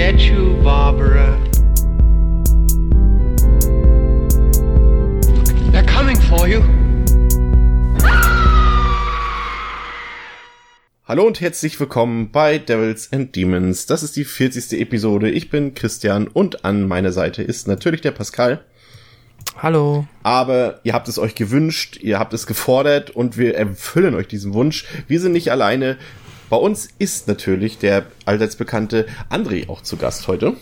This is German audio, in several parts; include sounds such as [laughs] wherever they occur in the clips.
get you, Barbara. They're coming for you. Hallo und herzlich willkommen bei Devils and Demons. Das ist die 40. Episode. Ich bin Christian und an meiner Seite ist natürlich der Pascal. Hallo. Aber ihr habt es euch gewünscht, ihr habt es gefordert und wir erfüllen euch diesen Wunsch. Wir sind nicht alleine. Bei uns ist natürlich der allseits bekannte André auch zu Gast heute.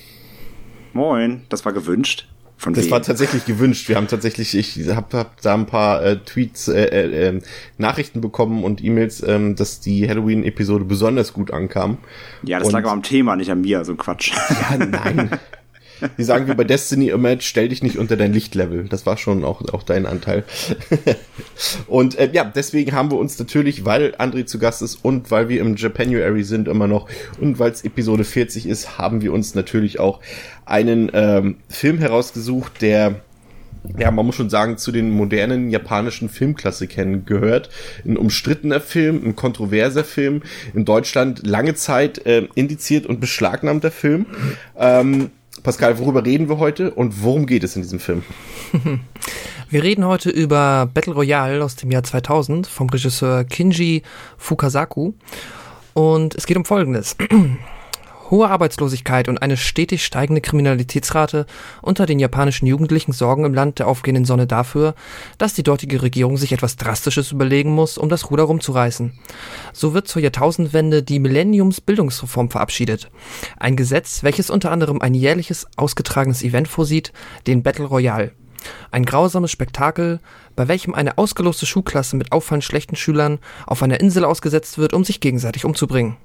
Moin, das war gewünscht. Von das wem? war tatsächlich gewünscht. Wir haben tatsächlich, ich habe hab da ein paar äh, Tweets, äh, äh, ähm, Nachrichten bekommen und E-Mails, ähm, dass die Halloween-Episode besonders gut ankam. Ja, das und, lag aber am Thema, nicht an mir, so Quatsch. Ja, nein. [laughs] Die sagen wie bei Destiny immer, stell dich nicht unter dein Lichtlevel. Das war schon auch, auch dein Anteil. [laughs] und äh, ja, deswegen haben wir uns natürlich, weil André zu Gast ist und weil wir im Japanuary sind immer noch und weil es Episode 40 ist, haben wir uns natürlich auch einen ähm, Film herausgesucht, der ja, man muss schon sagen, zu den modernen japanischen Filmklassikern gehört. Ein umstrittener Film, ein kontroverser Film, in Deutschland lange Zeit äh, indiziert und beschlagnahmter Film. Ähm, Pascal, worüber reden wir heute und worum geht es in diesem Film? [laughs] Wir reden heute über Battle Royale aus dem Jahr 2000 vom Regisseur Kinji Fukasaku. Und es geht um Folgendes. [clears throat] Hohe Arbeitslosigkeit und eine stetig steigende Kriminalitätsrate unter den japanischen Jugendlichen sorgen im Land der aufgehenden Sonne dafür, dass die dortige Regierung sich etwas Drastisches überlegen muss, um das Ruder rumzureißen. So wird zur Jahrtausendwende die Millenniums-Bildungsreform verabschiedet. Ein Gesetz, welches unter anderem ein jährliches ausgetragenes Event vorsieht, den Battle Royale. Ein grausames Spektakel, bei welchem eine ausgeloste Schulklasse mit auffallend schlechten Schülern auf einer Insel ausgesetzt wird, um sich gegenseitig umzubringen.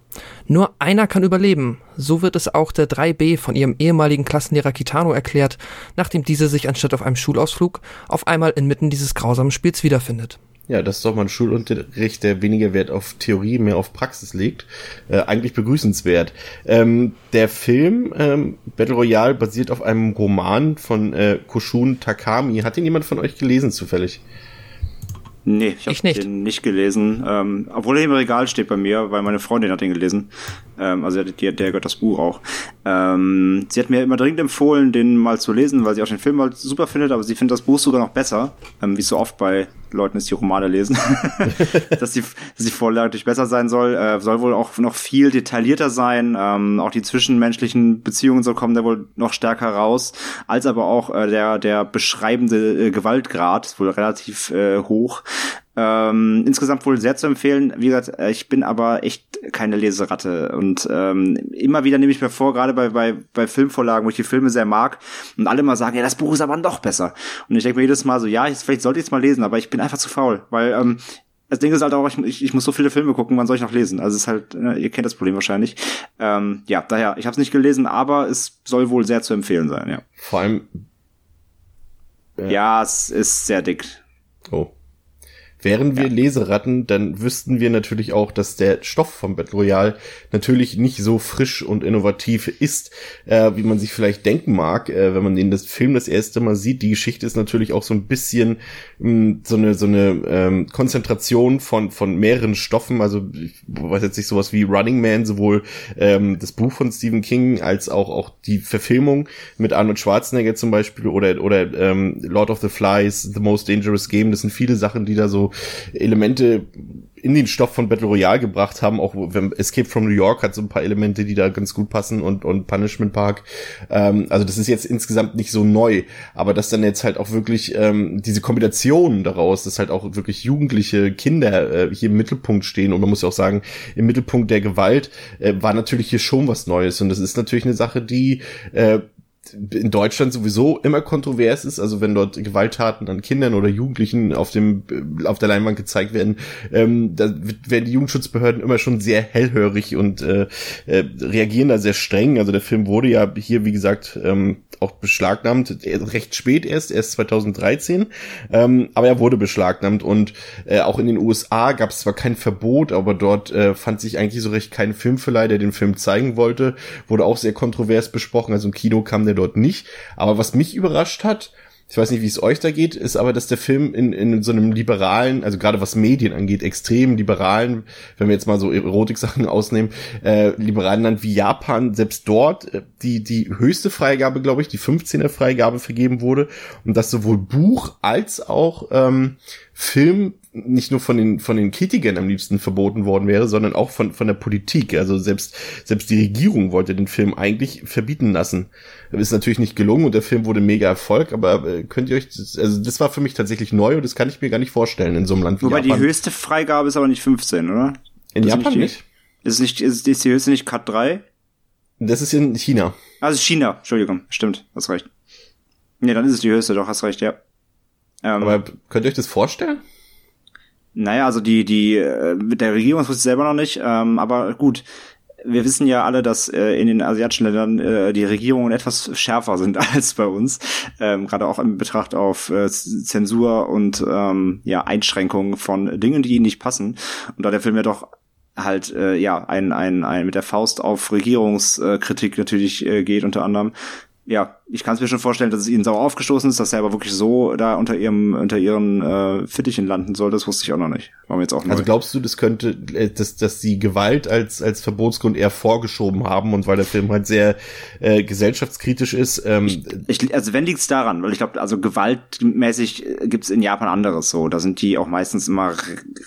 Nur einer kann überleben, so wird es auch der 3b von ihrem ehemaligen Klassenlehrer Kitano erklärt, nachdem diese sich anstatt auf einem Schulausflug auf einmal inmitten dieses grausamen Spiels wiederfindet. Ja, das ist doch mal ein Schulunterricht, der weniger Wert auf Theorie, mehr auf Praxis legt. Äh, eigentlich begrüßenswert. Ähm, der Film ähm, Battle Royale basiert auf einem Roman von äh, Koshun Takami. Hat ihn jemand von euch gelesen zufällig? Nee, ich habe den nicht gelesen. Ähm, obwohl er im Regal steht bei mir, weil meine Freundin hat ihn gelesen. Ähm, also der, der gehört das Buch auch. Ähm, sie hat mir immer dringend empfohlen, den mal zu lesen, weil sie auch den Film halt super findet, aber sie findet das Buch sogar noch besser, ähm, wie so oft bei Leuten ist, die Romane lesen, [laughs] dass, die, dass die Vorlage natürlich besser sein soll. Äh, soll wohl auch noch viel detaillierter sein. Ähm, auch die zwischenmenschlichen Beziehungen soll kommen da wohl noch stärker raus, als aber auch äh, der, der beschreibende äh, Gewaltgrad ist wohl relativ äh, hoch. Ähm, insgesamt wohl sehr zu empfehlen. Wie gesagt, äh, ich bin aber echt keine Leseratte und ähm, immer wieder nehme ich mir vor, gerade bei, bei, bei Filmvorlagen, wo ich die Filme sehr mag und alle mal sagen, ja, das Buch ist aber noch besser. Und ich denke mir jedes Mal so, ja, ich, vielleicht sollte ich es mal lesen, aber ich bin einfach zu faul, weil ähm, das Ding ist halt auch, ich, ich muss so viele Filme gucken, wann soll ich noch lesen? Also es ist halt, äh, ihr kennt das Problem wahrscheinlich. Ähm, ja, daher, ich habe es nicht gelesen, aber es soll wohl sehr zu empfehlen sein, ja. Vor allem. Äh, ja, es ist sehr dick. Oh. Wären wir ja. Leseratten, dann wüssten wir natürlich auch, dass der Stoff vom Battle Royale natürlich nicht so frisch und innovativ ist, äh, wie man sich vielleicht denken mag, äh, wenn man den das Film das erste Mal sieht. Die Geschichte ist natürlich auch so ein bisschen mh, hm, so eine so eine ähm, Konzentration von von mehreren Stoffen. Also ich weiß jetzt nicht sowas wie Running Man, sowohl ähm, das Buch von Stephen King als auch auch die Verfilmung mit Arnold Schwarzenegger zum Beispiel oder oder ähm, Lord of the Flies, The Most Dangerous Game. Das sind viele Sachen, die da so Elemente in den Stoff von Battle Royale gebracht haben. Auch wenn Escape from New York hat so ein paar Elemente, die da ganz gut passen und, und Punishment Park. Ähm, also das ist jetzt insgesamt nicht so neu, aber dass dann jetzt halt auch wirklich ähm, diese Kombination daraus, dass halt auch wirklich jugendliche Kinder äh, hier im Mittelpunkt stehen und man muss ja auch sagen, im Mittelpunkt der Gewalt äh, war natürlich hier schon was Neues und das ist natürlich eine Sache, die äh, in Deutschland sowieso immer kontrovers ist, also wenn dort Gewalttaten an Kindern oder Jugendlichen auf dem auf der Leinwand gezeigt werden, ähm, da werden die Jugendschutzbehörden immer schon sehr hellhörig und äh, äh, reagieren da sehr streng. Also der Film wurde ja hier, wie gesagt, ähm, auch beschlagnahmt, recht spät erst, erst 2013, ähm, aber er wurde beschlagnahmt und äh, auch in den USA gab es zwar kein Verbot, aber dort äh, fand sich eigentlich so recht kein Filmverleih, der den Film zeigen wollte, wurde auch sehr kontrovers besprochen, also im Kino kam der dort nicht, aber was mich überrascht hat, ich weiß nicht, wie es euch da geht, ist aber, dass der Film in, in so einem liberalen, also gerade was Medien angeht, extrem liberalen, wenn wir jetzt mal so Erotik-Sachen ausnehmen, äh, liberalen Land wie Japan, selbst dort äh, die, die höchste Freigabe, glaube ich, die 15er Freigabe vergeben wurde. Und dass sowohl Buch als auch ähm, Film nicht nur von den von den Kritikern am liebsten verboten worden wäre, sondern auch von von der Politik. Also selbst selbst die Regierung wollte den Film eigentlich verbieten lassen. Das ist natürlich nicht gelungen und der Film wurde mega Erfolg. Aber äh, könnt ihr euch also das war für mich tatsächlich neu und das kann ich mir gar nicht vorstellen in so einem Land wie Wobei Japan. die höchste Freigabe ist aber nicht 15, oder? In das Japan nicht? Ist nicht ist, ist die höchste nicht Cut 3? Das ist in China. Also China, Entschuldigung, stimmt, hast recht. Nee, dann ist es die höchste, doch, hast recht, ja. Ähm, aber könnt ihr euch das vorstellen? Naja, also die, die, äh, mit der Regierung wusste ich selber noch nicht, ähm, aber gut. Wir wissen ja alle, dass äh, in den asiatischen Ländern äh, die Regierungen etwas schärfer sind [laughs] als bei uns, ähm, gerade auch im Betracht auf äh, Zensur und ähm, ja Einschränkungen von Dingen, die ihnen nicht passen. Und da der Film ja doch halt äh, ja ein, ein, ein mit der Faust auf Regierungskritik natürlich äh, geht unter anderem ja, ich kann es mir schon vorstellen, dass es ihnen sauer aufgestoßen ist, dass er aber wirklich so da unter ihrem, unter ihren äh, Fittichen landen soll, das wusste ich auch noch nicht. War mir jetzt auch neu. Also glaubst du, das könnte, äh, dass, dass sie Gewalt als, als Verbotsgrund eher vorgeschoben haben und weil der Film halt sehr äh, gesellschaftskritisch ist? Ähm, ich, ich, also wenn liegt's daran, weil ich glaube, also gewaltmäßig äh, gibt's in Japan anderes so. Da sind die auch meistens immer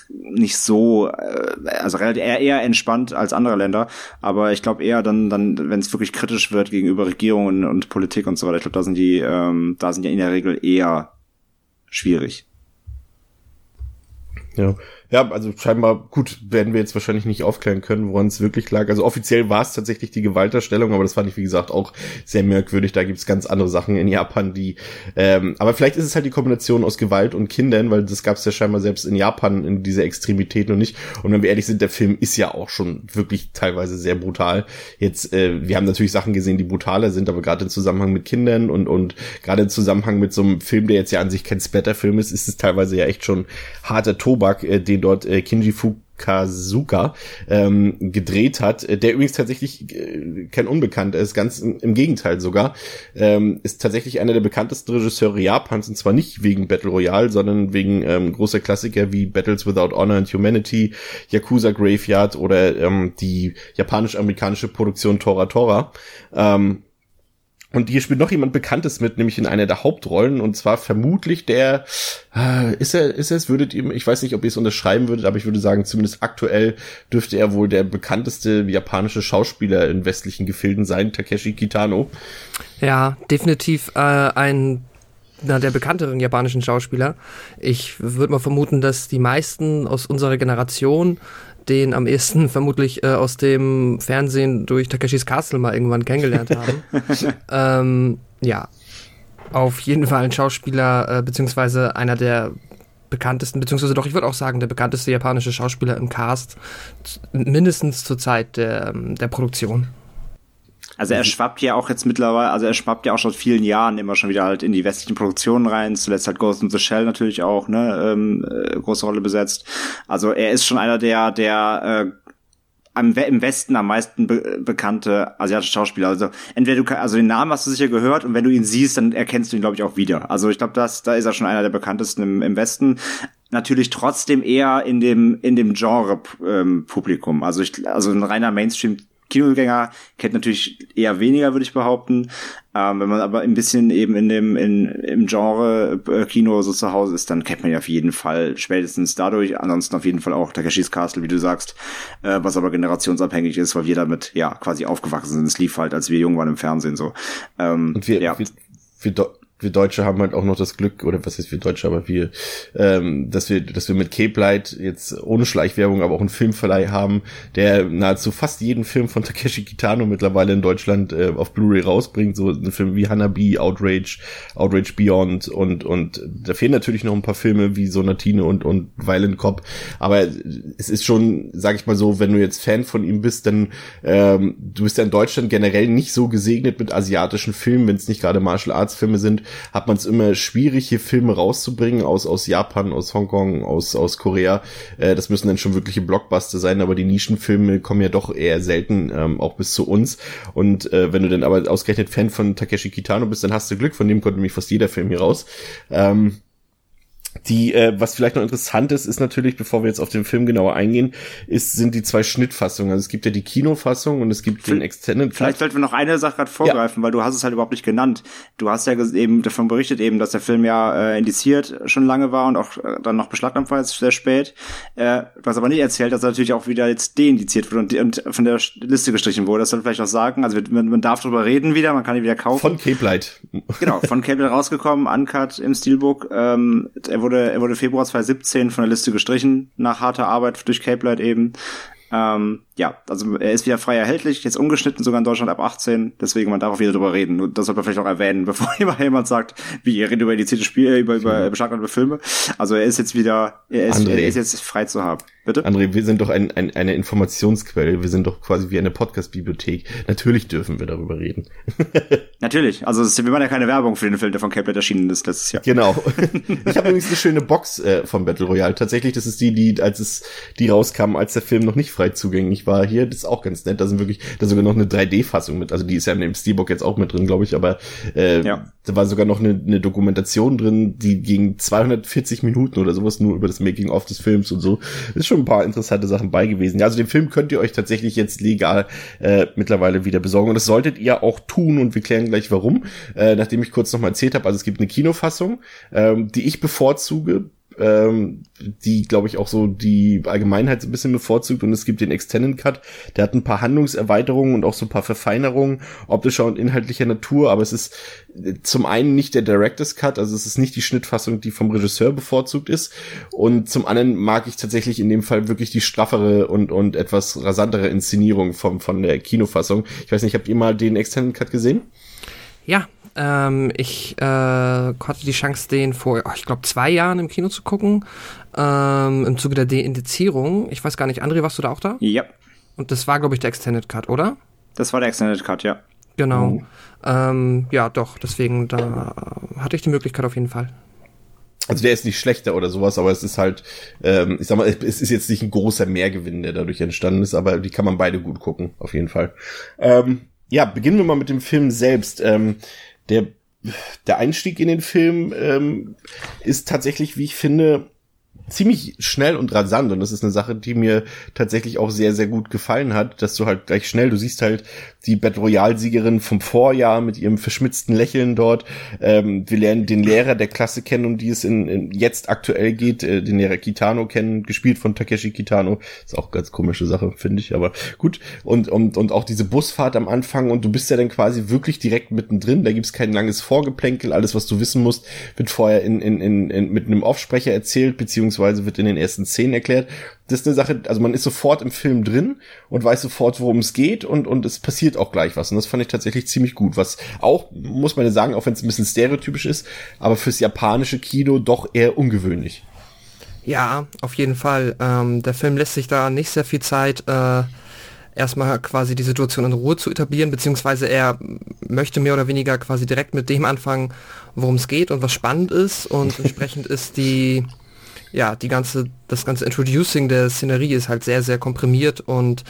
nicht so, äh, also relativ eher, eher entspannt als andere Länder. Aber ich glaube eher dann, dann, wenn es wirklich kritisch wird gegenüber Regierungen und Politik und so weiter, ich glaube, da sind die, ähm, da sind ja in der Regel eher schwierig. Ja, ja, also scheinbar, gut, werden wir jetzt wahrscheinlich nicht aufklären können, woran es wirklich lag. Also offiziell war es tatsächlich die Gewalterstellung, aber das fand ich, wie gesagt, auch sehr merkwürdig. Da gibt's ganz andere Sachen in Japan, die, ähm, aber vielleicht ist es halt die Kombination aus Gewalt und Kindern, weil das gab's ja scheinbar selbst in Japan in dieser Extremität noch nicht. Und wenn wir ehrlich sind, der Film ist ja auch schon wirklich teilweise sehr brutal. Jetzt, äh, wir haben natürlich Sachen gesehen, die brutaler sind, aber gerade im Zusammenhang mit Kindern und, und gerade im Zusammenhang mit so einem Film, der jetzt ja an sich kein Splatter-Film ist, ist es teilweise ja echt schon harter Tobak, äh, den dort äh, Kinji Fukazuka ähm, gedreht hat, äh, der übrigens tatsächlich äh, kein Unbekannter ist, ganz im, im Gegenteil sogar, ähm, ist tatsächlich einer der bekanntesten Regisseure Japans und zwar nicht wegen Battle Royale, sondern wegen ähm, großer Klassiker wie Battles Without Honor and Humanity, Yakuza Graveyard oder ähm, die japanisch-amerikanische Produktion Tora Tora. Ähm, und hier spielt noch jemand Bekanntes mit, nämlich in einer der Hauptrollen, und zwar vermutlich der, äh, ist er, ist er es, würdet ihr, ich weiß nicht, ob ihr es unterschreiben würdet, aber ich würde sagen, zumindest aktuell dürfte er wohl der bekannteste japanische Schauspieler in westlichen Gefilden sein, Takeshi Kitano. Ja, definitiv äh, ein na, der bekannteren japanischen Schauspieler. Ich würde mal vermuten, dass die meisten aus unserer Generation den am ehesten [laughs] vermutlich äh, aus dem Fernsehen durch Takeshis Castle mal irgendwann kennengelernt haben. [laughs] ähm, ja, auf jeden Fall ein Schauspieler, äh, beziehungsweise einer der bekanntesten, beziehungsweise doch, ich würde auch sagen, der bekannteste japanische Schauspieler im Cast, mindestens zur Zeit der, ähm, der Produktion. Also er schwappt ja auch jetzt mittlerweile, also er schwappt ja auch schon vielen Jahren immer schon wieder halt in die westlichen Produktionen rein. Zuletzt hat Ghost in the Shell natürlich auch ne ähm, äh, große Rolle besetzt. Also er ist schon einer der der äh, am, im Westen am meisten be bekannte asiatische Schauspieler. Also entweder du also den Namen hast du sicher gehört und wenn du ihn siehst, dann erkennst du ihn glaube ich auch wieder. Also ich glaube, das da ist er schon einer der bekanntesten im, im Westen. Natürlich trotzdem eher in dem in dem Genre ähm, Publikum. Also ich also ein reiner Mainstream Kinogänger kennt natürlich eher weniger, würde ich behaupten. Ähm, wenn man aber ein bisschen eben in dem in, im Genre äh, Kino so zu Hause ist, dann kennt man ja auf jeden Fall spätestens dadurch. Ansonsten auf jeden Fall auch Takeshis Castle, wie du sagst, äh, was aber generationsabhängig ist, weil wir damit ja quasi aufgewachsen sind. Es lief halt, als wir jung waren im Fernsehen so. Ähm, Und wir, ja. wir, wir, wir Deutsche haben halt auch noch das Glück, oder was ist wir Deutsche, aber wir, ähm, dass wir, dass wir mit Cape Light jetzt ohne Schleichwerbung, aber auch einen Filmverleih haben, der nahezu fast jeden Film von Takeshi Kitano mittlerweile in Deutschland äh, auf Blu-ray rausbringt, so ein Film wie Hanabi, Outrage, Outrage Beyond und und da fehlen natürlich noch ein paar Filme wie Sonatine und und Violent Cop, aber es ist schon, sag ich mal so, wenn du jetzt Fan von ihm bist, dann ähm, du bist ja in Deutschland generell nicht so gesegnet mit asiatischen Filmen, wenn es nicht gerade Martial Arts Filme sind hat man es immer schwierig, hier Filme rauszubringen aus, aus Japan, aus Hongkong, aus, aus Korea. Äh, das müssen dann schon wirkliche Blockbuster sein, aber die Nischenfilme kommen ja doch eher selten ähm, auch bis zu uns. Und äh, wenn du dann aber ausgerechnet Fan von Takeshi Kitano bist, dann hast du Glück, von dem kommt nämlich fast jeder Film hier raus. Ähm, die, äh, was vielleicht noch interessant ist, ist natürlich, bevor wir jetzt auf den Film genauer eingehen, ist, sind die zwei Schnittfassungen. Also es gibt ja die Kinofassung und es gibt vielleicht, den Extended. Vielleicht sollten wir noch eine Sache gerade vorgreifen, ja. weil du hast es halt überhaupt nicht genannt. Du hast ja eben davon berichtet eben, dass der Film ja äh, indiziert schon lange war und auch äh, dann noch beschlagnahmt war, jetzt sehr spät. Äh, du hast aber nicht erzählt, dass er natürlich auch wieder jetzt deindiziert wurde und, und von der Liste gestrichen wurde. Das soll vielleicht auch sagen. Also man, man darf drüber reden wieder, man kann ihn wieder kaufen. Von Cape Light. Genau, von Cape Light rausgekommen, uncut im Steelbook. Ähm, er wurde, er wurde Februar 2017 von der Liste gestrichen, nach harter Arbeit durch Cape Light eben. Ähm, ja, also er ist wieder frei erhältlich, jetzt ungeschnitten sogar in Deutschland ab 18, deswegen man darf auch wieder drüber reden. Und das sollte man vielleicht auch erwähnen, [laughs] bevor jemand sagt, wie ihr redet über indizierte Spiele, über, über beschlagnahmte Filme. Also er ist jetzt wieder, er ist, er ist jetzt frei zu haben. Bitte? André, wir sind doch ein, ein, eine Informationsquelle, wir sind doch quasi wie eine Podcast-Bibliothek. Natürlich dürfen wir darüber reden. [laughs] Natürlich, also ist, wir machen ja keine Werbung für den Film, der von Caplet erschienen ist letztes Jahr. Genau. [laughs] ich habe übrigens eine schöne Box äh, von Battle Royale. Tatsächlich, das ist die, die, als es die rauskam, als der Film noch nicht frei zugänglich war hier. Das ist auch ganz nett. Da sind wirklich, da ist sogar noch eine 3D-Fassung mit. Also die ist ja im Steelbook jetzt auch mit drin, glaube ich. Aber äh, ja. da war sogar noch eine, eine Dokumentation drin, die ging 240 Minuten oder sowas nur über das Making-of des Films und so. Ist schon ein paar interessante Sachen bei gewesen. Ja, also den Film könnt ihr euch tatsächlich jetzt legal äh, mittlerweile wieder besorgen. Und das solltet ihr auch tun und wir klären gleich warum. Äh, nachdem ich kurz nochmal erzählt habe, also es gibt eine Kinofassung, ähm, die ich bevorzuge ähm, die, glaube ich, auch so die Allgemeinheit so ein bisschen bevorzugt. Und es gibt den Extended Cut, der hat ein paar Handlungserweiterungen und auch so ein paar Verfeinerungen optischer und inhaltlicher Natur, aber es ist äh, zum einen nicht der Director's Cut, also es ist nicht die Schnittfassung, die vom Regisseur bevorzugt ist. Und zum anderen mag ich tatsächlich in dem Fall wirklich die straffere und, und etwas rasantere Inszenierung vom, von der Kinofassung. Ich weiß nicht, habt ihr mal den Extended Cut gesehen? Ja, ähm, ich äh, hatte die Chance, den vor, oh, ich glaube, zwei Jahren im Kino zu gucken, ähm, im Zuge der Deindizierung. Ich weiß gar nicht, André, warst du da auch da? Ja. Und das war, glaube ich, der Extended Cut, oder? Das war der Extended Cut, ja. Genau. Oh. Ähm, ja, doch, deswegen, da hatte ich die Möglichkeit auf jeden Fall. Also der ist nicht schlechter oder sowas, aber es ist halt, ähm, ich sag mal, es ist jetzt nicht ein großer Mehrgewinn, der dadurch entstanden ist, aber die kann man beide gut gucken, auf jeden Fall. Ähm, ja, beginnen wir mal mit dem Film selbst. Ähm, der, der Einstieg in den Film ähm, ist tatsächlich, wie ich finde, ziemlich schnell und rasant und das ist eine Sache, die mir tatsächlich auch sehr, sehr gut gefallen hat, dass du halt gleich schnell, du siehst halt die Battle Royale-Siegerin vom Vorjahr mit ihrem verschmitzten Lächeln dort. Ähm, wir lernen den Lehrer der Klasse kennen, um die es in, in jetzt aktuell geht, äh, den Lehrer Kitano kennen, gespielt von Takeshi Kitano. Ist auch ganz komische Sache, finde ich, aber gut. Und, und, und auch diese Busfahrt am Anfang und du bist ja dann quasi wirklich direkt mittendrin, da gibt's kein langes Vorgeplänkel, alles, was du wissen musst, wird vorher in, in, in, in mit einem Aufsprecher erzählt, beziehungsweise beziehungsweise wird in den ersten Szenen erklärt. Das ist eine Sache, also man ist sofort im Film drin und weiß sofort, worum es geht und, und es passiert auch gleich was. Und das fand ich tatsächlich ziemlich gut. Was auch, muss man ja sagen, auch wenn es ein bisschen stereotypisch ist, aber fürs japanische Kino doch eher ungewöhnlich. Ja, auf jeden Fall. Ähm, der Film lässt sich da nicht sehr viel Zeit, äh, erstmal quasi die Situation in Ruhe zu etablieren, beziehungsweise er möchte mehr oder weniger quasi direkt mit dem anfangen, worum es geht und was spannend ist und [laughs] entsprechend ist die ja, die ganze, das ganze Introducing der Szenerie ist halt sehr, sehr komprimiert und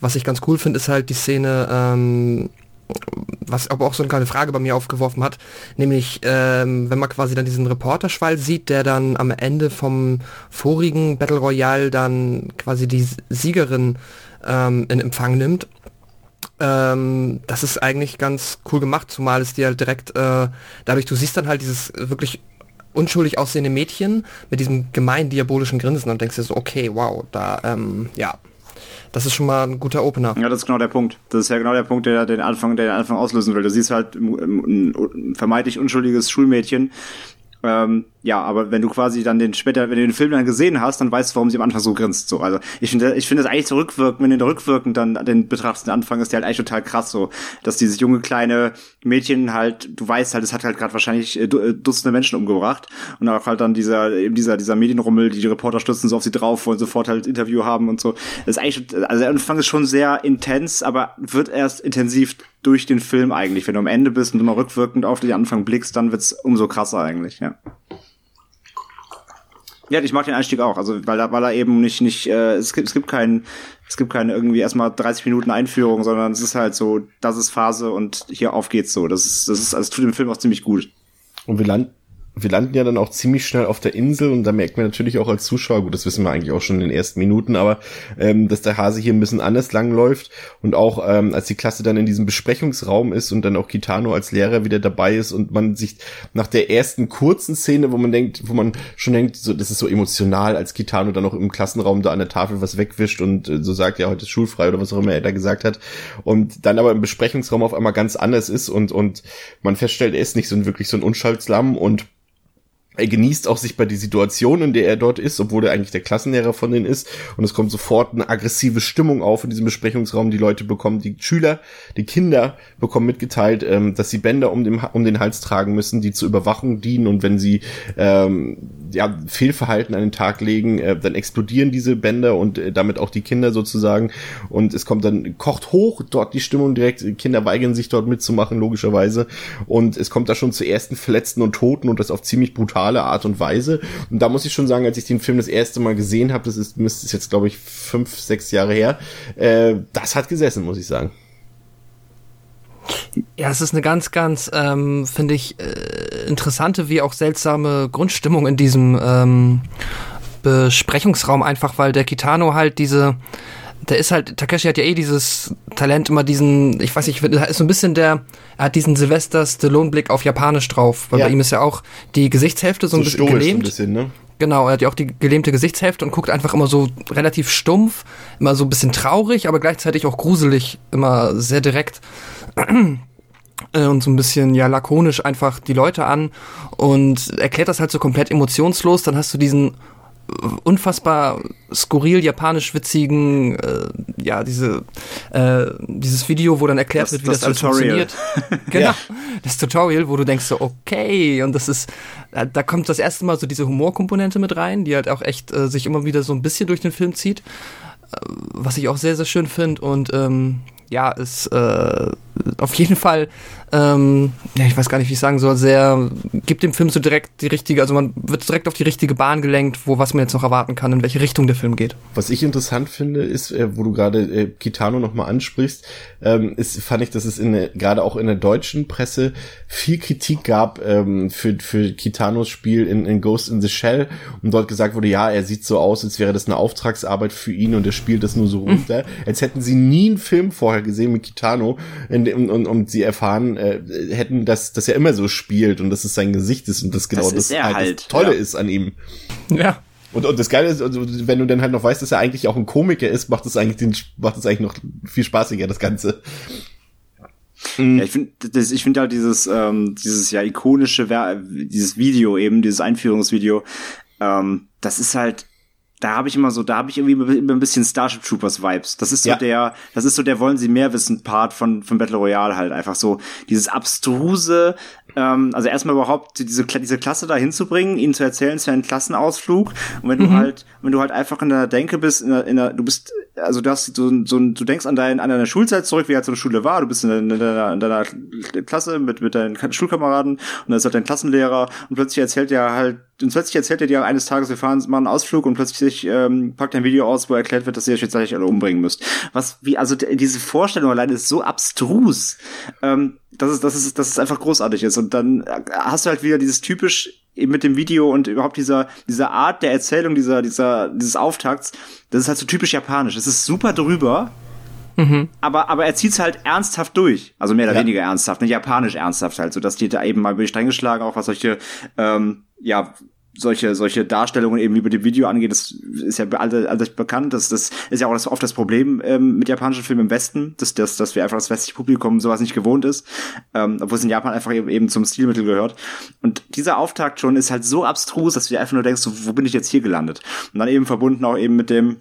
was ich ganz cool finde, ist halt die Szene, ähm, was aber auch so eine kleine Frage bei mir aufgeworfen hat, nämlich ähm, wenn man quasi dann diesen Reporterschwall sieht, der dann am Ende vom vorigen Battle Royale dann quasi die Siegerin ähm, in Empfang nimmt. Ähm, das ist eigentlich ganz cool gemacht, zumal es dir halt direkt äh, dadurch, du siehst dann halt dieses wirklich unschuldig aussehende Mädchen mit diesem gemein diabolischen Grinsen und denkst dir so, okay, wow, da, ähm, ja, das ist schon mal ein guter Opener. Ja, das ist genau der Punkt. Das ist ja genau der Punkt, der den Anfang, der den Anfang auslösen will. Du siehst halt ein, ein vermeintlich unschuldiges Schulmädchen, ähm, ja, aber wenn du quasi dann den später, wenn du den Film dann gesehen hast, dann weißt du, warum sie am Anfang so grinst. So, also ich finde, ich finde das eigentlich so rückwirkend, wenn du rückwirkend dann den betrachtest, den Anfang ist der halt eigentlich total krass, so, dass dieses junge kleine Mädchen halt, du weißt halt, es hat halt gerade wahrscheinlich äh, äh, Dutzende Menschen umgebracht und auch halt dann dieser eben dieser dieser Medienrummel, die, die Reporter stürzen so auf sie drauf, wollen sofort halt Interview haben und so. Das ist eigentlich, also der Anfang ist schon sehr intens, aber wird erst intensiv durch den Film eigentlich. Wenn du am Ende bist und immer rückwirkend auf den Anfang blickst, dann wird's umso krasser eigentlich, ja. Ja, ich mag den Einstieg auch, also weil er, weil er eben nicht, nicht, äh, es gibt, es gibt keinen, es gibt keine irgendwie erstmal 30 Minuten Einführung, sondern es ist halt so, das ist Phase und hier auf geht's so. Das ist, das ist, also tut dem Film auch ziemlich gut. Und wir landen wir landen ja dann auch ziemlich schnell auf der Insel und da merkt man natürlich auch als Zuschauer, gut, das wissen wir eigentlich auch schon in den ersten Minuten, aber ähm, dass der Hase hier ein bisschen anders langläuft und auch ähm, als die Klasse dann in diesem Besprechungsraum ist und dann auch Kitano als Lehrer wieder dabei ist und man sich nach der ersten kurzen Szene, wo man denkt, wo man schon denkt, so das ist so emotional, als Kitano dann auch im Klassenraum da an der Tafel was wegwischt und äh, so sagt, ja, heute ist schulfrei oder was auch immer er da gesagt hat und dann aber im Besprechungsraum auf einmal ganz anders ist und und man feststellt, er ist nicht so ein wirklich so ein Unschaltslamm und er genießt auch sich bei die Situation, in der er dort ist, obwohl er eigentlich der Klassenlehrer von denen ist. Und es kommt sofort eine aggressive Stimmung auf in diesem Besprechungsraum. Die Leute bekommen, die Schüler, die Kinder bekommen mitgeteilt, ähm, dass sie Bänder um den, um den Hals tragen müssen, die zur Überwachung dienen. Und wenn sie ähm, ja, Fehlverhalten an den Tag legen, äh, dann explodieren diese Bänder und äh, damit auch die Kinder sozusagen. Und es kommt dann, kocht hoch dort die Stimmung direkt. Kinder weigern sich dort mitzumachen, logischerweise. Und es kommt da schon zu ersten Verletzten und Toten und das auf ziemlich brutale Art und Weise. Und da muss ich schon sagen, als ich den Film das erste Mal gesehen habe, das ist, ist jetzt, glaube ich, fünf, sechs Jahre her, äh, das hat gesessen, muss ich sagen. Ja, es ist eine ganz, ganz, ähm, finde ich, äh, interessante wie auch seltsame Grundstimmung in diesem ähm, Besprechungsraum, einfach weil der Kitano halt diese, der ist halt, Takeshi hat ja eh dieses Talent, immer diesen, ich weiß nicht, er ist so ein bisschen der, er hat diesen Sylvester Stallone-Blick auf Japanisch drauf, weil ja. bei ihm ist ja auch die Gesichtshälfte so, so ein bisschen gelähmt. Ein bisschen, ne? Genau, er hat ja auch die gelähmte Gesichtshälfte und guckt einfach immer so relativ stumpf, immer so ein bisschen traurig, aber gleichzeitig auch gruselig, immer sehr direkt [clears throat] äh, und so ein bisschen ja lakonisch einfach die Leute an und erklärt das halt so komplett emotionslos. Dann hast du diesen unfassbar skurril japanisch witzigen äh, ja diese äh, dieses Video wo dann erklärt das, wird wie das, das funktioniert. [laughs] Genau. Ja. das Tutorial wo du denkst so okay und das ist äh, da kommt das erste Mal so diese Humorkomponente mit rein die halt auch echt äh, sich immer wieder so ein bisschen durch den Film zieht äh, was ich auch sehr sehr schön finde und ähm, ja ist äh, auf jeden Fall ähm, ja, ich weiß gar nicht, wie ich sagen soll, sehr, gibt dem Film so direkt die richtige, also man wird direkt auf die richtige Bahn gelenkt, wo was man jetzt noch erwarten kann, in welche Richtung der Film geht. Was ich interessant finde, ist, äh, wo du gerade äh, Kitano nochmal ansprichst, ähm, ist, fand ich, dass es in gerade auch in der deutschen Presse viel Kritik gab ähm, für, für Kitanos Spiel in, in Ghost in the Shell und dort gesagt wurde, ja, er sieht so aus, als wäre das eine Auftragsarbeit für ihn und er spielt das nur so [laughs] runter, mhm. als hätten sie nie einen Film vorher gesehen mit Kitano in dem, und, und sie erfahren, äh, hätten, dass, dass er immer so spielt und dass es sein Gesicht ist und das genau das, das, halt halt, das Tolle ja. ist an ihm. Ja. Und, und das Geile ist, also, wenn du dann halt noch weißt, dass er eigentlich auch ein Komiker ist, macht es eigentlich den, macht es eigentlich noch viel spaßiger, das Ganze. Ja, ich finde, ich finde halt dieses, ähm, dieses ja ikonische, dieses Video eben, dieses Einführungsvideo, ähm, das ist halt da habe ich immer so, da habe ich irgendwie immer ein bisschen Starship Troopers Vibes. Das ist so ja. der, das ist so der wollen sie mehr wissen Part von von Battle Royale halt einfach so dieses abstruse, ähm, also erstmal überhaupt diese diese Klasse da hinzubringen, ihnen zu erzählen, es wäre ein Klassenausflug und wenn mhm. du halt, wenn du halt einfach in der Denke bist, in der, in der, du bist, also du hast so, so du denkst an dein, an deine Schulzeit zurück, wie halt so eine Schule war, du bist in deiner, in deiner, in deiner Klasse mit mit deinen Schulkameraden und dann ist halt dein Klassenlehrer und plötzlich erzählt er halt und plötzlich erzählt er dir eines Tages, wir fahren mal einen Ausflug und plötzlich ähm, packt ein Video aus, wo erklärt wird, dass ihr euch jetzt gleich alle umbringen müsst. Was, wie, also diese Vorstellung alleine ist so abstrus, ähm, dass es, dass es, dass es einfach großartig ist. Und dann hast du halt wieder dieses typisch eben mit dem Video und überhaupt dieser, dieser Art der Erzählung, dieser, dieser, dieses Auftakts, das ist halt so typisch japanisch. Es ist super drüber, Mhm. Aber, aber er zieht's halt ernsthaft durch. Also mehr oder ja. weniger ernsthaft, ne? Japanisch ernsthaft halt, so dass die da eben mal über die Stränge schlagen, auch was solche, ähm, ja, solche, solche Darstellungen eben über dem Video angeht, das ist ja allseits bekannt. Das, das ist ja auch das, oft das Problem ähm, mit japanischen Filmen im Westen, dass, dass, dass wir einfach das westliche Publikum sowas nicht gewohnt ist, ähm, obwohl es in Japan einfach eben, eben zum Stilmittel gehört. Und dieser Auftakt schon ist halt so abstrus, dass du dir einfach nur denkst, so, wo bin ich jetzt hier gelandet? Und dann eben verbunden auch eben mit dem,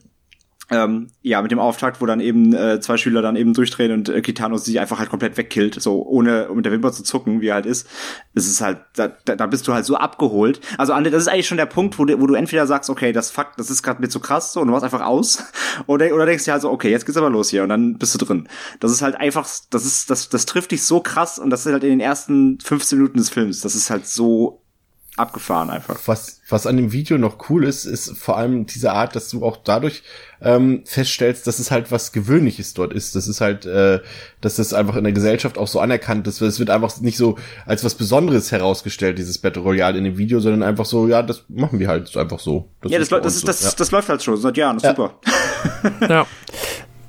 ähm, ja, mit dem Auftakt, wo dann eben äh, zwei Schüler dann eben durchdrehen und äh, Kitano sie einfach halt komplett wegkillt, so ohne mit der Wimper zu zucken, wie er halt ist. Es ist halt, da, da bist du halt so abgeholt. Also das ist eigentlich schon der Punkt, wo du, wo du entweder sagst, okay, das Fakt, das ist gerade mir zu krass, so und du machst einfach aus, [laughs] oder, oder denkst dir halt so, okay, jetzt geht's aber los hier und dann bist du drin. Das ist halt einfach, das ist, das, das trifft dich so krass und das ist halt in den ersten 15 Minuten des Films. Das ist halt so abgefahren einfach. Was, was an dem Video noch cool ist, ist vor allem diese Art, dass du auch dadurch ähm, feststellst, dass es halt was Gewöhnliches dort ist. Das ist halt, äh, dass das einfach in der Gesellschaft auch so anerkannt ist. Es wird einfach nicht so als was Besonderes herausgestellt, dieses Battle Royale in dem Video, sondern einfach so, ja, das machen wir halt einfach so. Das ja, das, das, ist, das, so. das, das läuft halt schon seit Jahren, ja. super. ja.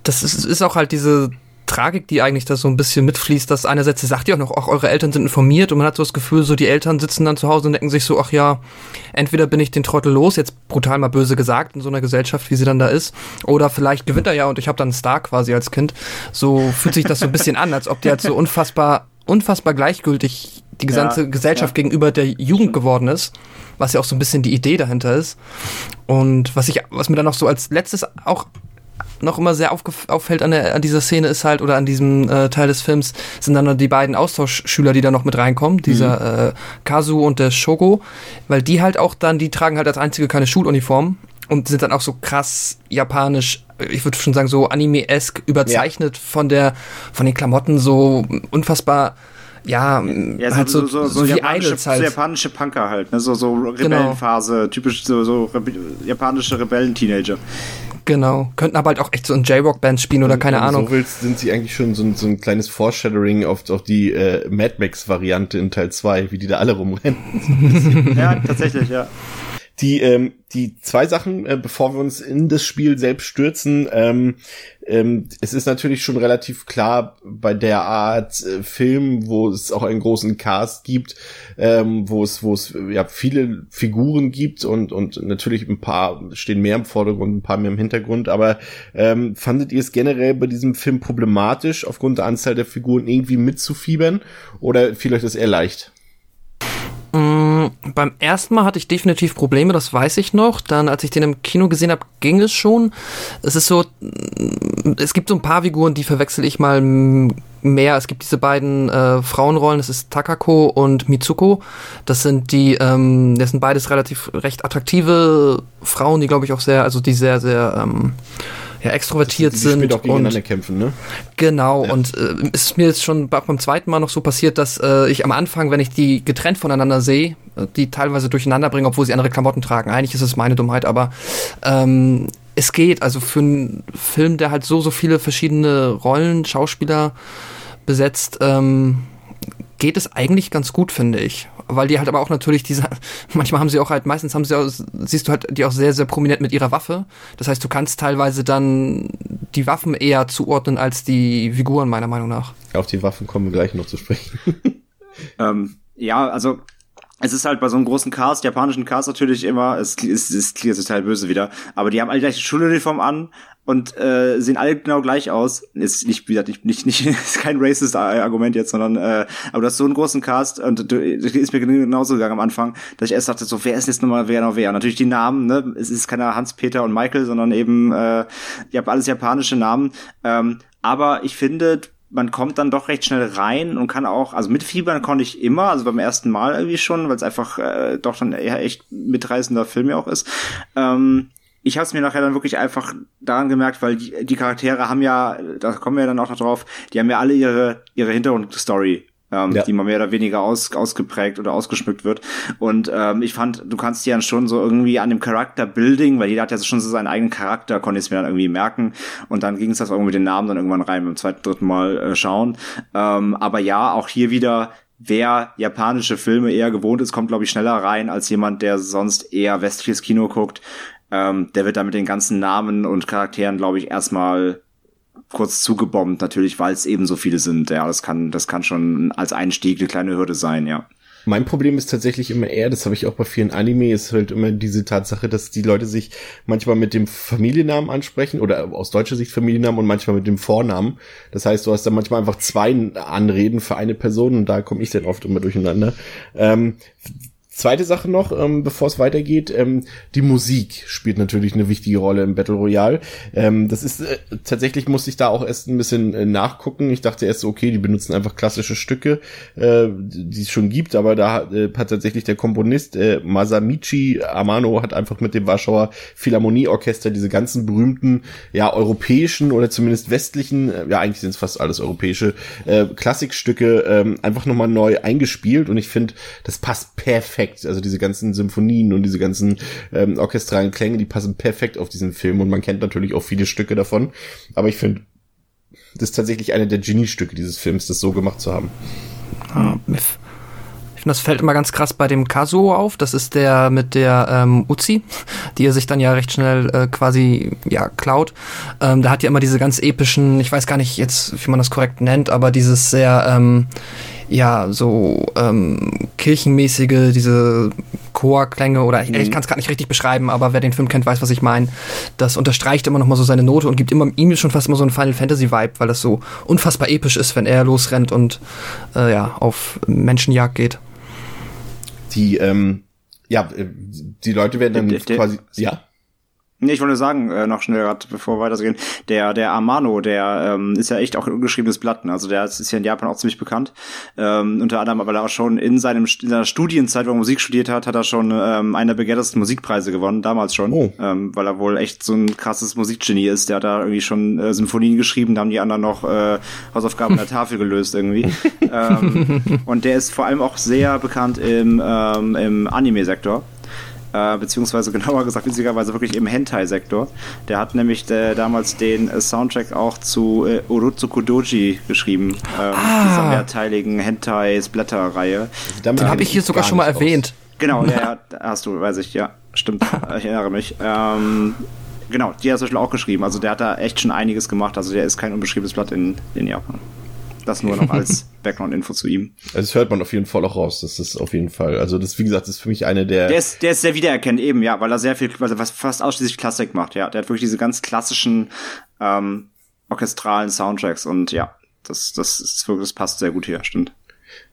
Das ist, ist auch halt diese Tragik, die eigentlich da so ein bisschen mitfließt, dass einerseits sagt ja auch noch, auch eure Eltern sind informiert und man hat so das Gefühl, so die Eltern sitzen dann zu Hause und denken sich so, ach ja, entweder bin ich den Trottel los, jetzt brutal mal böse gesagt, in so einer Gesellschaft, wie sie dann da ist, oder vielleicht gewinnt er ja und ich habe dann einen Star quasi als Kind. So fühlt sich das so ein bisschen an, als ob die halt so unfassbar, unfassbar gleichgültig die gesamte ja, Gesellschaft ja. gegenüber der Jugend geworden ist, was ja auch so ein bisschen die Idee dahinter ist. Und was ich, was mir dann noch so als letztes auch noch immer sehr auffällt an, der, an dieser Szene ist halt, oder an diesem äh, Teil des Films, sind dann die beiden Austauschschüler, die da noch mit reinkommen, dieser mhm. äh, Kazu und der Shogo, weil die halt auch dann, die tragen halt als einzige keine Schuluniform und sind dann auch so krass japanisch, ich würde schon sagen, so anime-esk überzeichnet ja. von der, von den Klamotten, so unfassbar ja, ja halt so, so, so, so, so japanische, halt. so japanische Punker halt, ne? so, so. Rebellenphase, genau. typisch so, so Rebe japanische Rebellen-Teenager. Genau, könnten aber halt auch echt so in J-Rock-Bands spielen oder keine Ahnung. So willst, sind sie eigentlich schon so ein, so ein kleines Foreshadowing auf, auf die äh, Mad Max-Variante in Teil 2, wie die da alle rumrennen. [laughs] ja, tatsächlich, ja. Die, ähm, die zwei Sachen, äh, bevor wir uns in das Spiel selbst stürzen, ähm, ähm, es ist natürlich schon relativ klar bei der Art äh, Film, wo es auch einen großen Cast gibt, ähm, wo es, wo es ja viele Figuren gibt und und natürlich ein paar stehen mehr im Vordergrund, ein paar mehr im Hintergrund. Aber ähm, fandet ihr es generell bei diesem Film problematisch, aufgrund der Anzahl der Figuren irgendwie mitzufiebern oder fiel euch das eher leicht? Mm, beim ersten Mal hatte ich definitiv Probleme, das weiß ich noch. Dann, als ich den im Kino gesehen habe, ging es schon. Es ist so, mm, es gibt so ein paar Figuren, die verwechsel ich mal mehr. Es gibt diese beiden äh, Frauenrollen, das ist Takako und Mitsuko. Das sind die, ähm, das sind beides relativ recht attraktive Frauen, die glaube ich auch sehr, also die sehr, sehr ähm, ja, extrovertiert die, die sind. Auch gegeneinander und, kämpfen, ne? Genau, ja. und äh, es ist mir jetzt schon beim zweiten Mal noch so passiert, dass äh, ich am Anfang, wenn ich die getrennt voneinander sehe, äh, die teilweise durcheinander bringen, obwohl sie andere Klamotten tragen. Eigentlich ist es meine Dummheit, aber ähm, es geht. Also für einen Film, der halt so, so viele verschiedene Rollen, Schauspieler besetzt, ähm, geht es eigentlich ganz gut, finde ich. Weil die halt aber auch natürlich diese, [laughs] manchmal haben sie auch halt, meistens haben sie auch, siehst du halt die auch sehr, sehr prominent mit ihrer Waffe. Das heißt, du kannst teilweise dann die Waffen eher zuordnen als die Figuren, meiner Meinung nach. Auf die Waffen kommen wir gleich noch zu sprechen. [laughs] ähm, ja, also es ist halt bei so einem großen Cast, japanischen Cast natürlich immer, es ist, es klingt total böse wieder, aber die haben alle gleich die Schuluniform an und äh, sehen alle genau gleich aus. Ist nicht wieder nicht nicht nicht [laughs] ist kein racist Argument jetzt, sondern äh, aber du hast so einen großen Cast und du, ist mir genauso gegangen am Anfang, dass ich erst dachte so, wer ist jetzt nochmal wer noch wer? Natürlich die Namen, ne? Es ist keiner Hans Peter und Michael, sondern eben äh, ihr habt alles japanische Namen. Ähm, aber ich finde, man kommt dann doch recht schnell rein und kann auch, also mit Fiebern konnte ich immer, also beim ersten Mal irgendwie schon, weil es einfach äh, doch dann eher echt mitreißender Film ja auch ist. Ähm, ich habe es mir nachher dann wirklich einfach daran gemerkt, weil die, die Charaktere haben ja, da kommen wir ja dann auch noch drauf, die haben ja alle ihre ihre Hintergrundstory ähm, ja. die mal mehr oder weniger aus, ausgeprägt oder ausgeschmückt wird. Und ähm, ich fand, du kannst dir dann schon so irgendwie an dem Charakterbuilding, weil jeder hat ja schon so seinen eigenen Charakter, konnte ich es mir dann irgendwie merken. Und dann ging es das auch mit den Namen dann irgendwann rein beim zweiten, dritten Mal äh, schauen. Ähm, aber ja, auch hier wieder wer japanische Filme eher gewohnt ist, kommt, glaube ich, schneller rein als jemand, der sonst eher westliches Kino guckt. Ähm, der wird da mit den ganzen Namen und Charakteren, glaube ich, erstmal kurz zugebombt, natürlich, weil es eben so viele sind. Ja, das kann, das kann schon als Einstieg eine kleine Hürde sein, ja. Mein Problem ist tatsächlich immer eher, das habe ich auch bei vielen Anime, ist halt immer diese Tatsache, dass die Leute sich manchmal mit dem Familiennamen ansprechen oder aus deutscher Sicht Familiennamen und manchmal mit dem Vornamen. Das heißt, du hast dann manchmal einfach zwei Anreden für eine Person und da komme ich dann oft immer durcheinander. Ähm, Zweite Sache noch, ähm, bevor es weitergeht, ähm, die Musik spielt natürlich eine wichtige Rolle im Battle Royale. Ähm, das ist äh, tatsächlich musste ich da auch erst ein bisschen äh, nachgucken. Ich dachte erst, okay, die benutzen einfach klassische Stücke, äh, die es schon gibt, aber da äh, hat tatsächlich der Komponist äh, Masamichi Amano hat einfach mit dem Warschauer Philharmonieorchester diese ganzen berühmten, ja europäischen oder zumindest westlichen, äh, ja eigentlich sind es fast alles europäische äh, Klassikstücke äh, einfach nochmal neu eingespielt und ich finde, das passt perfekt perfekt. Also diese ganzen Symphonien und diese ganzen ähm, orchestralen Klänge, die passen perfekt auf diesen Film und man kennt natürlich auch viele Stücke davon. Aber ich finde, das ist tatsächlich eine der Geniestücke dieses Films, das so gemacht zu haben. Ah, ich finde, das fällt immer ganz krass bei dem Kazuo auf. Das ist der mit der ähm, Uzi, die er sich dann ja recht schnell äh, quasi ja klaut. Ähm, da hat ja immer diese ganz epischen, ich weiß gar nicht jetzt, wie man das korrekt nennt, aber dieses sehr ähm, ja, so ähm, kirchenmäßige, diese Chorklänge oder mhm. ich kann es gar nicht richtig beschreiben, aber wer den Film kennt, weiß, was ich meine. Das unterstreicht immer noch mal so seine Note und gibt immer ihm schon fast immer so einen Final Fantasy Vibe, weil das so unfassbar episch ist, wenn er losrennt und äh, ja auf Menschenjagd geht. Die ähm, ja, äh, die Leute werden dann der, der, quasi ja Nee, ich wollte sagen, äh, noch schnell grad, bevor wir weitergehen, der, der Amano, der ähm, ist ja echt auch ein ungeschriebenes Blatt. Ne? Also der ist ja in Japan auch ziemlich bekannt. Ähm, unter anderem, weil er auch schon in seinem in seiner Studienzeit, wo er Musik studiert hat, hat er schon ähm, einer der begehrtesten Musikpreise gewonnen, damals schon. Oh. Ähm, weil er wohl echt so ein krasses Musikgenie ist. Der hat da irgendwie schon äh, Symphonien geschrieben, da haben die anderen noch äh, Hausaufgaben an der Tafel gelöst irgendwie. [laughs] ähm, und der ist vor allem auch sehr bekannt im, ähm, im Anime-Sektor äh, beziehungsweise [laughs] genauer gesagt witzigerweise wirklich im Hentai-Sektor. Der hat nämlich äh, damals den äh, Soundtrack auch zu äh, Urutsuku Doji geschrieben, ähm, ah. dieser mehrteiligen Hentai-Splatter-Reihe. Den habe ich hier sogar schon mal erwähnt. Genau, ja, [laughs] hast du, weiß ich, ja, stimmt, ich erinnere mich. Ähm, genau, die hat er auch geschrieben. Also der hat da echt schon einiges gemacht. Also der ist kein unbeschriebenes Blatt in, in Japan. Das nur noch als [laughs] Background-Info zu ihm. Also das hört man auf jeden Fall auch raus. Das ist auf jeden Fall. Also das, wie gesagt, ist für mich eine der. Der ist, der ist sehr wiedererkennend eben, ja, weil er sehr viel, weil er fast ausschließlich Klassik macht, ja. Der hat wirklich diese ganz klassischen ähm, orchestralen Soundtracks und ja, das, das ist wirklich, das passt sehr gut hier, stimmt.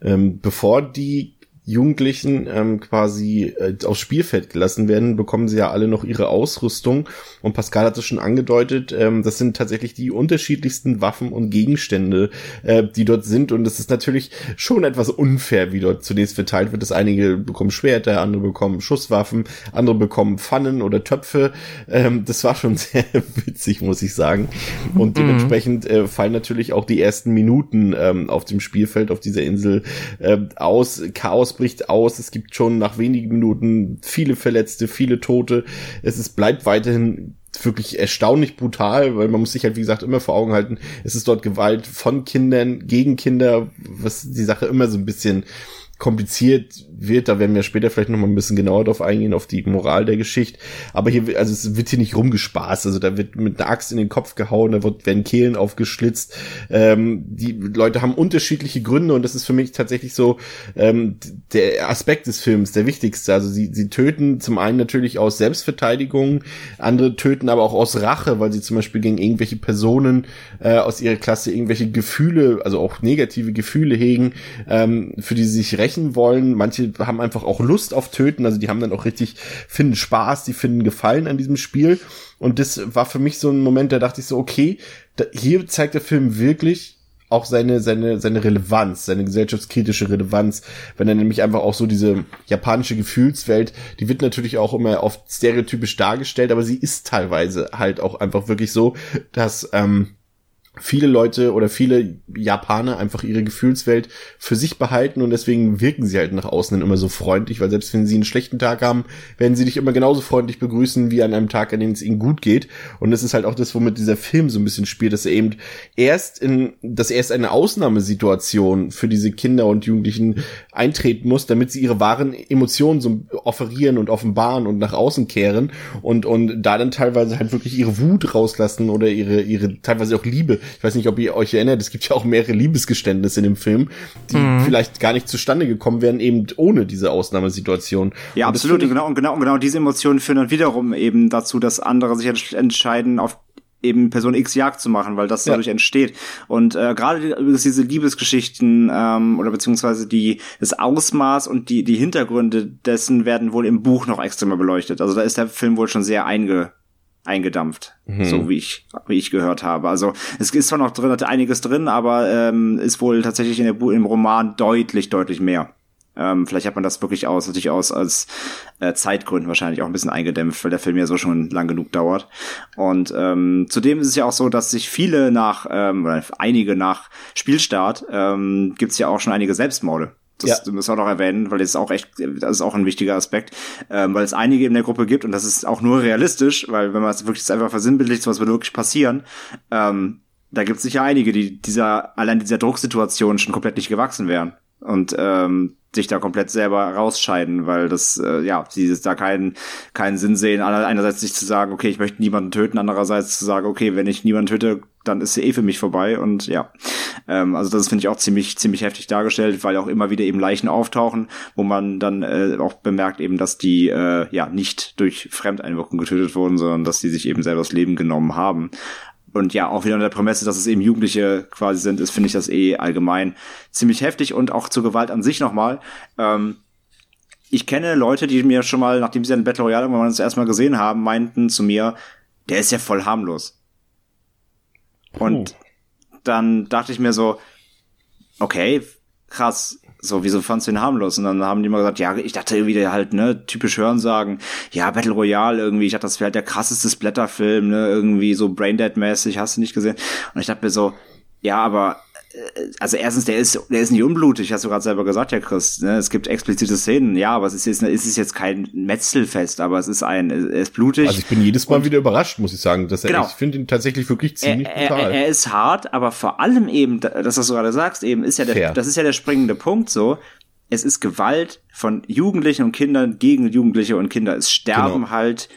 Ähm, bevor die Jugendlichen ähm, quasi äh, aufs Spielfeld gelassen werden, bekommen sie ja alle noch ihre Ausrüstung. Und Pascal hat es schon angedeutet, ähm, das sind tatsächlich die unterschiedlichsten Waffen und Gegenstände, äh, die dort sind. Und es ist natürlich schon etwas unfair, wie dort zunächst verteilt wird. Dass einige bekommen Schwerter, andere bekommen Schusswaffen, andere bekommen Pfannen oder Töpfe. Ähm, das war schon [laughs] sehr witzig, muss ich sagen. Und mhm. dementsprechend äh, fallen natürlich auch die ersten Minuten ähm, auf dem Spielfeld auf dieser Insel äh, aus. Chaos bricht aus. Es gibt schon nach wenigen Minuten viele Verletzte, viele Tote. Es ist, bleibt weiterhin wirklich erstaunlich brutal, weil man muss sich halt, wie gesagt, immer vor Augen halten, es ist dort Gewalt von Kindern gegen Kinder, was die Sache immer so ein bisschen kompliziert wird, da werden wir später vielleicht noch mal ein bisschen genauer drauf eingehen, auf die Moral der Geschichte. Aber hier, also es wird hier nicht rumgespaßt, also da wird mit einer Axt in den Kopf gehauen, da wird, werden Kehlen aufgeschlitzt. Ähm, die Leute haben unterschiedliche Gründe und das ist für mich tatsächlich so ähm, der Aspekt des Films, der wichtigste. Also sie, sie töten zum einen natürlich aus Selbstverteidigung, andere töten aber auch aus Rache, weil sie zum Beispiel gegen irgendwelche Personen äh, aus ihrer Klasse irgendwelche Gefühle, also auch negative Gefühle hegen, ähm, für die sie sich rächen wollen. Manche haben einfach auch Lust auf Töten, also die haben dann auch richtig, finden Spaß, die finden Gefallen an diesem Spiel. Und das war für mich so ein Moment, da dachte ich so, okay, da, hier zeigt der Film wirklich auch seine, seine, seine Relevanz, seine gesellschaftskritische Relevanz, wenn er nämlich einfach auch so diese japanische Gefühlswelt, die wird natürlich auch immer oft stereotypisch dargestellt, aber sie ist teilweise halt auch einfach wirklich so, dass ähm, viele Leute oder viele Japaner einfach ihre Gefühlswelt für sich behalten und deswegen wirken sie halt nach außen immer so freundlich, weil selbst wenn sie einen schlechten Tag haben, werden sie dich immer genauso freundlich begrüßen wie an einem Tag, an dem es ihnen gut geht. Und das ist halt auch das, womit dieser Film so ein bisschen spielt, dass er eben erst in, dass erst eine Ausnahmesituation für diese Kinder und Jugendlichen eintreten muss, damit sie ihre wahren Emotionen so offerieren und offenbaren und nach außen kehren und, und da dann teilweise halt wirklich ihre Wut rauslassen oder ihre, ihre teilweise auch Liebe ich weiß nicht, ob ihr euch erinnert, es gibt ja auch mehrere Liebesgeständnisse in dem Film, die mhm. vielleicht gar nicht zustande gekommen wären, eben ohne diese Ausnahmesituation. Ja, und absolut, genau, und genau, und genau diese Emotionen führen dann wiederum eben dazu, dass andere sich entscheiden, auf eben Person X Jagd zu machen, weil das ja. dadurch entsteht. Und äh, gerade diese Liebesgeschichten ähm, oder beziehungsweise die das Ausmaß und die die Hintergründe dessen werden wohl im Buch noch extremer beleuchtet. Also da ist der Film wohl schon sehr einge eingedampft, mhm. so wie ich wie ich gehört habe. Also es ist zwar noch drin, hat einiges drin, aber ähm, ist wohl tatsächlich in der im Roman deutlich deutlich mehr. Ähm, vielleicht hat man das wirklich aus, natürlich aus als äh, Zeitgründen wahrscheinlich auch ein bisschen eingedämpft, weil der Film ja so schon lang genug dauert. Und ähm, zudem ist es ja auch so, dass sich viele nach, ähm, oder einige nach Spielstart, ähm, gibt es ja auch schon einige Selbstmorde. Das ja. müssen wir noch erwähnen, weil das ist auch echt, das ist auch ein wichtiger Aspekt, ähm, weil es einige in der Gruppe gibt und das ist auch nur realistisch, weil wenn man es wirklich einfach versinnbildlicht, was wird wirklich passieren, ähm, da gibt es sicher einige, die dieser allein dieser Drucksituation schon komplett nicht gewachsen wären und ähm, sich da komplett selber rausscheiden, weil das, äh, ja, sie da keinen, keinen Sinn sehen, einerseits sich zu sagen, okay, ich möchte niemanden töten, andererseits zu sagen, okay, wenn ich niemanden töte, dann ist sie eh für mich vorbei und ja, ähm, also das finde ich auch ziemlich, ziemlich heftig dargestellt, weil auch immer wieder eben Leichen auftauchen, wo man dann äh, auch bemerkt eben, dass die äh, ja nicht durch Fremdeinwirkung getötet wurden, sondern dass die sich eben selber das Leben genommen haben. Und ja, auch wieder unter der Prämisse, dass es eben Jugendliche quasi sind, ist, finde ich das eh allgemein ziemlich heftig und auch zur Gewalt an sich nochmal. Ähm, ich kenne Leute, die mir schon mal, nachdem sie den Battle Royale irgendwann das erstmal gesehen haben, meinten zu mir, der ist ja voll harmlos. Puh. Und dann dachte ich mir so, okay, krass, so, wieso fandst du ihn harmlos? Und dann haben die mal gesagt, ja, ich dachte irgendwie halt, ne, typisch hören sagen, ja, Battle Royale irgendwie, ich dachte, das wäre halt der krasseste Splatterfilm, ne, irgendwie so Braindead-mäßig, hast du nicht gesehen? Und ich dachte mir so, ja, aber also erstens, der ist, der ist nicht unblutig, hast du gerade selber gesagt, ja, Chris. Ne? Es gibt explizite Szenen, ja, aber es ist jetzt, es ist jetzt kein Metzelfest, aber es ist ein, er ist blutig. Also ich bin jedes Mal wieder überrascht, muss ich sagen, dass er, genau. ich finde ihn tatsächlich wirklich ziemlich er, brutal. Er, er, ist hart, aber vor allem eben, das, was du gerade sagst, eben ist ja der, das ist ja der springende Punkt so. Es ist Gewalt von Jugendlichen und Kindern gegen Jugendliche und Kinder. Es sterben genau. halt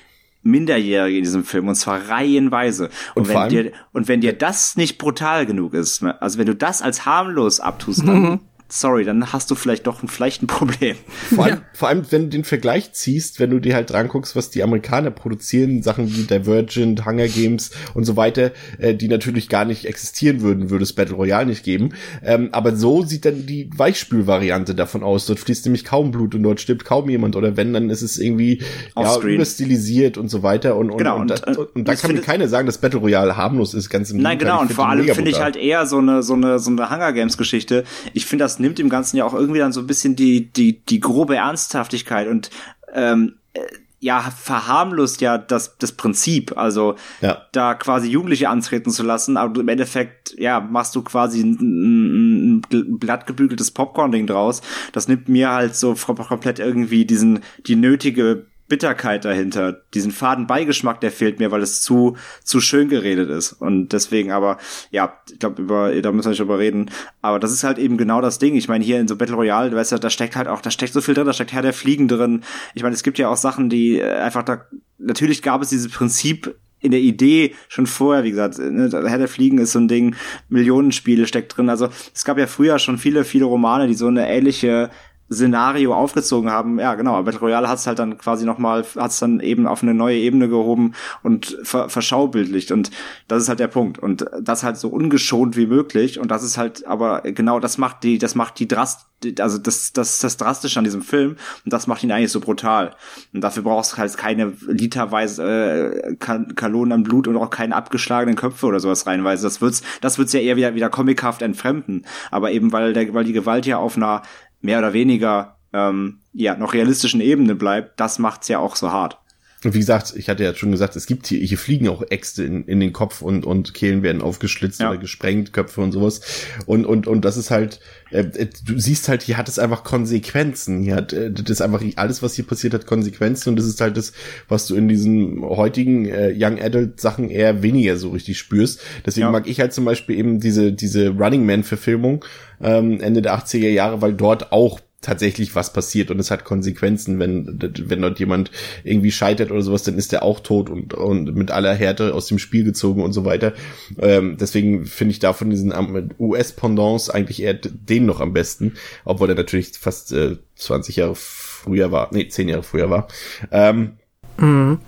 Minderjährige in diesem Film und zwar reihenweise. Und, und wenn dir und wenn dir das nicht brutal genug ist, ne, also wenn du das als harmlos abtust, dann mhm sorry, dann hast du vielleicht doch ein, vielleicht ein Problem. Vor allem, ja. vor allem, wenn du den Vergleich ziehst, wenn du dir halt dran guckst, was die Amerikaner produzieren, Sachen wie Divergent, Hunger Games und so weiter, äh, die natürlich gar nicht existieren würden, würde es Battle Royale nicht geben. Ähm, aber so sieht dann die Weichspülvariante davon aus. Dort fließt nämlich kaum Blut und dort stirbt kaum jemand. Oder wenn, dann ist es irgendwie ja, überstilisiert und so weiter. Und, und, genau, und, und, und, und da kann mir keiner sagen, dass Battle Royale harmlos ist, ganz im Nein, genau, und vor allem finde ich halt eher so eine, so eine, so eine Hunger Games Geschichte. Ich finde das nimmt dem Ganzen ja auch irgendwie dann so ein bisschen die, die, die grobe Ernsthaftigkeit und ähm, äh, ja, verharmlost ja das, das Prinzip, also ja. da quasi Jugendliche antreten zu lassen, aber im Endeffekt, ja, machst du quasi ein, ein blattgebügeltes Popcorn-Ding draus. Das nimmt mir halt so komplett irgendwie diesen, die nötige Bitterkeit dahinter, diesen faden Beigeschmack, der fehlt mir, weil es zu zu schön geredet ist und deswegen aber ja, ich glaube über da müssen wir nicht drüber reden, aber das ist halt eben genau das Ding. Ich meine hier in so Battle Royale, weißt du, da steckt halt auch, da steckt so viel drin, da steckt Herr der Fliegen drin. Ich meine, es gibt ja auch Sachen, die äh, einfach da natürlich gab es dieses Prinzip in der Idee schon vorher, wie gesagt, ne, Herr der Fliegen ist so ein Ding, Millionenspiele steckt drin. Also es gab ja früher schon viele, viele Romane, die so eine ähnliche Szenario aufgezogen haben. Ja, genau. Battle Royale hat es halt dann quasi nochmal, hat es dann eben auf eine neue Ebene gehoben und ver verschaubildlicht. Und das ist halt der Punkt. Und das halt so ungeschont wie möglich. Und das ist halt, aber genau das macht die, das macht die Drast, also das, das, das Drastische an diesem Film. Und das macht ihn eigentlich so brutal. Und dafür brauchst du halt keine literweise äh, Kalonen an Blut und auch keine abgeschlagenen Köpfe oder sowas reinweise. Das wird's, das wird's ja eher wieder, wieder comichaft entfremden. Aber eben, weil der, weil die Gewalt ja auf einer mehr oder weniger ähm, ja noch realistischen Ebene bleibt, das macht's ja auch so hart. Und wie gesagt, ich hatte ja schon gesagt, es gibt hier, hier fliegen auch Äxte in, in den Kopf und, und Kehlen werden aufgeschlitzt ja. oder gesprengt, Köpfe und sowas. Und, und, und das ist halt, äh, äh du siehst halt, hier hat es einfach Konsequenzen. Hier hat, äh, das ist einfach alles, was hier passiert hat, Konsequenzen. Und das ist halt das, was du in diesen heutigen äh, Young Adult Sachen eher weniger so richtig spürst. Deswegen ja. mag ich halt zum Beispiel eben diese, diese Running Man Verfilmung, ähm, Ende der 80er Jahre, weil dort auch tatsächlich was passiert und es hat Konsequenzen, wenn wenn dort jemand irgendwie scheitert oder sowas, dann ist er auch tot und und mit aller Härte aus dem Spiel gezogen und so weiter. Ähm, deswegen finde ich da von diesen US-Pendants eigentlich eher den noch am besten, obwohl er natürlich fast äh, 20 Jahre früher war, nee 10 Jahre früher war. Ähm, mhm.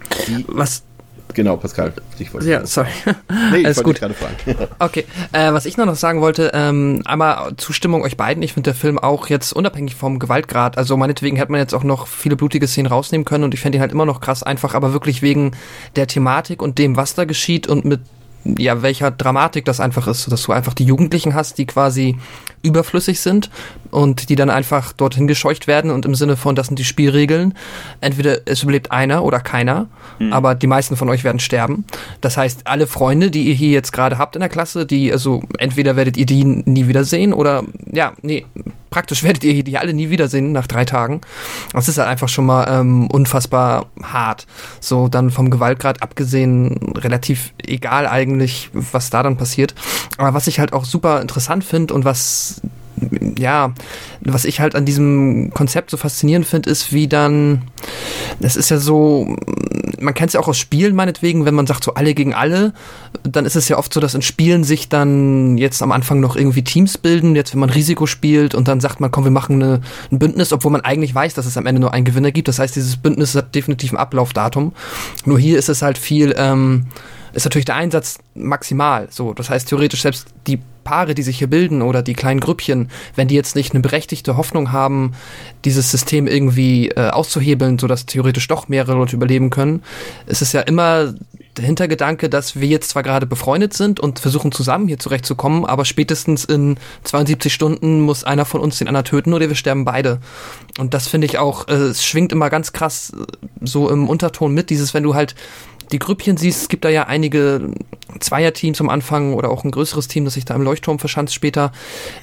Was Genau, Pascal, dich wollte Ja, sorry. Nee, ich [laughs] Alles gut. gerade fragen. [laughs] okay, äh, was ich noch, noch sagen wollte, ähm, einmal Zustimmung euch beiden. Ich finde der Film auch jetzt unabhängig vom Gewaltgrad, also meinetwegen hätte man jetzt auch noch viele blutige Szenen rausnehmen können und ich fände ihn halt immer noch krass einfach, aber wirklich wegen der Thematik und dem, was da geschieht und mit ja, welcher Dramatik das einfach ist, dass du einfach die Jugendlichen hast, die quasi überflüssig sind und die dann einfach dorthin gescheucht werden und im Sinne von, das sind die Spielregeln. Entweder es überlebt einer oder keiner, mhm. aber die meisten von euch werden sterben. Das heißt, alle Freunde, die ihr hier jetzt gerade habt in der Klasse, die, also entweder werdet ihr die nie wiedersehen oder, ja, nee, praktisch [laughs] werdet ihr die alle nie wiedersehen nach drei Tagen. Das ist halt einfach schon mal ähm, unfassbar hart. So dann vom Gewaltgrad abgesehen relativ egal eigentlich, was da dann passiert. Aber was ich halt auch super interessant finde und was ja, was ich halt an diesem Konzept so faszinierend finde, ist, wie dann, das ist ja so, man kennt es ja auch aus Spielen meinetwegen, wenn man sagt so alle gegen alle, dann ist es ja oft so, dass in Spielen sich dann jetzt am Anfang noch irgendwie Teams bilden, jetzt wenn man Risiko spielt und dann sagt man, komm, wir machen eine, ein Bündnis, obwohl man eigentlich weiß, dass es am Ende nur einen Gewinner gibt. Das heißt, dieses Bündnis hat definitiv ein Ablaufdatum. Nur hier ist es halt viel, ähm, ist natürlich der Einsatz maximal. So, das heißt theoretisch selbst die Paare, die sich hier bilden oder die kleinen Grüppchen, wenn die jetzt nicht eine berechtigte Hoffnung haben, dieses System irgendwie äh, auszuhebeln, sodass theoretisch doch mehrere Leute überleben können, ist es ja immer der Hintergedanke, dass wir jetzt zwar gerade befreundet sind und versuchen zusammen hier zurechtzukommen, aber spätestens in 72 Stunden muss einer von uns den anderen töten oder wir sterben beide. Und das finde ich auch, äh, es schwingt immer ganz krass äh, so im Unterton mit, dieses, wenn du halt die Grüppchen siehst, es gibt da ja einige Zweierteams am Anfang oder auch ein größeres Team, das sich da im Leuchtturm verschanzt später.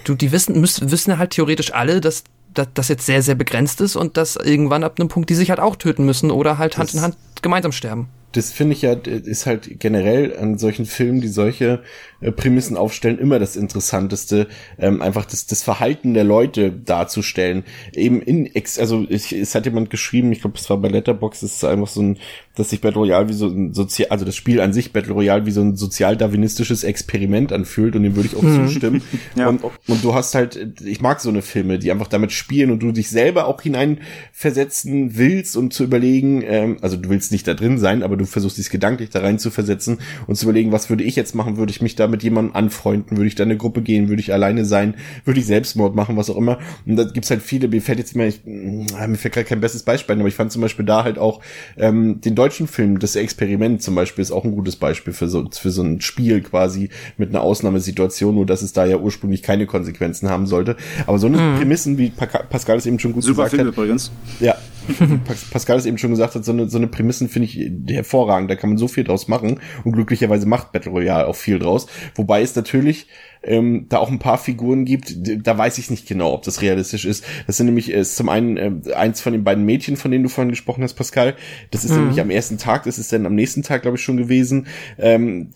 Du, die wissen, müssen, wissen halt theoretisch alle, dass das jetzt sehr, sehr begrenzt ist und dass irgendwann ab einem Punkt die sich halt auch töten müssen oder halt Hand in Hand gemeinsam sterben das finde ich ja, ist halt generell an solchen Filmen, die solche äh, Prämissen aufstellen, immer das Interessanteste, ähm, einfach das, das Verhalten der Leute darzustellen. Eben in, ex also ich, es hat jemand geschrieben, ich glaube, es war bei Letterbox, es ist einfach so ein, dass sich Battle Royale wie so ein sozial, also das Spiel an sich Battle Royale wie so ein sozial-darwinistisches Experiment anfühlt und dem würde ich auch mhm. zustimmen. [laughs] ja. und, und du hast halt, ich mag so eine Filme, die einfach damit spielen und du dich selber auch hineinversetzen willst und zu überlegen, ähm, also du willst nicht da drin sein, aber du versuchst dich gedanklich da rein zu versetzen und zu überlegen, was würde ich jetzt machen, würde ich mich da mit jemandem anfreunden, würde ich da eine Gruppe gehen, würde ich alleine sein, würde ich Selbstmord machen, was auch immer. Und da gibt's halt viele, mir fällt jetzt immer, ich, mir fällt gerade kein bestes Beispiel aber ich fand zum Beispiel da halt auch ähm, den deutschen Film, das Experiment zum Beispiel, ist auch ein gutes Beispiel für so, für so ein Spiel quasi mit einer Ausnahmesituation, nur dass es da ja ursprünglich keine Konsequenzen haben sollte. Aber so eine mhm. Prämissen, wie Pascal es eben schon gut Super gesagt Film hat. übrigens. Ja, [laughs] Pascal es eben schon gesagt hat, so eine, so eine Prämissen finde ich hervorragend. Da kann man so viel draus machen. Und glücklicherweise macht Battle Royale auch viel draus. Wobei es natürlich ähm, da auch ein paar Figuren gibt, da weiß ich nicht genau, ob das realistisch ist. Das sind nämlich ist zum einen äh, eins von den beiden Mädchen, von denen du vorhin gesprochen hast, Pascal. Das ist mhm. nämlich am ersten Tag, das ist dann am nächsten Tag, glaube ich, schon gewesen. Ähm,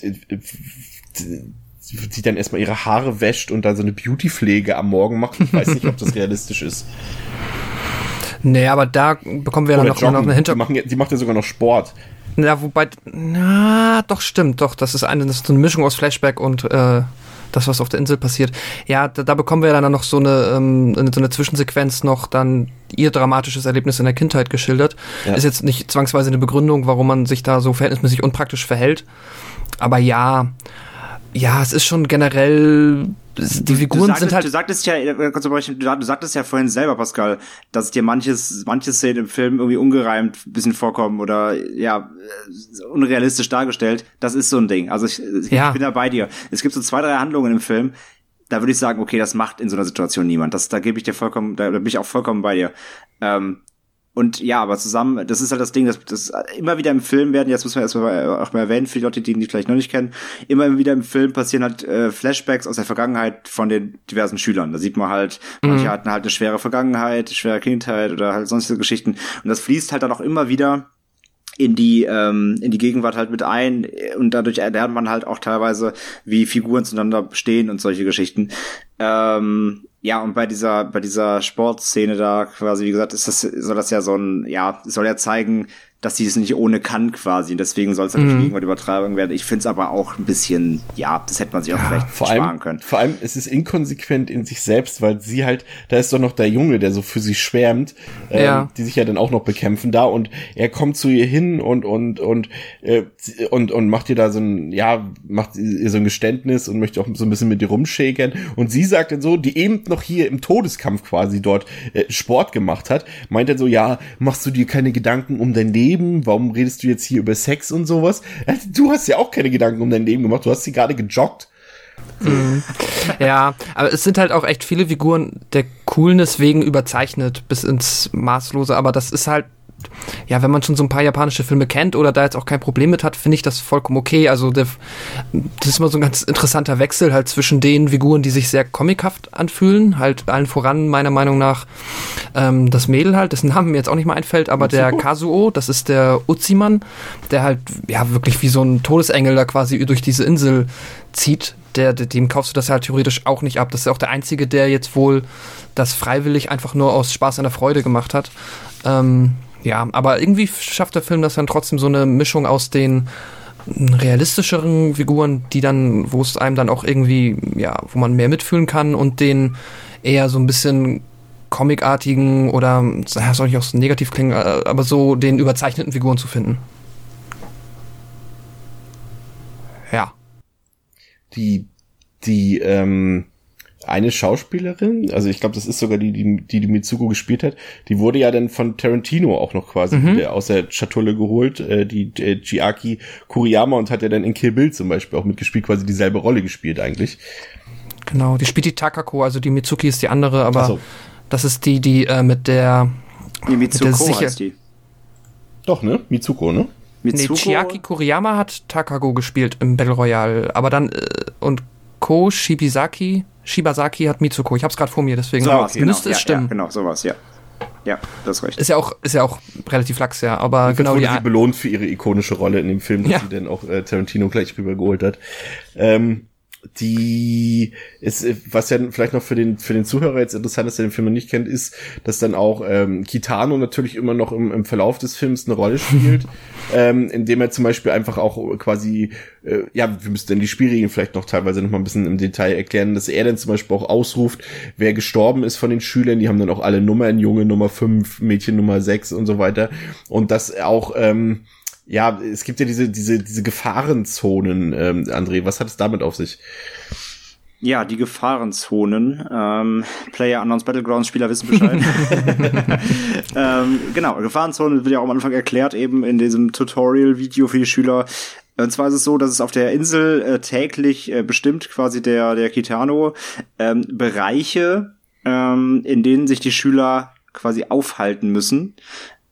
die dann erstmal ihre Haare wäscht und dann so eine Beautypflege am Morgen macht. Ich weiß nicht, ob das [laughs] realistisch ist. Nee, aber da bekommen wir ja noch, noch eine Hinter... Die, die macht ja sogar noch Sport. Ja, wobei, na, doch stimmt, doch, das ist eine, das ist eine Mischung aus Flashback und äh, das, was auf der Insel passiert. Ja, da, da bekommen wir dann noch so eine, ähm, so eine Zwischensequenz noch dann ihr dramatisches Erlebnis in der Kindheit geschildert. Ja. Ist jetzt nicht zwangsweise eine Begründung, warum man sich da so verhältnismäßig unpraktisch verhält. Aber ja, ja, es ist schon generell die Figuren du sagtest, sind halt. Du sagtest ja, äh, du sagtest ja vorhin selber, Pascal, dass dir manches, manche Szenen im Film irgendwie ungereimt bisschen vorkommen oder ja äh, unrealistisch dargestellt. Das ist so ein Ding. Also ich, ich ja. bin da bei dir. Es gibt so zwei, drei Handlungen im Film. Da würde ich sagen, okay, das macht in so einer Situation niemand. Das, da gebe ich dir vollkommen, da, da bin ich auch vollkommen bei dir. Ähm, und ja, aber zusammen, das ist halt das Ding, dass das immer wieder im Film werden, jetzt müssen wir erstmal auch mal erwähnen, für die Leute, die ihn vielleicht noch nicht kennen, immer wieder im Film passieren halt äh, Flashbacks aus der Vergangenheit von den diversen Schülern. Da sieht man halt, mhm. manche hatten halt eine schwere Vergangenheit, schwere Kindheit oder halt sonstige Geschichten. Und das fließt halt dann auch immer wieder in die ähm, in die Gegenwart halt mit ein und dadurch lernt man halt auch teilweise wie Figuren zueinander stehen und solche Geschichten ähm, ja, und bei dieser, bei dieser Sportszene da quasi, wie gesagt, ist das, soll das ja so ein, ja, soll ja zeigen, dass sie es nicht ohne kann quasi. Und deswegen soll es natürlich mhm. irgendwann Übertragung werden. Ich finde es aber auch ein bisschen, ja, das hätte man sich auch ja, vielleicht vor sparen allem, können. Vor allem, es ist inkonsequent in sich selbst, weil sie halt, da ist doch noch der Junge, der so für sie schwärmt, ähm, ja. die sich ja dann auch noch bekämpfen da und er kommt zu ihr hin und und und äh, und und macht ihr da so ein, ja, macht ihr so ein Geständnis und möchte auch so ein bisschen mit ihr rumschäkern und sie sagt dann so, die eben noch hier im Todeskampf quasi dort äh, Sport gemacht hat, meint dann so, ja, machst du dir keine Gedanken um dein Leben Leben? Warum redest du jetzt hier über Sex und sowas? [laughs] Du hast ja auch keine Gedanken um dein Leben gemacht. Du hast sie gerade gejoggt. Mhm. Ja, aber es sind halt auch echt viele Figuren der Coolness wegen überzeichnet bis ins Maßlose, aber das ist halt ja, wenn man schon so ein paar japanische Filme kennt oder da jetzt auch kein Problem mit hat, finde ich das vollkommen okay. Also das ist immer so ein ganz interessanter Wechsel halt zwischen den Figuren, die sich sehr comichaft anfühlen, halt allen voran meiner Meinung nach ähm, das Mädel halt, dessen Namen mir jetzt auch nicht mehr einfällt, aber der Kazuo, das ist der Uziman, der halt ja wirklich wie so ein Todesengel da quasi durch diese Insel zieht. Der, dem kaufst du das halt theoretisch auch nicht ab. Das ist auch der einzige, der jetzt wohl das freiwillig einfach nur aus Spaß an der Freude gemacht hat. Ähm, ja, aber irgendwie schafft der Film das dann trotzdem so eine Mischung aus den realistischeren Figuren, die dann, wo es einem dann auch irgendwie, ja, wo man mehr mitfühlen kann und den eher so ein bisschen comicartigen oder, ja, soll ich auch so negativ klingen, äh, aber so den überzeichneten Figuren zu finden. Ja. Die, die, ähm, eine Schauspielerin, also ich glaube, das ist sogar die, die, die die Mitsuko gespielt hat, die wurde ja dann von Tarantino auch noch quasi mhm. aus der Schatulle geholt, äh, die äh, Chiaki Kuriyama und hat ja dann in Kill Bill zum Beispiel auch mitgespielt, quasi dieselbe Rolle gespielt eigentlich. Genau, die spielt die Takako, also die Mitsuki ist die andere, aber so. das ist die, die äh, mit der die Mitsuko mit der heißt die. Doch, ne? Mitsuko, ne? Mitsuko? Nee, Chiaki Kuriyama hat Takako gespielt im Battle Royale, aber dann äh, und Ko Shibizaki Shibasaki hat Mitsuko. Ich habe es gerade vor mir, deswegen so okay, müsste genau. es stimmen. Ja, genau, sowas, ja. Ja, das ist recht. Ist ja auch, ist ja auch relativ lax, ja. Aber ich genau wurde sie belohnt für ihre ikonische Rolle in dem Film, dass ja. sie dann auch äh, Tarantino gleich rübergeholt hat. Ähm, die ist, was ja vielleicht noch für den für den Zuhörer jetzt interessant ist, der den Film nicht kennt, ist, dass dann auch ähm, Kitano natürlich immer noch im, im Verlauf des Films eine Rolle spielt, [laughs] ähm, indem er zum Beispiel einfach auch quasi, äh, ja, wir müssen dann die Spielregeln vielleicht noch teilweise noch mal ein bisschen im Detail erklären, dass er dann zum Beispiel auch ausruft, wer gestorben ist von den Schülern, die haben dann auch alle Nummern, Junge Nummer 5, Mädchen Nummer 6 und so weiter. Und das auch ähm, ja, es gibt ja diese, diese, diese Gefahrenzonen, ähm, André, was hat es damit auf sich? Ja, die Gefahrenzonen. Ähm, Player Unknowns Battlegrounds Spieler wissen Bescheid. [laughs] [laughs] ähm, genau, Gefahrenzonen wird ja auch am Anfang erklärt, eben in diesem Tutorial-Video für die Schüler. Und zwar ist es so, dass es auf der Insel äh, täglich äh, bestimmt quasi der, der Kitano ähm, Bereiche, ähm, in denen sich die Schüler quasi aufhalten müssen,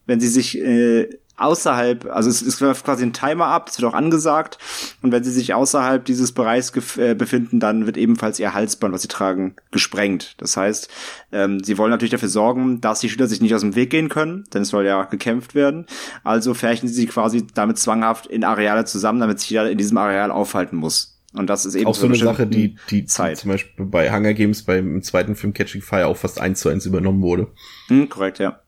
wenn sie sich äh, außerhalb, also es, es läuft quasi ein Timer ab, es wird auch angesagt. Und wenn sie sich außerhalb dieses Bereichs äh, befinden, dann wird ebenfalls ihr Halsband, was sie tragen, gesprengt. Das heißt, ähm, sie wollen natürlich dafür sorgen, dass die Schüler sich nicht aus dem Weg gehen können, denn es soll ja gekämpft werden. Also färchen sie sich quasi damit zwanghaft in Areale zusammen, damit sich jeder in diesem Areal aufhalten muss. Und das ist eben auch so eine Sache, die, die, Zeit. Zum Beispiel bei Hunger Games beim zweiten Film Catching Fire auch fast eins zu eins übernommen wurde. Hm, korrekt, ja.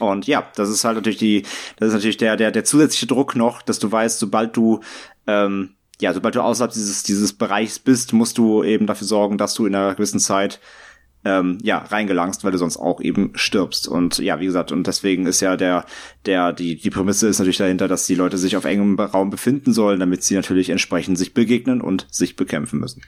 Und ja, das ist halt natürlich die, das ist natürlich der, der, der zusätzliche Druck noch, dass du weißt, sobald du, ähm, ja, sobald du außerhalb dieses, dieses Bereichs bist, musst du eben dafür sorgen, dass du in einer gewissen Zeit ähm, ja, reingelangst, weil du sonst auch eben stirbst. Und ja, wie gesagt, und deswegen ist ja der, der, die, die Prämisse ist natürlich dahinter, dass die Leute sich auf engem Raum befinden sollen, damit sie natürlich entsprechend sich begegnen und sich bekämpfen müssen.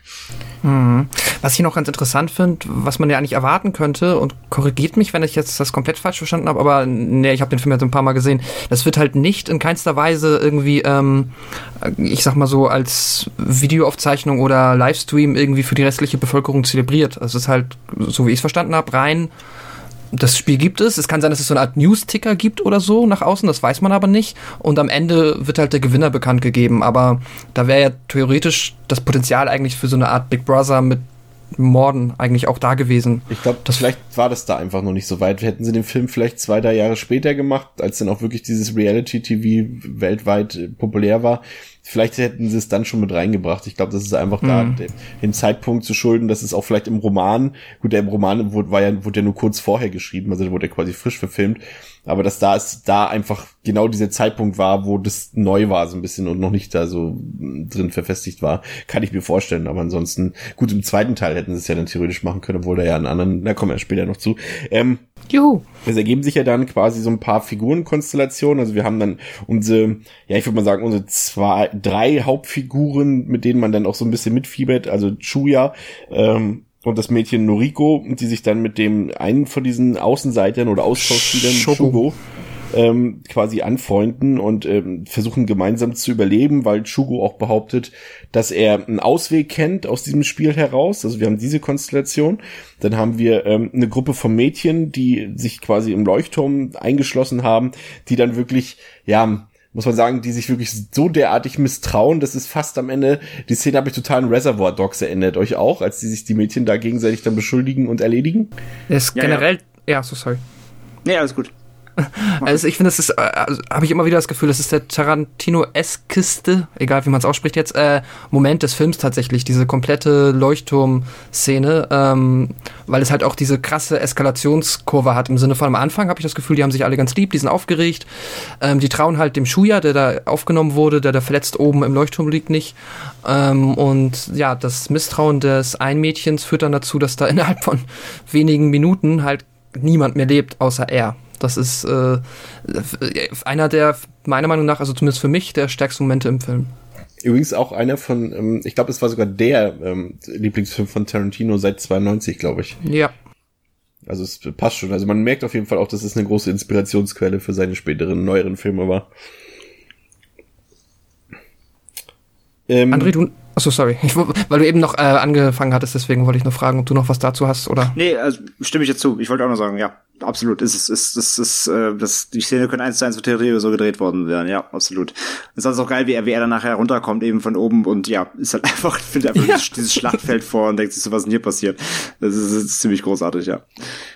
Mhm. Was ich noch ganz interessant finde, was man ja eigentlich erwarten könnte, und korrigiert mich, wenn ich jetzt das komplett falsch verstanden habe, aber nee, ich habe den Film jetzt ein paar Mal gesehen, das wird halt nicht in keinster Weise irgendwie, ähm, ich sag mal so, als Videoaufzeichnung oder Livestream irgendwie für die restliche Bevölkerung zelebriert. Also es ist halt so wie ich es verstanden habe, rein das Spiel gibt es. Es kann sein, dass es so eine Art News-Ticker gibt oder so nach außen, das weiß man aber nicht. Und am Ende wird halt der Gewinner bekannt gegeben. Aber da wäre ja theoretisch das Potenzial eigentlich für so eine Art Big Brother mit Morden eigentlich auch da gewesen. Ich glaube, vielleicht war das da einfach noch nicht so weit. Hätten sie den Film vielleicht zwei, drei Jahre später gemacht, als dann auch wirklich dieses Reality-TV weltweit populär war, vielleicht hätten sie es dann schon mit reingebracht. Ich glaube, das ist einfach mhm. da den Zeitpunkt zu schulden, dass es auch vielleicht im Roman, gut, der im Roman wurde, war ja, wurde ja nur kurz vorher geschrieben, also wurde er quasi frisch verfilmt, aber dass da ist, da einfach genau dieser Zeitpunkt war, wo das neu war so ein bisschen und noch nicht da so drin verfestigt war, kann ich mir vorstellen. Aber ansonsten, gut, im zweiten Teil hätten sie es ja dann theoretisch machen können, obwohl da ja einen anderen, da kommen wir später noch zu. Ähm, Juhu. Es ergeben sich ja dann quasi so ein paar Figurenkonstellationen. Also wir haben dann unsere, ja, ich würde mal sagen, unsere zwei, drei Hauptfiguren, mit denen man dann auch so ein bisschen mitfiebert. Also Chuya, ähm, und das Mädchen Noriko, die sich dann mit dem einen von diesen Außenseitern oder Austauschspielern, Shugo, ähm, quasi anfreunden und ähm, versuchen gemeinsam zu überleben, weil Shugo auch behauptet, dass er einen Ausweg kennt aus diesem Spiel heraus. Also wir haben diese Konstellation. Dann haben wir ähm, eine Gruppe von Mädchen, die sich quasi im Leuchtturm eingeschlossen haben, die dann wirklich, ja, muss man sagen, die sich wirklich so derartig misstrauen, dass es fast am Ende, die Szene habe ich total an Reservoir Dogs erinnert, euch auch, als die sich die Mädchen da gegenseitig dann beschuldigen und erledigen? Das ist ja, generell, ja. ja, so sorry. Nee, alles gut. [laughs] Also ich finde, das ist, äh, also habe ich immer wieder das Gefühl, das ist der Tarantino-eskiste, egal wie man es ausspricht jetzt, äh, Moment des Films tatsächlich, diese komplette Leuchtturm-Szene, ähm, weil es halt auch diese krasse Eskalationskurve hat. Im Sinne von am Anfang habe ich das Gefühl, die haben sich alle ganz lieb, die sind aufgeregt, ähm, die trauen halt dem Schuja, der da aufgenommen wurde, der da verletzt oben im Leuchtturm liegt, nicht. Ähm, und ja, das Misstrauen des einen Mädchens führt dann dazu, dass da [laughs] innerhalb von wenigen Minuten halt niemand mehr lebt, außer er. Das ist äh, einer der, meiner Meinung nach, also zumindest für mich, der stärksten Momente im Film. Übrigens auch einer von, ähm, ich glaube, es war sogar der ähm, Lieblingsfilm von Tarantino seit 92, glaube ich. Ja. Also es passt schon. Also man merkt auf jeden Fall auch, dass es eine große Inspirationsquelle für seine späteren, neueren Filme war. Ähm, André, du, Achso, sorry. Ich, weil du eben noch äh, angefangen hattest, deswegen wollte ich noch fragen, ob du noch was dazu hast, oder? Nee, also stimme ich jetzt zu. Ich wollte auch noch sagen, ja absolut. Ist, es ist, es ist, äh, das, die Szene können eins zu eins für Theorie so gedreht worden werden, ja, absolut. Es ist auch geil, wie er, wie er dann nachher runterkommt, eben von oben und ja, ist halt [laughs] einfach, findet einfach ja. dieses, Schlachtfeld vor und denkt sich so, was denn hier passiert. Das ist, ist ziemlich großartig, ja.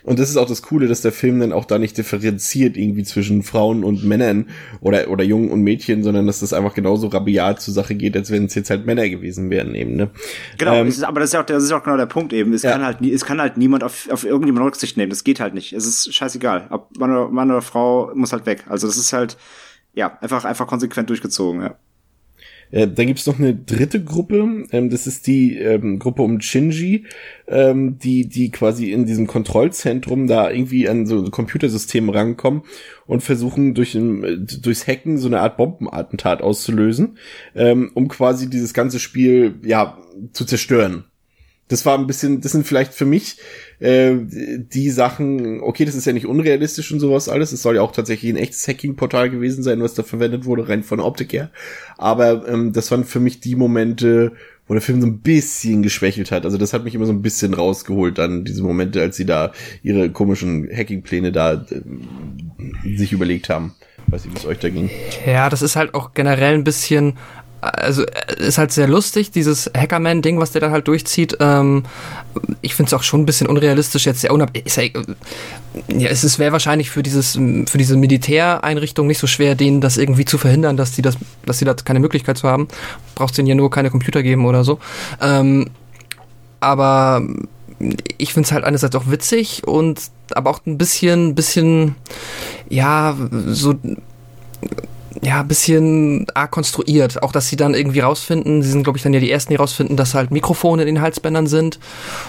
Und das ist auch das Coole, dass der Film dann auch da nicht differenziert irgendwie zwischen Frauen und Männern oder, oder Jungen und Mädchen, sondern dass das einfach genauso rabiat zur Sache geht, als wenn es jetzt halt Männer gewesen wären eben, ne? Genau, ähm, ist, aber das ist ja auch, das ist auch genau der Punkt eben. Es ja. kann halt, es kann halt niemand auf, auf irgendjemand Rücksicht nehmen. Das geht halt nicht. Es ist ist scheißegal. Ob Mann oder, Mann oder Frau muss halt weg. Also das ist halt, ja, einfach, einfach konsequent durchgezogen, ja. Äh, dann gibt's noch eine dritte Gruppe, ähm, das ist die ähm, Gruppe um Shinji, ähm, die, die quasi in diesem Kontrollzentrum da irgendwie an so Computersysteme rankommen und versuchen durch ein, durchs Hacken so eine Art Bombenattentat auszulösen, ähm, um quasi dieses ganze Spiel ja zu zerstören. Das war ein bisschen, das sind vielleicht für mich äh, die Sachen, okay, das ist ja nicht unrealistisch und sowas alles. Es soll ja auch tatsächlich ein echtes Hacking-Portal gewesen sein, was da verwendet wurde, rein von Optik her. Aber ähm, das waren für mich die Momente, wo der Film so ein bisschen geschwächelt hat. Also das hat mich immer so ein bisschen rausgeholt dann, diese Momente, als sie da ihre komischen Hacking-Pläne da äh, sich überlegt haben. Weiß nicht, wie es euch da ging. Ja, das ist halt auch generell ein bisschen also ist halt sehr lustig, dieses Hackerman-Ding, was der dann halt durchzieht. Ähm, ich finde es auch schon ein bisschen unrealistisch jetzt sehr unabhängig. Ja, es wäre wahrscheinlich für dieses für diese Militäreinrichtung nicht so schwer, denen das irgendwie zu verhindern, dass die das, dass sie da keine Möglichkeit zu haben. Brauchst denen ja nur keine Computer geben oder so. Ähm, aber ich finde es halt einerseits auch witzig und aber auch ein bisschen, bisschen, ja, so ja, bisschen arg konstruiert. Auch, dass sie dann irgendwie rausfinden, sie sind, glaube ich, dann ja die Ersten, die rausfinden, dass halt Mikrofone in den Halsbändern sind.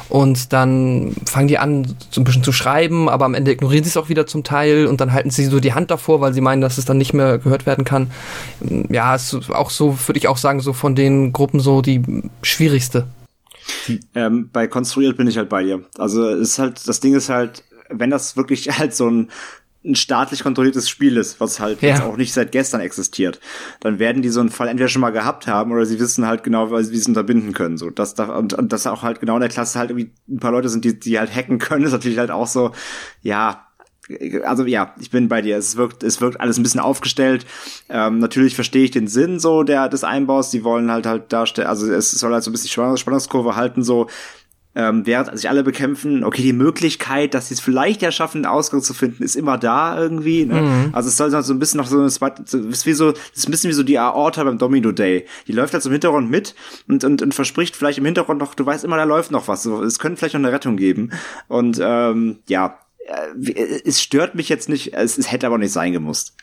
Und dann fangen die an, so ein bisschen zu schreiben, aber am Ende ignorieren sie es auch wieder zum Teil und dann halten sie so die Hand davor, weil sie meinen, dass es dann nicht mehr gehört werden kann. Ja, ist auch so, würde ich auch sagen, so von den Gruppen so die schwierigste. Ähm, bei konstruiert bin ich halt bei dir. Also ist halt, das Ding ist halt, wenn das wirklich [laughs] halt so ein ein staatlich kontrolliertes Spiel ist, was halt ja. jetzt auch nicht seit gestern existiert, dann werden die so einen Fall entweder schon mal gehabt haben oder sie wissen halt genau, wie sie es unterbinden können. So, dass da, und, und dass auch halt genau in der Klasse halt irgendwie ein paar Leute sind, die, die halt hacken können, ist natürlich halt auch so, ja, also ja, ich bin bei dir. Es wirkt, es wirkt alles ein bisschen aufgestellt. Ähm, natürlich verstehe ich den Sinn so der des Einbaus. Die wollen halt halt darstellen, also es soll halt so ein bisschen Spannungskurve halten so ähm, während sich alle bekämpfen, okay, die Möglichkeit, dass sie es vielleicht ja schaffen, einen Ausgang zu finden, ist immer da irgendwie. Ne? Mhm. Also es soll so ein bisschen noch so eine so, ist wie so, das ist ein bisschen wie so die Aorta beim Domino Day. Die läuft halt so im Hintergrund mit und, und, und verspricht vielleicht im Hintergrund noch, du weißt immer, da läuft noch was. So, es könnte vielleicht noch eine Rettung geben. Und ähm, ja, äh, es stört mich jetzt nicht, es, es hätte aber nicht sein gemusst.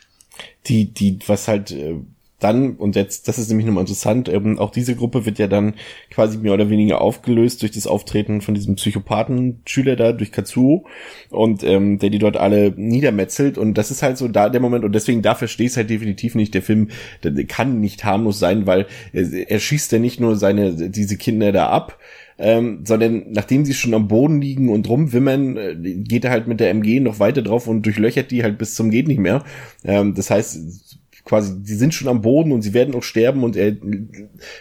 Die, die, was halt äh, dann, und jetzt, das ist nämlich nochmal interessant, ähm, auch diese Gruppe wird ja dann quasi mehr oder weniger aufgelöst durch das Auftreten von diesem Psychopathen-Schüler da, durch Katsuo, und ähm, der die dort alle niedermetzelt. Und das ist halt so da der Moment, und deswegen da verstehe ich halt definitiv nicht. Der Film der, der kann nicht harmlos sein, weil er, er schießt ja nicht nur seine, diese Kinder da ab, ähm, sondern nachdem sie schon am Boden liegen und rumwimmern, äh, geht er halt mit der MG noch weiter drauf und durchlöchert die halt bis zum geht nicht mehr. Ähm, das heißt, quasi, die sind schon am Boden und sie werden auch sterben und er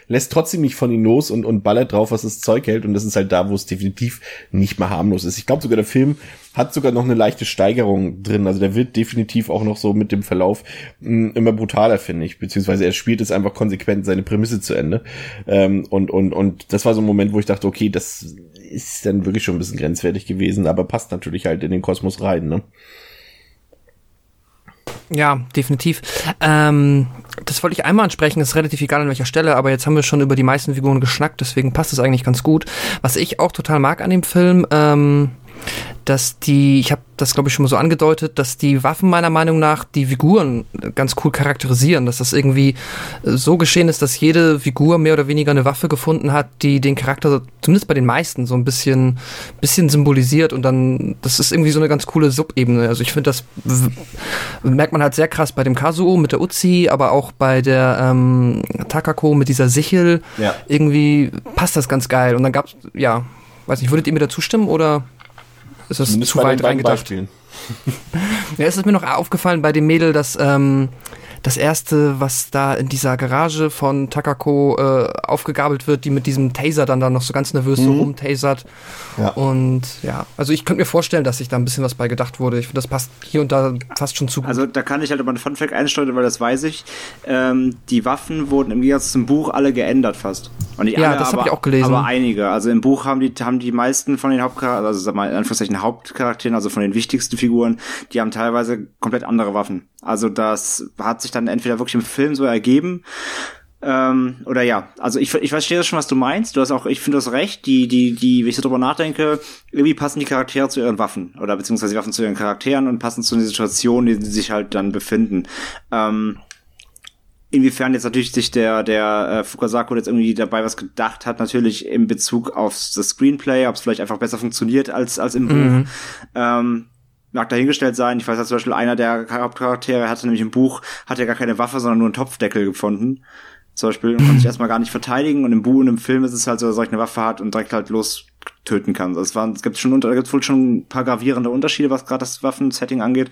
lässt trotzdem nicht von ihnen los und, und ballert drauf, was das Zeug hält. Und das ist halt da, wo es definitiv nicht mehr harmlos ist. Ich glaube sogar, der Film hat sogar noch eine leichte Steigerung drin. Also der wird definitiv auch noch so mit dem Verlauf mh, hm, immer brutaler, finde ich. Beziehungsweise er spielt es einfach konsequent seine Prämisse zu Ende. Ähm, und, und, und das war so ein Moment, wo ich dachte, okay, das ist dann wirklich schon ein bisschen grenzwertig gewesen, aber passt natürlich halt in den Kosmos rein, ne? Ja, definitiv. Ähm, das wollte ich einmal ansprechen, ist relativ egal an welcher Stelle, aber jetzt haben wir schon über die meisten Figuren geschnackt, deswegen passt es eigentlich ganz gut. Was ich auch total mag an dem Film, ähm, dass die, ich habe das glaube ich schon mal so angedeutet, dass die Waffen meiner Meinung nach die Figuren ganz cool charakterisieren, dass das irgendwie äh, so geschehen ist, dass jede Figur mehr oder weniger eine Waffe gefunden hat, die den Charakter zumindest bei den meisten so ein bisschen bisschen symbolisiert und dann das ist irgendwie so eine ganz coole Subebene. Also ich finde das merkt man halt sehr krass bei dem Kazuo mit der Uzi, aber auch bei der ähm, Takako mit dieser Sichel. Ja. Irgendwie passt das ganz geil und dann gab's ja, weiß nicht, würdet ihr mir da zustimmen oder ist das Zumindest zu weit reingedacht? [laughs] ja, es ist mir noch aufgefallen bei dem Mädel, dass ähm, das erste, was da in dieser Garage von Takako äh, aufgegabelt wird, die mit diesem Taser dann da noch so ganz nervös mhm. so rumtasert. Ja. Und ja, also ich könnte mir vorstellen, dass sich da ein bisschen was bei gedacht wurde. Ich finde, das passt hier und da fast schon zu gut. Also da kann ich halt aber ein Funfact einsteuern, weil das weiß ich. Ähm, die Waffen wurden im Gegensatz zum Buch alle geändert fast. Und nicht ja, alle, das habe ich auch gelesen. Aber einige. Also im Buch haben die, haben die meisten von den Hauptcharakteren, also sag mal in Anführungszeichen Hauptcharakteren, also von den wichtigsten Figuren, die haben teilweise komplett andere Waffen. Also das hat sich dann entweder wirklich im Film so ergeben, ähm, oder ja, also ich, ich verstehe schon, was du meinst. Du hast auch, ich finde das recht, die, die, die, wenn ich so drüber nachdenke, irgendwie passen die Charaktere zu ihren Waffen oder beziehungsweise die Waffen zu ihren Charakteren und passen zu den Situationen, in denen sie sich halt dann befinden. Ähm, inwiefern jetzt natürlich sich der, der äh, Fukasaku jetzt irgendwie dabei was gedacht hat, natürlich in Bezug auf das Screenplay, ob es vielleicht einfach besser funktioniert als, als im Buch. Mhm. Ähm, mag dahingestellt sein. Ich weiß ja zum Beispiel, einer der Hauptcharaktere hatte nämlich im Buch, hat ja gar keine Waffe, sondern nur einen Topfdeckel gefunden. Zum Beispiel, und konnte sich [clears throat] erstmal gar nicht verteidigen. Und im Buch und im Film ist es halt so, dass er eine Waffe hat und direkt halt los töten kann. Also es, waren, es gibt schon, da gibt wohl schon ein paar gravierende Unterschiede, was gerade das Waffensetting angeht.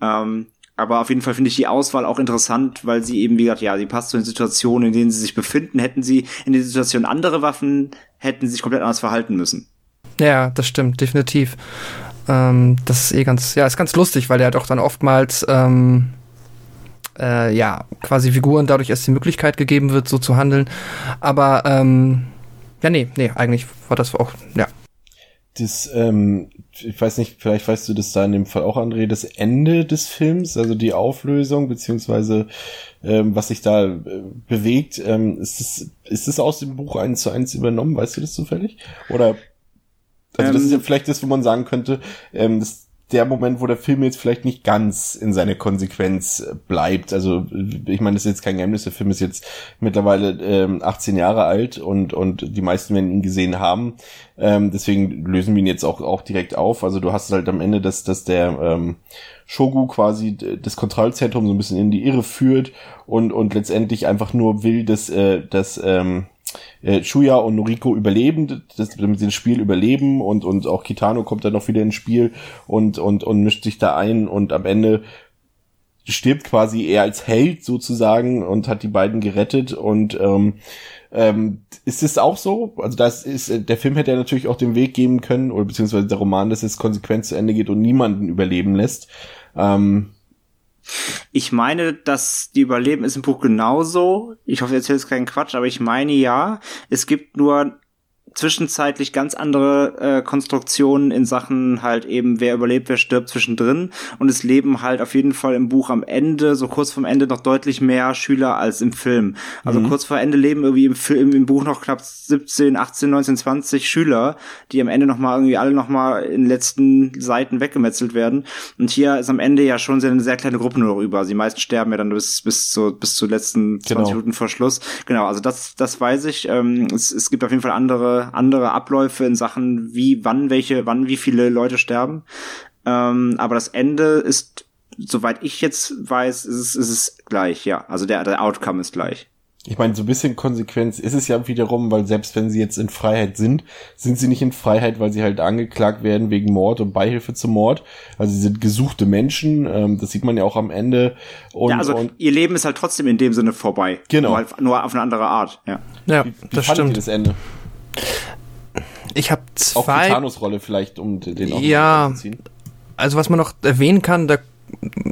Ähm, aber auf jeden Fall finde ich die Auswahl auch interessant, weil sie eben, wie gesagt, ja, sie passt zu den Situationen, in denen sie sich befinden. Hätten sie in der Situation andere Waffen, hätten sie sich komplett anders verhalten müssen. Ja, das stimmt, definitiv. Ähm, das ist eh ganz, ja, ist ganz lustig, weil er halt auch dann oftmals, ähm, äh, ja, quasi Figuren dadurch erst die Möglichkeit gegeben wird, so zu handeln. Aber, ähm, ja, nee, nee, eigentlich war das auch, ja. Das, ähm, ich weiß nicht, vielleicht weißt du das da in dem Fall auch, André, das Ende des Films, also die Auflösung, beziehungsweise ähm, was sich da äh, bewegt, ähm, ist das, ist das aus dem Buch eins zu eins übernommen, weißt du das zufällig? Oder also das ist ja ähm, vielleicht das, wo man sagen könnte, ähm, das der Moment, wo der Film jetzt vielleicht nicht ganz in seiner Konsequenz äh, bleibt. Also ich meine, das ist jetzt kein Geheimnis, der Film ist jetzt mittlerweile ähm, 18 Jahre alt und, und die meisten werden ihn gesehen haben. Ähm, deswegen lösen wir ihn jetzt auch, auch direkt auf. Also du hast halt am Ende, dass, dass der ähm, Shogu quasi das Kontrollzentrum so ein bisschen in die Irre führt und, und letztendlich einfach nur will, dass, äh, dass ähm, äh, Shuya und Noriko überleben, das, damit sie das Spiel überleben und, und auch Kitano kommt dann noch wieder ins Spiel und, und, und mischt sich da ein und am Ende stirbt quasi er als Held sozusagen und hat die beiden gerettet und ähm, ähm, ist es auch so? Also das ist, der Film hätte ja natürlich auch den Weg geben können, oder beziehungsweise der Roman, dass es konsequent zu Ende geht und niemanden überleben lässt. Ähm, ich meine, dass die Überleben ist im Buch genauso. Ich hoffe, ich erzähle keinen Quatsch, aber ich meine ja, es gibt nur zwischenzeitlich ganz andere äh, Konstruktionen in Sachen halt eben, wer überlebt, wer stirbt zwischendrin. Und es leben halt auf jeden Fall im Buch am Ende, so kurz vorm Ende, noch deutlich mehr Schüler als im Film. Also mhm. kurz vor Ende leben irgendwie im Film, im Buch noch knapp 17, 18, 19, 20 Schüler, die am Ende nochmal irgendwie alle nochmal in den letzten Seiten weggemetzelt werden. Und hier ist am Ende ja schon eine sehr kleine Gruppe nur über. Die meisten sterben ja dann bis, bis zu, bis zu letzten 20 genau. Minuten vor Schluss. Genau, also das, das weiß ich. Ähm, es, es gibt auf jeden Fall andere, andere Abläufe in Sachen, wie, wann welche, wann wie viele Leute sterben. Ähm, aber das Ende ist, soweit ich jetzt weiß, ist es, ist es gleich, ja. Also der, der Outcome ist gleich. Ich meine, so ein bisschen Konsequenz ist es ja wiederum, weil selbst wenn sie jetzt in Freiheit sind, sind sie nicht in Freiheit, weil sie halt angeklagt werden wegen Mord und Beihilfe zum Mord. Also sie sind gesuchte Menschen, ähm, das sieht man ja auch am Ende. Und, ja, also und ihr Leben ist halt trotzdem in dem Sinne vorbei. Genau. Nur, halt, nur auf eine andere Art, ja. Ja, wie, wie das stimmt. das Ende? Ich habe zwei... Auch die Thanos-Rolle vielleicht, um den auch Ja, also was man noch erwähnen kann, da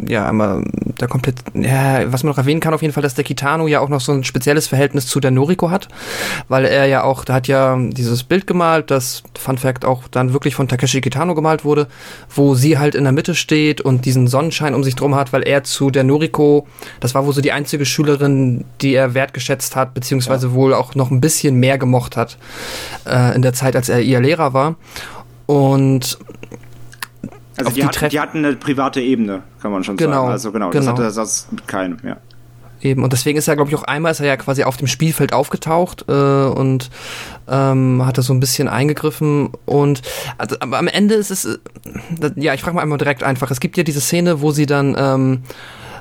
ja, einmal da komplett, ja, was man noch erwähnen kann auf jeden Fall, dass der Kitano ja auch noch so ein spezielles Verhältnis zu der Noriko hat, weil er ja auch, da hat ja dieses Bild gemalt, das Fun Fact auch dann wirklich von Takeshi Kitano gemalt wurde, wo sie halt in der Mitte steht und diesen Sonnenschein um sich drum hat, weil er zu der Noriko, das war wohl so die einzige Schülerin, die er wertgeschätzt hat, beziehungsweise ja. wohl auch noch ein bisschen mehr gemocht hat äh, in der Zeit, als er ihr Lehrer war. Und also die, die, hat, die, hatten eine private Ebene, kann man schon genau, sagen. Also genau, genau. das hatte das mit keinem, ja. Eben, und deswegen ist er, glaube ich, auch einmal ist er ja quasi auf dem Spielfeld aufgetaucht äh, und ähm, hat da so ein bisschen eingegriffen. Und also, aber am Ende ist es, äh, ja, ich frage mal einmal direkt einfach, es gibt ja diese Szene, wo sie dann ähm,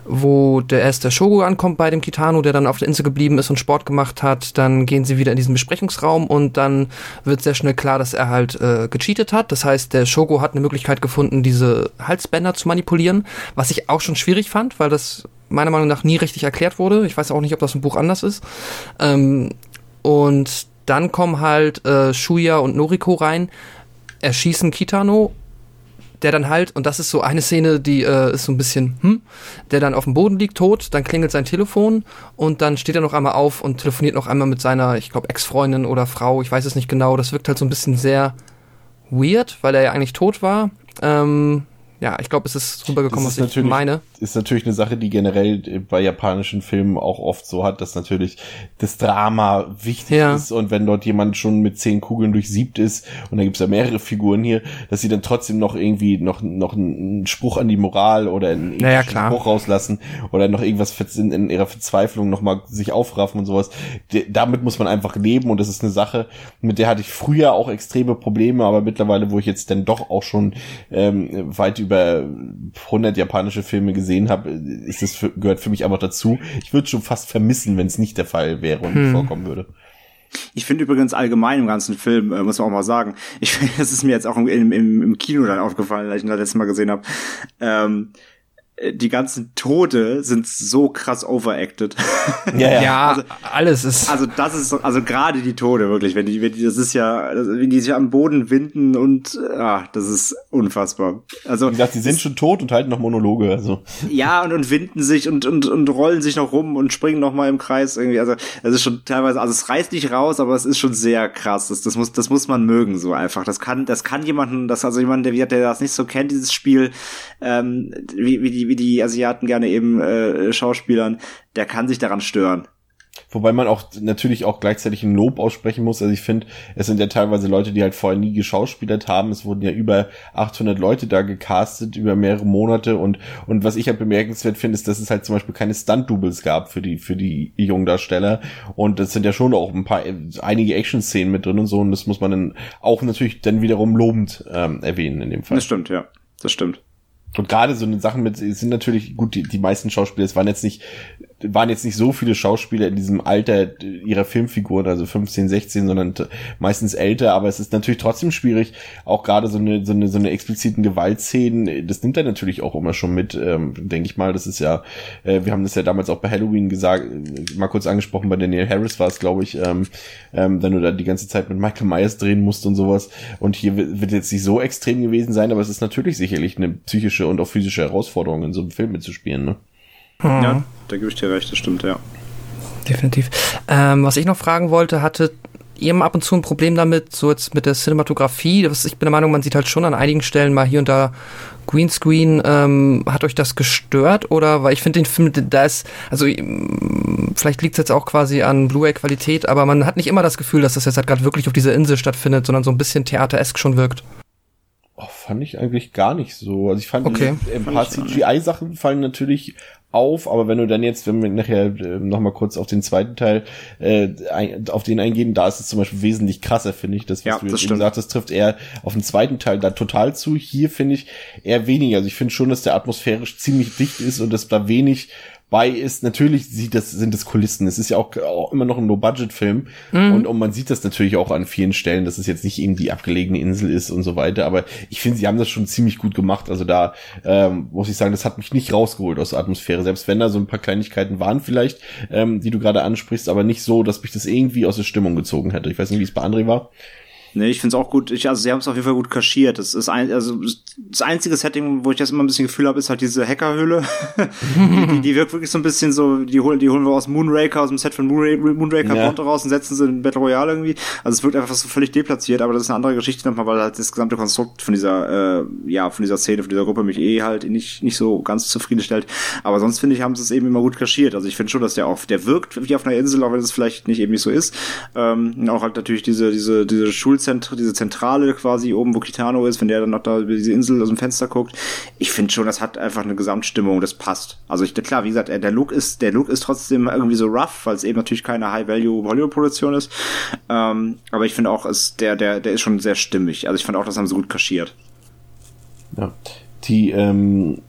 wo der erst der Shogo ankommt bei dem Kitano, der dann auf der Insel geblieben ist und Sport gemacht hat. Dann gehen sie wieder in diesen Besprechungsraum und dann wird sehr schnell klar, dass er halt äh, gecheatet hat. Das heißt, der Shogo hat eine Möglichkeit gefunden, diese Halsbänder zu manipulieren, was ich auch schon schwierig fand, weil das meiner Meinung nach nie richtig erklärt wurde. Ich weiß auch nicht, ob das im Buch anders ist. Ähm, und dann kommen halt äh, Shuya und Noriko rein, erschießen Kitano der dann halt, und das ist so eine Szene, die äh, ist so ein bisschen, hm, der dann auf dem Boden liegt, tot, dann klingelt sein Telefon und dann steht er noch einmal auf und telefoniert noch einmal mit seiner, ich glaube, Ex-Freundin oder Frau, ich weiß es nicht genau. Das wirkt halt so ein bisschen sehr weird, weil er ja eigentlich tot war. Ähm, ja, ich glaube, es ist rübergekommen, was ich meine. Ist natürlich eine Sache, die generell bei japanischen Filmen auch oft so hat, dass natürlich das Drama wichtig ja. ist und wenn dort jemand schon mit zehn Kugeln durchsiebt ist und da gibt's ja mehrere Figuren hier, dass sie dann trotzdem noch irgendwie noch, noch einen Spruch an die Moral oder einen naja, Spruch rauslassen oder noch irgendwas in, in ihrer Verzweiflung nochmal sich aufraffen und sowas. De, damit muss man einfach leben und das ist eine Sache, mit der hatte ich früher auch extreme Probleme, aber mittlerweile, wo ich jetzt dann doch auch schon ähm, weit über über 100 japanische Filme gesehen habe, ist das für, gehört für mich einfach dazu. Ich würde schon fast vermissen, wenn es nicht der Fall wäre und hm. vorkommen würde. Ich finde übrigens allgemein im ganzen Film, äh, muss man auch mal sagen, ich [laughs] finde, das ist mir jetzt auch im, im, im Kino dann aufgefallen, als ich ihn das letzte Mal gesehen habe. Ähm, die ganzen Tode sind so krass overacted. [laughs] Ja, ja. ja also, alles ist. Also das ist also gerade die Tode wirklich, wenn die, wenn die das ist ja, wenn die sich am Boden winden und ah, das ist unfassbar. Also wie gesagt, die sind schon tot und halten noch Monologe. Also ja und und winden sich und und und rollen sich noch rum und springen noch mal im Kreis irgendwie. Also das ist schon teilweise, also es reißt nicht raus, aber es ist schon sehr krass. Das, das muss das muss man mögen so einfach. Das kann das kann jemanden, das also jemand der der das nicht so kennt dieses Spiel, ähm, wie wie die wie die Asiaten gerne eben äh, Schauspielern, der kann sich daran stören. Wobei man auch natürlich auch gleichzeitig ein Lob aussprechen muss. Also ich finde, es sind ja teilweise Leute, die halt vorher nie geschauspielert haben. Es wurden ja über 800 Leute da gecastet über mehrere Monate und und was ich halt bemerkenswert finde, ist, dass es halt zum Beispiel keine Stunt-Doubles gab für die für die Jungdarsteller und es sind ja schon auch ein paar einige Action-Szenen mit drin und so und das muss man dann auch natürlich dann wiederum lobend ähm, erwähnen in dem Fall. Das stimmt, ja, das stimmt. Und gerade so eine Sachen mit, sind natürlich, gut, die, die meisten Schauspieler, es waren jetzt nicht waren jetzt nicht so viele Schauspieler in diesem Alter ihrer Filmfiguren, also 15, 16, sondern meistens älter, aber es ist natürlich trotzdem schwierig, auch gerade so eine, so eine, so eine expliziten Gewaltszenen, das nimmt er natürlich auch immer schon mit, ähm, denke ich mal, das ist ja, äh, wir haben das ja damals auch bei Halloween gesagt, mal kurz angesprochen, bei Daniel Harris war es, glaube ich, ähm, ähm, dann du da die ganze Zeit mit Michael Myers drehen musst und sowas und hier wird jetzt nicht so extrem gewesen sein, aber es ist natürlich sicherlich eine psychische und auch physische Herausforderung, in so einem Film mitzuspielen, ne? Mhm. Ja, da gebe ich dir recht, das stimmt, ja. Definitiv. Ähm, was ich noch fragen wollte, hatte ihr ab und zu ein Problem damit, so jetzt mit der Cinematografie. Ich bin der Meinung, man sieht halt schon an einigen Stellen mal hier und da Greenscreen. Ähm, hat euch das gestört? Oder, weil ich finde den Film, da ist, also vielleicht liegt es jetzt auch quasi an Blu-ray-Qualität, aber man hat nicht immer das Gefühl, dass das jetzt halt gerade wirklich auf dieser Insel stattfindet, sondern so ein bisschen theateresk schon wirkt. Oh, fand ich eigentlich gar nicht so. Also ich fand okay. ein paar CGI-Sachen fallen natürlich auf, aber wenn du dann jetzt, wenn wir nachher äh, nochmal kurz auf den zweiten Teil äh, ein, auf den eingehen, da ist es zum Beispiel wesentlich krasser, finde ich. Das, was ja, du jetzt eben gesagt hast, trifft eher auf den zweiten Teil da total zu. Hier finde ich eher weniger. Also ich finde schon, dass der atmosphärisch ziemlich dicht ist und dass da wenig bei ist, natürlich sieht das, sind das Kulissen. Es ist ja auch, auch immer noch ein Low-Budget-Film. Mhm. Und, und man sieht das natürlich auch an vielen Stellen, dass es jetzt nicht eben die abgelegene Insel ist und so weiter. Aber ich finde, sie haben das schon ziemlich gut gemacht. Also da ähm, muss ich sagen, das hat mich nicht rausgeholt aus der Atmosphäre. Selbst wenn da so ein paar Kleinigkeiten waren vielleicht, ähm, die du gerade ansprichst, aber nicht so, dass mich das irgendwie aus der Stimmung gezogen hätte. Ich weiß nicht, wie es bei André war. Nee, ich finde es auch gut. Ich, also sie haben es auf jeden Fall gut kaschiert. Das ist ein, also das einzige Setting, wo ich das immer ein bisschen Gefühl habe, ist halt diese Hackerhöhle. [laughs] die, die, die, wirkt wirklich so ein bisschen so, die holen, die holen wir aus Moonraker, aus dem Set von Moonraker, Moonraker ja. raus und setzen sie in Battle Royale irgendwie. Also es wirkt einfach so völlig deplatziert, aber das ist eine andere Geschichte nochmal, weil halt das gesamte Konstrukt von dieser, äh, ja, von dieser Szene, von dieser Gruppe mich eh halt nicht, nicht so ganz zufriedenstellt. Aber sonst finde ich, haben sie es eben immer gut kaschiert. Also ich finde schon, dass der auch, der wirkt wie auf einer Insel, auch wenn es vielleicht nicht eben nicht so ist. Ähm, auch halt natürlich diese, diese, diese Schul Schulzentrum, diese Zentrale quasi oben, wo Kitano ist, wenn der dann noch da über diese Insel aus dem Fenster guckt. Ich finde schon, das hat einfach eine Gesamtstimmung, das passt. Also ich, klar, wie gesagt, der Look ist, der Look ist trotzdem irgendwie so rough, weil es eben natürlich keine High-Value Hollywood-Produktion ist. Ähm, aber ich finde auch, ist der, der, der ist schon sehr stimmig. Also ich fand auch, das haben sie gut kaschiert. Ja. Die, ähm,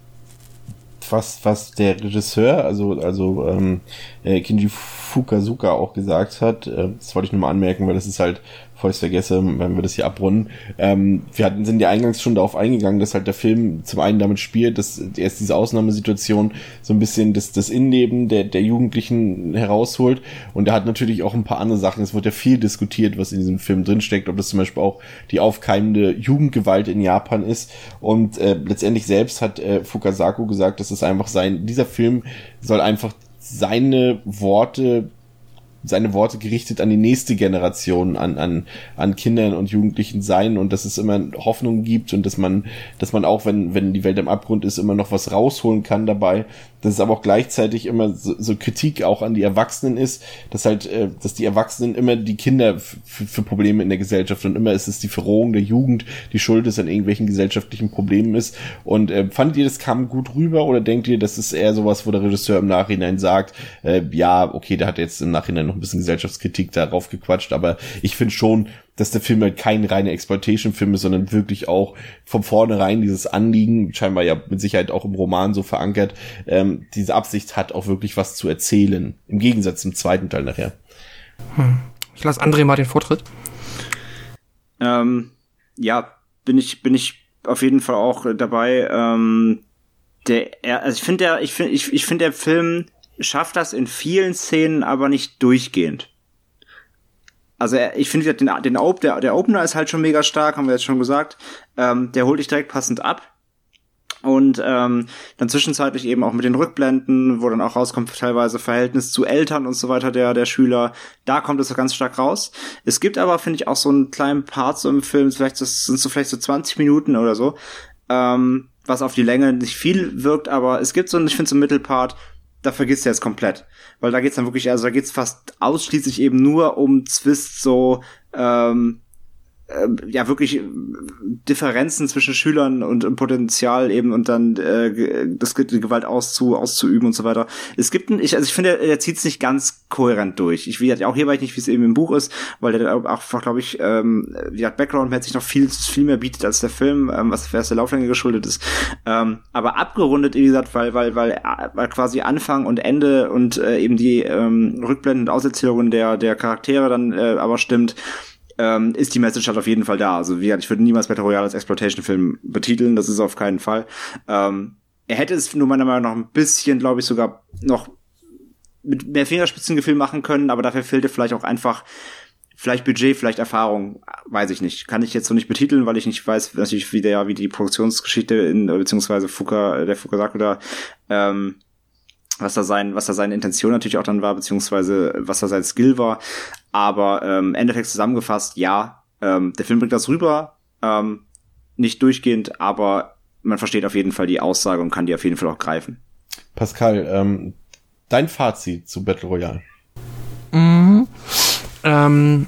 was, was der Regisseur, also, also ähm, äh, Kinji Fukazuka auch gesagt hat, äh, das wollte ich nur mal anmerken, weil das ist halt bevor ich es vergesse, wenn wir das hier abrunden. Ähm, wir hatten, sind ja eingangs schon darauf eingegangen, dass halt der Film zum einen damit spielt, dass erst diese Ausnahmesituation so ein bisschen das, das Innenleben der, der Jugendlichen herausholt. Und er hat natürlich auch ein paar andere Sachen. Es wird ja viel diskutiert, was in diesem Film drinsteckt, ob das zum Beispiel auch die aufkeimende Jugendgewalt in Japan ist. Und äh, letztendlich selbst hat äh, Fukasaku gesagt, dass es einfach sein, dieser Film soll einfach seine Worte seine Worte gerichtet an die nächste Generation, an, an, an Kindern und Jugendlichen sein und dass es immer Hoffnung gibt und dass man, dass man auch, wenn, wenn die Welt im Abgrund ist, immer noch was rausholen kann dabei. Dass es aber auch gleichzeitig immer so, so Kritik auch an die Erwachsenen ist, dass halt, äh, dass die Erwachsenen immer die Kinder für Probleme in der Gesellschaft und immer ist es die Verrohung der Jugend, die schuld ist an irgendwelchen gesellschaftlichen Problemen ist. Und äh, fandet ihr, das kam gut rüber oder denkt ihr, das ist eher sowas, wo der Regisseur im Nachhinein sagt, äh, ja, okay, der hat jetzt im Nachhinein noch ein bisschen Gesellschaftskritik darauf gequatscht, aber ich finde schon, dass der Film halt kein reiner Exploitation-Film ist, sondern wirklich auch von vornherein dieses Anliegen, scheinbar ja mit Sicherheit auch im Roman so verankert, ähm, diese Absicht hat, auch wirklich was zu erzählen. Im Gegensatz zum zweiten Teil nachher. Hm. Ich lasse André mal den Vortritt. Ähm, ja, bin ich, bin ich auf jeden Fall auch dabei. Ähm, der, also ich finde der, ich finde, ich, ich finde der Film schafft das in vielen Szenen, aber nicht durchgehend. Also ich finde den, den der, der Opener ist halt schon mega stark, haben wir jetzt schon gesagt. Ähm, der holt dich direkt passend ab. Und ähm, dann zwischenzeitlich eben auch mit den Rückblenden, wo dann auch rauskommt teilweise Verhältnis zu Eltern und so weiter der der Schüler. Da kommt es ganz stark raus. Es gibt aber finde ich auch so einen kleinen Part so im Film, vielleicht das sind so vielleicht so 20 Minuten oder so, ähm, was auf die Länge nicht viel wirkt, aber es gibt so, ich finde so einen Mittelpart, da vergisst du jetzt komplett. Weil da geht's dann wirklich, also da geht's fast ausschließlich eben nur um Zwist so, ähm, äh, ja wirklich Differenzen zwischen Schülern und, Potenzial eben und dann äh, das die Gewalt auszu, auszuüben und so weiter. Es gibt ein, ich, also ich finde, er, zieht es nicht ganz kohärent durch. Ich will auch hier weiß ich nicht, wie es eben im Buch ist, weil der auch, glaube ich, ähm, wie hat Background-mäßig noch viel, viel mehr bietet als der Film, ähm, was erst der Lauflänge geschuldet ist. Ähm, aber abgerundet, wie gesagt, weil, weil, weil, weil quasi Anfang und Ende und äh, eben die ähm, Rückblenden und Auserzählungen der, der Charaktere dann äh, aber stimmt ähm, ist die Message halt auf jeden Fall da. Also wie gesagt, ich würde niemals Battle Royale als Exploitation-Film betiteln, das ist auf keinen Fall. Ähm, er hätte es nur meiner Meinung nach ein bisschen, glaube ich, sogar noch mit mehr Fingerspitzengefühl machen können, aber dafür fehlte vielleicht auch einfach vielleicht Budget, vielleicht Erfahrung, weiß ich nicht. Kann ich jetzt so nicht betiteln, weil ich nicht weiß, natürlich wie der, wie die Produktionsgeschichte in, beziehungsweise Fuka, der Fukasaku da, ähm, was da sein, was da seine Intention natürlich auch dann war, beziehungsweise was da sein Skill war. Aber ähm, im Endeffekt zusammengefasst, ja, ähm, der Film bringt das rüber, ähm, nicht durchgehend, aber man versteht auf jeden Fall die Aussage und kann die auf jeden Fall auch greifen. Pascal, ähm, dein Fazit zu Battle Royale? Mhm. Ähm,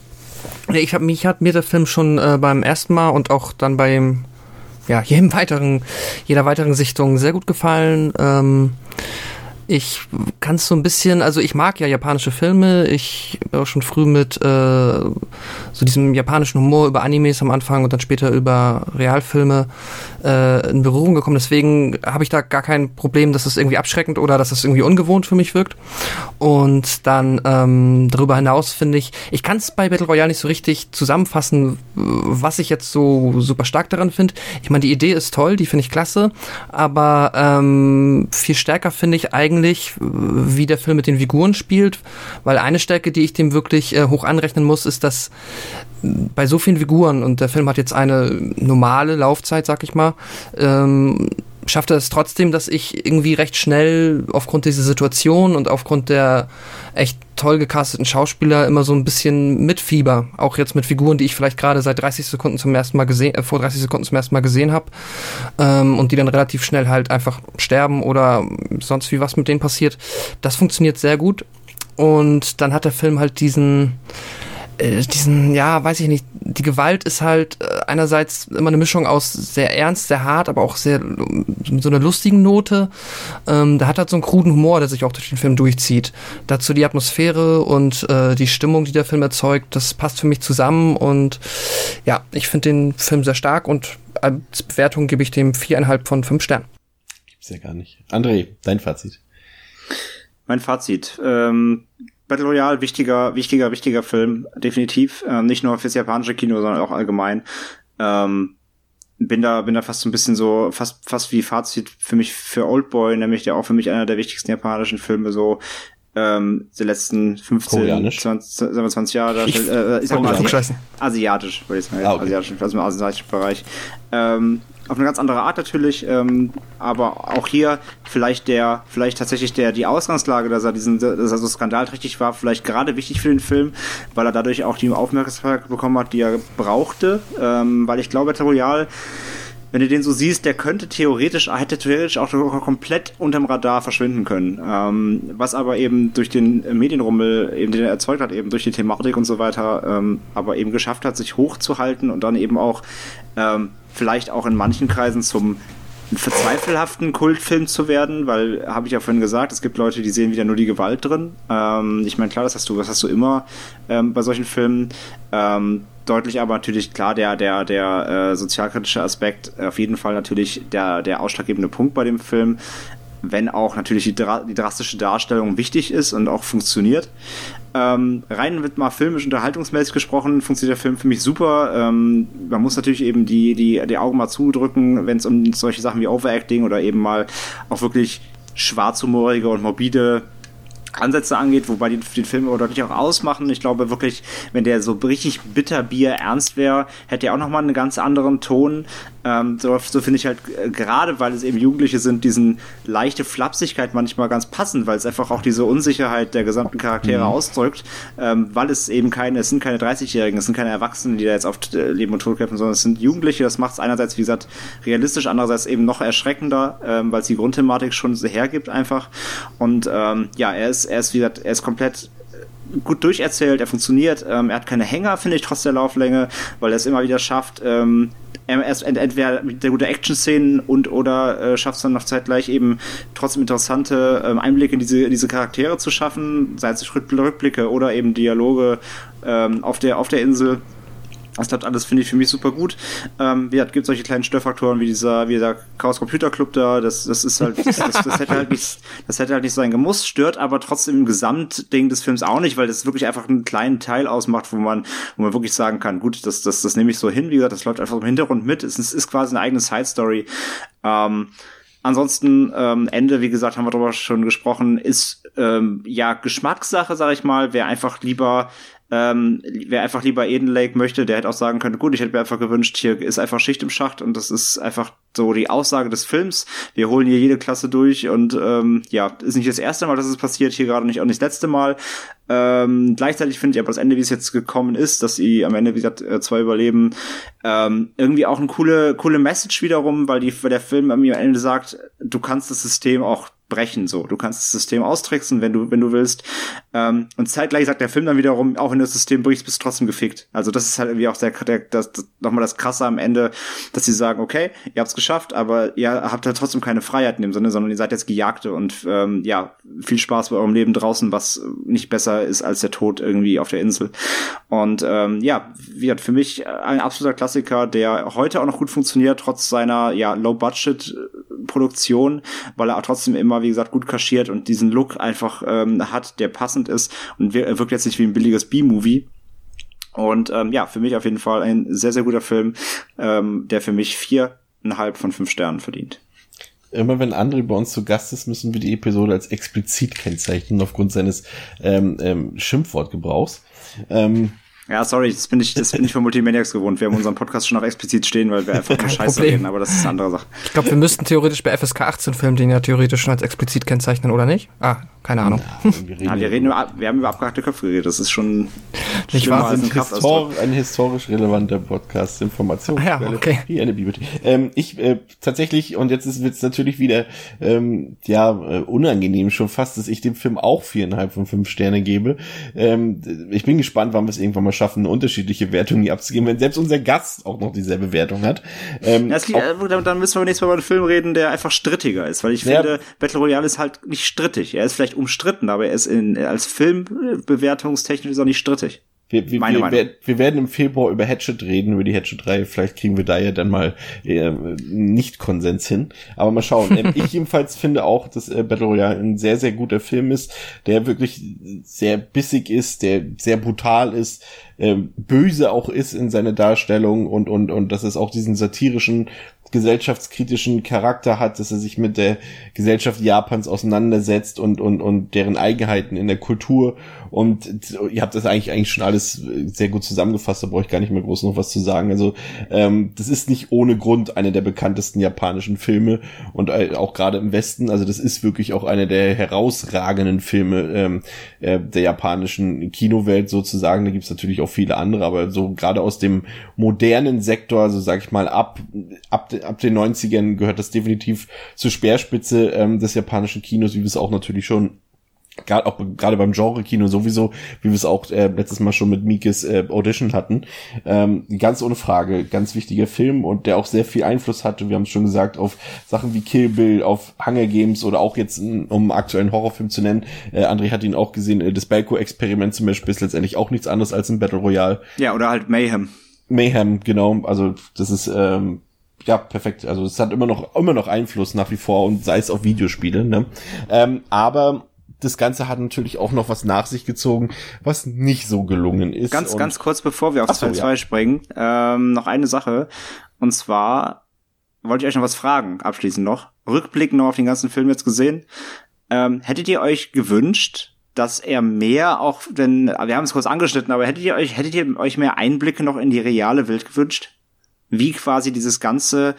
ich habe mich hat mir der Film schon äh, beim ersten Mal und auch dann beim ja jedem weiteren jeder weiteren Sichtung sehr gut gefallen. Ähm, ich kann es so ein bisschen, also ich mag ja japanische Filme. Ich bin auch schon früh mit äh, so diesem japanischen Humor über Animes am Anfang und dann später über Realfilme äh, in Berührung gekommen. Deswegen habe ich da gar kein Problem, dass es irgendwie abschreckend oder dass es irgendwie ungewohnt für mich wirkt. Und dann ähm, darüber hinaus finde ich, ich kann es bei Battle Royale nicht so richtig zusammenfassen, was ich jetzt so super stark daran finde. Ich meine, die Idee ist toll, die finde ich klasse, aber ähm, viel stärker finde ich eigentlich eigentlich, wie der Film mit den Figuren spielt, weil eine Stärke, die ich dem wirklich äh, hoch anrechnen muss, ist, dass bei so vielen Figuren, und der Film hat jetzt eine normale Laufzeit, sag ich mal, ähm, schafft er es trotzdem, dass ich irgendwie recht schnell aufgrund dieser Situation und aufgrund der echt toll gecasteten Schauspieler immer so ein bisschen mitfieber. Auch jetzt mit Figuren, die ich vielleicht gerade seit 30 Sekunden zum ersten Mal gesehen, äh, vor 30 Sekunden zum ersten Mal gesehen habe ähm, und die dann relativ schnell halt einfach sterben oder sonst wie was mit denen passiert. Das funktioniert sehr gut. Und dann hat der Film halt diesen äh, diesen, ja, weiß ich nicht, die Gewalt ist halt äh, einerseits immer eine Mischung aus sehr ernst, sehr hart, aber auch sehr mit so einer lustigen Note. Ähm, da hat halt so einen kruden Humor, der sich auch durch den Film durchzieht. Dazu die Atmosphäre und äh, die Stimmung, die der Film erzeugt, das passt für mich zusammen und ja, ich finde den Film sehr stark und als Bewertung gebe ich dem viereinhalb von fünf Sternen. Gibt's ja gar nicht. André, dein Fazit. Mein Fazit. Ähm Battle Royale, wichtiger, wichtiger, wichtiger Film, definitiv. Ähm, nicht nur fürs japanische Kino, sondern auch allgemein. Ähm, bin da, bin da fast so ein bisschen so, fast, fast wie Fazit für mich für Oldboy, nämlich der auch für mich einer der wichtigsten japanischen Filme so, ähm, der letzten 15, 20, 20 Jahre, ich, äh, ich sag mal, Asi asiatisch, würde ich sagen, ah, okay. asiatisch, also im asiatischen Bereich. Ähm, auf eine ganz andere Art natürlich, ähm, aber auch hier vielleicht der, vielleicht tatsächlich der die Ausgangslage, dass er diesen, dass er so skandalträchtig war, vielleicht gerade wichtig für den Film, weil er dadurch auch die Aufmerksamkeit bekommen hat, die er brauchte, ähm, weil ich glaube, Battle wenn du den so siehst, der könnte theoretisch, hätte theoretisch auch komplett unterm Radar verschwinden können. Ähm, was aber eben durch den Medienrummel, eben den er erzeugt hat, eben durch die Thematik und so weiter, ähm, aber eben geschafft hat, sich hochzuhalten und dann eben auch ähm, vielleicht auch in manchen Kreisen zum verzweifelhaften Kultfilm zu werden, weil habe ich ja vorhin gesagt, es gibt Leute, die sehen wieder nur die Gewalt drin. Ähm, ich meine, klar, das hast du, das hast du immer ähm, bei solchen Filmen. Ähm, deutlich aber natürlich klar der der der äh, sozialkritische Aspekt auf jeden Fall natürlich der der ausschlaggebende Punkt bei dem Film wenn auch natürlich die, dra die drastische Darstellung wichtig ist und auch funktioniert. Ähm, rein wird mal filmisch unterhaltungsmäßig gesprochen, funktioniert der Film für mich super. Ähm, man muss natürlich eben die, die, die Augen mal zudrücken, wenn es um solche Sachen wie Overacting oder eben mal auch wirklich schwarzhumorige und morbide Ansätze angeht, wobei die den Film aber deutlich auch ausmachen. Ich glaube wirklich, wenn der so richtig bitterbier ernst wäre, hätte er auch nochmal einen ganz anderen Ton. Ähm, so, so finde ich halt äh, gerade, weil es eben Jugendliche sind, diesen leichte Flapsigkeit manchmal ganz passend, weil es einfach auch diese Unsicherheit der gesamten Charaktere mhm. ausdrückt, ähm, weil es eben keine, es sind keine 30-Jährigen, es sind keine Erwachsenen, die da jetzt auf äh, Leben und Tod kämpfen, sondern es sind Jugendliche. Das macht es einerseits, wie gesagt, realistisch, andererseits eben noch erschreckender, ähm, weil es die Grundthematik schon so hergibt einfach. Und ähm, ja, er ist, er ist, wie gesagt, er ist komplett gut durcherzählt, er funktioniert, ähm, er hat keine Hänger, finde ich, trotz der Lauflänge, weil er es immer wieder schafft, ähm, entweder mit der gute Action-Szenen und oder äh, schafft es dann noch zeitgleich eben trotzdem interessante ähm, Einblicke in diese, in diese Charaktere zu schaffen, sei es Rückblicke oder eben Dialoge ähm, auf, der, auf der Insel. Das klappt alles, finde ich, für mich super gut. Ähm, ja, gibt solche kleinen Störfaktoren wie dieser, wie dieser Chaos Computer Club da. Das, das ist halt, das, das, das, hätte halt nicht, das hätte halt nicht sein gemusst, stört aber trotzdem im Gesamtding des Films auch nicht, weil das wirklich einfach einen kleinen Teil ausmacht, wo man, wo man wirklich sagen kann, gut, das, das, das nehme ich so hin. Wie gesagt, das läuft einfach im Hintergrund mit. Es ist, ist quasi eine eigene Side Story. Ähm, Ansonsten ähm, Ende, wie gesagt, haben wir darüber schon gesprochen, ist ähm, ja Geschmackssache, sag ich mal. Wer einfach lieber Ähm, wer einfach lieber Eden Lake möchte, der hätte auch sagen können, gut, ich hätte mir einfach gewünscht, hier ist einfach Schicht im Schacht und das ist einfach so die Aussage des Films. Wir holen hier jede Klasse durch und ähm, ja, ist nicht das erste Mal, dass es passiert, hier gerade nicht auch nicht das letzte Mal. Ähm, gleichzeitig finde ich aber das Ende, wie es jetzt gekommen ist, dass sie am Ende, wie gesagt, äh, zwei überleben, ähm, irgendwie auch eine coole, coole Message wiederum, weil, die, weil der Film am Ende sagt, du kannst das System auch brechen so. Du kannst das System austricksen, wenn du wenn du willst. Ähm, und zeitgleich sagt der Film dann wiederum, auch wenn du das System brichst, bist du trotzdem gefickt. Also das ist halt irgendwie auch der, der das, das nochmal das Krasse am Ende, dass sie sagen, okay, ihr habt's geschafft, aber ihr habt halt trotzdem keine Freiheit in dem Sinne, sondern ihr seid jetzt Gejagte und ähm, ja, viel Spaß bei eurem Leben draußen, was nicht besser ist als der Tod irgendwie auf der Insel. Und ähm, ja, wie hat für mich ein absoluter Klassiker, der heute auch noch gut funktioniert, trotz seiner ja Low-Budget-Produktion, weil er trotzdem immer, wie gesagt, gut kaschiert und diesen Look einfach ähm, hat, der passend ist und wirkt jetzt nicht wie ein billiges B-Movie. Und ähm, ja, für mich auf jeden Fall ein sehr, sehr guter Film, ähm, der für mich viereinhalb von fünf Sternen verdient immer wenn André bei uns zu Gast ist, müssen wir die Episode als explizit kennzeichnen aufgrund seines ähm, ähm, Schimpfwortgebrauchs. Ähm, ja, sorry, das bin ich, das bin ich von Multimaniacs gewohnt. Wir haben unseren Podcast schon auf explizit stehen, weil wir einfach nur Scheiße Problem. reden, aber das ist eine andere Sache. Ich glaube, wir müssten theoretisch bei FSK 18 Filmen den ja theoretisch schon als explizit kennzeichnen, oder nicht? Ah, keine Ahnung. Ja, wir, reden, ja, wir, reden über, wir haben über abgehackte Köpfe geredet. Das ist schon nicht wahr? Ein, Histor ein historisch relevanter Podcast, Information. Ah, ja, okay. Wie eine Bibliothek. Ähm, ich äh, tatsächlich, und jetzt wird es natürlich wieder ähm, ja äh, unangenehm schon fast, dass ich dem Film auch viereinhalb von fünf Sterne gebe. Ähm, ich bin gespannt, wann wir es irgendwann mal schaffen, unterschiedliche Wertung hier abzugeben, wenn selbst unser Gast auch noch dieselbe Wertung hat. Ähm, ja, liegt, auch, dann müssen wir nächstes Mal über einen Film reden, der einfach strittiger ist, weil ich ja, finde, Battle Royale ist halt nicht strittig. Er ist vielleicht umstritten, aber er ist in, als Filmbewertungstechnisch ist er nicht strittig. Wir, wir, Meine wir, Meinung. wir werden im Februar über Hatchet reden, über die Hatchet 3. Vielleicht kriegen wir da ja dann mal äh, nicht Konsens hin. Aber mal schauen. Ähm, [laughs] ich jedenfalls finde auch, dass äh, Battle Royale ein sehr, sehr guter Film ist, der wirklich sehr bissig ist, der sehr brutal ist, ähm, böse auch ist in seiner Darstellung und, und, und dass es auch diesen satirischen gesellschaftskritischen Charakter hat, dass er sich mit der Gesellschaft Japans auseinandersetzt und, und, und deren Eigenheiten in der Kultur. Und ihr habt das eigentlich, eigentlich schon alles sehr gut zusammengefasst, da brauche ich gar nicht mehr groß noch was zu sagen. Also ähm, das ist nicht ohne Grund einer der bekanntesten japanischen Filme und auch gerade im Westen. Also das ist wirklich auch einer der herausragenden Filme ähm, äh, der japanischen Kinowelt sozusagen. Da gibt's natürlich auch viele andere, aber so gerade aus dem modernen Sektor, also sag ich mal ab, ab ab den 90ern gehört das definitiv zur Speerspitze ähm, des japanischen Kinos, wie wir es auch natürlich schon gerade auch gerade beim Genre-Kino sowieso, wie wir es auch äh, letztes Mal schon mit Mikes äh, Audition hatten. Ähm, ganz ohne Frage, ganz wichtiger Film und der auch sehr viel Einfluss hatte, wir haben es schon gesagt, auf Sachen wie Kill Bill, auf Hunger Games oder auch jetzt, um aktuellen Horrorfilm zu nennen, äh, André hat ihn auch gesehen, äh, das Balko-Experiment zum Beispiel ist letztendlich auch nichts anderes als ein Battle Royale. Ja, oder halt Mayhem. Mayhem, genau, also das ist ähm, ja, perfekt. Also es hat immer noch, immer noch Einfluss nach wie vor und sei es auf Videospiele. Ne? Ähm, aber das Ganze hat natürlich auch noch was nach sich gezogen, was nicht so gelungen ist. Ganz, ganz kurz, bevor wir auf Teil 2 ja. springen, ähm, noch eine Sache. Und zwar wollte ich euch noch was fragen, abschließend noch. Rückblickend noch auf den ganzen Film jetzt gesehen. Ähm, hättet ihr euch gewünscht, dass er mehr auch, denn wir haben es kurz angeschnitten, aber hättet ihr euch, hättet ihr euch mehr Einblicke noch in die reale Welt gewünscht? Wie quasi dieses Ganze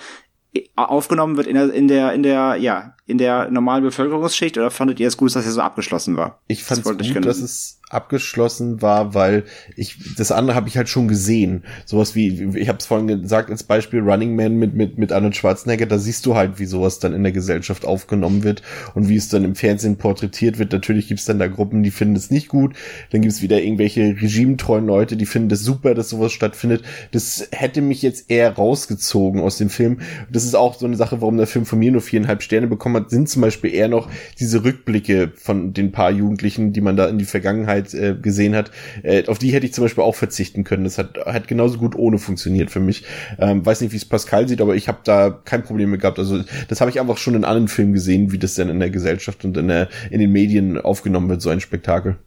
aufgenommen wird in der, in der, in der, ja, in der normalen Bevölkerungsschicht oder fandet ihr es gut, dass er so abgeschlossen war? Ich fand es gut, dass es abgeschlossen war, weil ich das andere habe ich halt schon gesehen. Sowas wie ich habe es vorhin gesagt als Beispiel Running Man mit mit mit Arnold Schwarzenegger, da siehst du halt, wie sowas dann in der Gesellschaft aufgenommen wird und wie es dann im Fernsehen porträtiert wird. Natürlich gibt's dann da Gruppen, die finden es nicht gut, dann gibt's wieder irgendwelche regimetreuen Leute, die finden das super, dass sowas stattfindet. Das hätte mich jetzt eher rausgezogen aus dem Film. Das ist auch so eine Sache, warum der Film von mir nur viereinhalb Sterne bekommen hat, sind zum Beispiel eher noch diese Rückblicke von den paar Jugendlichen, die man da in die Vergangenheit Vergangenheit äh, gesehen hat, äh, auf die hätte ich zum Beispiel auch verzichten können. Das hat, hat genauso gut ohne funktioniert für mich. Ähm, weiß nicht, wie es Pascal sieht, aber ich habe da kein Problem mit gehabt. Also das habe ich einfach schon in anderen Filmen gesehen, wie das dann in der Gesellschaft und in, der, in den Medien aufgenommen wird, so ein Spektakel.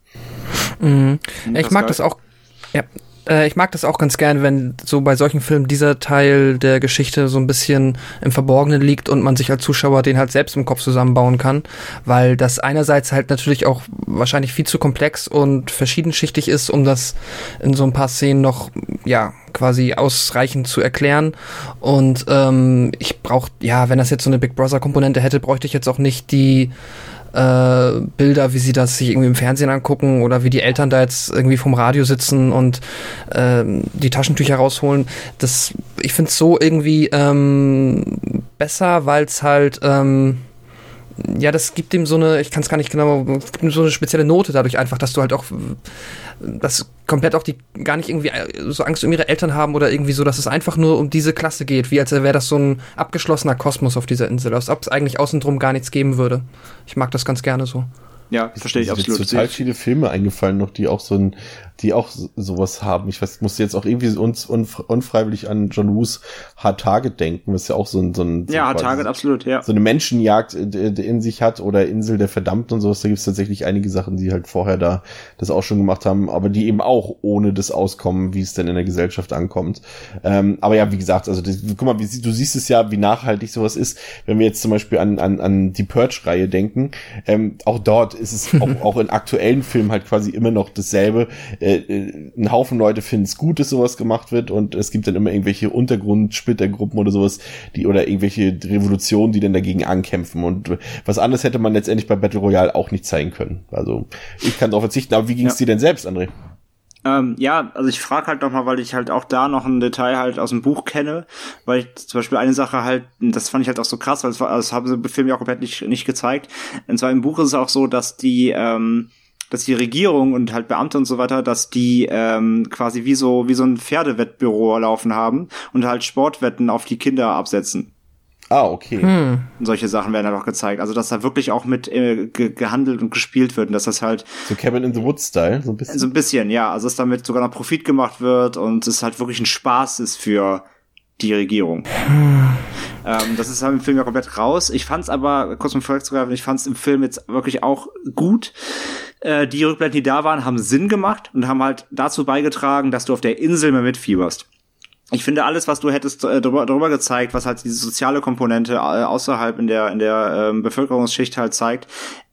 Mhm. Ich mag das auch. Ja, Äh, ich mag das auch ganz gern, wenn so bei solchen Filmen dieser Teil der Geschichte so ein bisschen im Verborgenen liegt und man sich als Zuschauer den halt selbst im Kopf zusammenbauen kann, weil das einerseits halt natürlich auch wahrscheinlich viel zu komplex und verschiedenschichtig ist, um das in so ein paar Szenen noch, ja, quasi ausreichend zu erklären. Und ähm, ich brauche, ja, wenn das jetzt so eine Big Brother-Komponente hätte, bräuchte ich jetzt auch nicht die äh, Bilder, wie sie das sich irgendwie im Fernsehen angucken oder wie die Eltern da jetzt irgendwie vom Radio sitzen und äh, die Taschentücher rausholen. Das, ich finde es so irgendwie ähm, besser, weil es halt ähm, ja, das gibt ihm so eine, ich kann es gar nicht genau, es gibt ihm so eine spezielle Note dadurch einfach, dass du halt auch, dass komplett auch die gar nicht irgendwie äh, so Angst um ihre Eltern haben oder irgendwie so, dass es einfach nur um diese Klasse geht, wie als wäre das so ein abgeschlossener Kosmos auf dieser Insel, als ob es eigentlich außen drum gar nichts geben würde. Ich mag das ganz gerne so. Ja, verstehe ich absolut. total viele Filme eingefallen noch, die auch so ein, die auch sowas haben. Ich weiß, ich musste jetzt auch irgendwie uns unfreiwillig an John Woos Hard Target denken, was ja auch so ein, so ein so ja, Hard Target, absolut, ja. So eine Menschenjagd in sich hat oder Insel der Verdammten und sowas. Da gibt es tatsächlich einige Sachen, die halt vorher da das auch schon gemacht haben, aber die eben auch ohne das auskommen, wie es denn in der Gesellschaft ankommt. Ähm, aber ja, wie gesagt, also das, guck mal, wie, du siehst es ja, wie nachhaltig sowas ist, wenn wir jetzt zum Beispiel an, an, an die Purge-Reihe denken. Ähm, auch dort ist es auch, [laughs] auch in aktuellen Filmen halt quasi immer noch dasselbe. Äh, äh, ein Haufen Leute finden es gut, dass sowas gemacht wird und es gibt dann immer irgendwelche Untergrundsplittergruppen oder sowas, die oder irgendwelche Revolutionen, die dann dagegen ankämpfen und was anderes hätte man letztendlich bei Battle Royale auch nicht zeigen können. Also ich kann darauf verzichten, aber wie ging es ja. dir denn selbst, André? Ähm, ja, also ich frage halt nochmal, weil ich halt auch da noch ein Detail halt aus dem Buch kenne, weil ich zum Beispiel eine Sache halt, das fand ich halt auch so krass, weil das, war, das haben sie im Film ja auch komplett nicht, nicht gezeigt. Und zwar im Buch ist es auch so, dass die, ähm, dass die Regierung und halt Beamte und so weiter, dass die ähm, quasi wie so wie so ein Pferdewettbüro laufen haben und halt Sportwetten auf die Kinder absetzen. Ah, okay. Hm. Und solche Sachen werden halt auch gezeigt. Also, dass da wirklich auch mit äh, ge gehandelt und gespielt wird und dass das halt. So Cabin in the Woods Style, so ein bisschen. So ein bisschen, ja. Also, dass damit sogar noch Profit gemacht wird und es halt wirklich ein Spaß ist für die Regierung. Hm. Ähm, das ist halt im Film ja komplett raus. Ich fand's aber, kurz um vorwegzugreifen, ich fand's im Film jetzt wirklich auch gut. Äh, die Rückblenden, die da waren, haben Sinn gemacht und haben halt dazu beigetragen, dass du auf der Insel mehr mitfieberst ich finde alles, was du hättest äh, darüber, darüber gezeigt, was halt diese soziale Komponente äh, außerhalb in der in der ähm, Bevölkerungsschicht halt zeigt,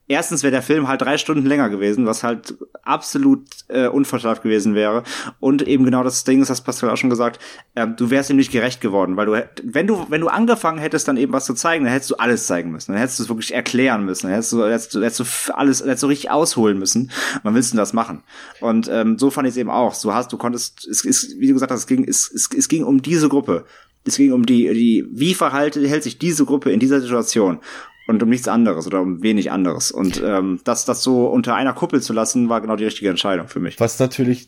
erstens wäre der Film halt drei Stunden länger gewesen, was halt absolut äh, unvorteilhaft gewesen wäre. Und eben genau das Ding ist, das Pascal auch schon gesagt, äh, du wärst ihm nicht gerecht geworden, weil du, wenn du, wenn du angefangen hättest, dann eben was zu zeigen, dann hättest du alles zeigen müssen. Dann hättest du es wirklich erklären müssen. Dann hättest du, hättest du, hättest du alles, hättest du richtig ausholen müssen. Man willst du das machen? Und ähm, so fand ich es eben auch. Du hast, du konntest, es ist, wie du gesagt hast, es ging, es, es, es ging um diese Gruppe. Es ging um die, die, wie verhalte, hält sich diese Gruppe in dieser Situation? Und um nichts anderes oder um wenig anderes. Und ähm, das, das so unter einer Kuppel zu lassen, war genau die richtige Entscheidung für mich. Was natürlich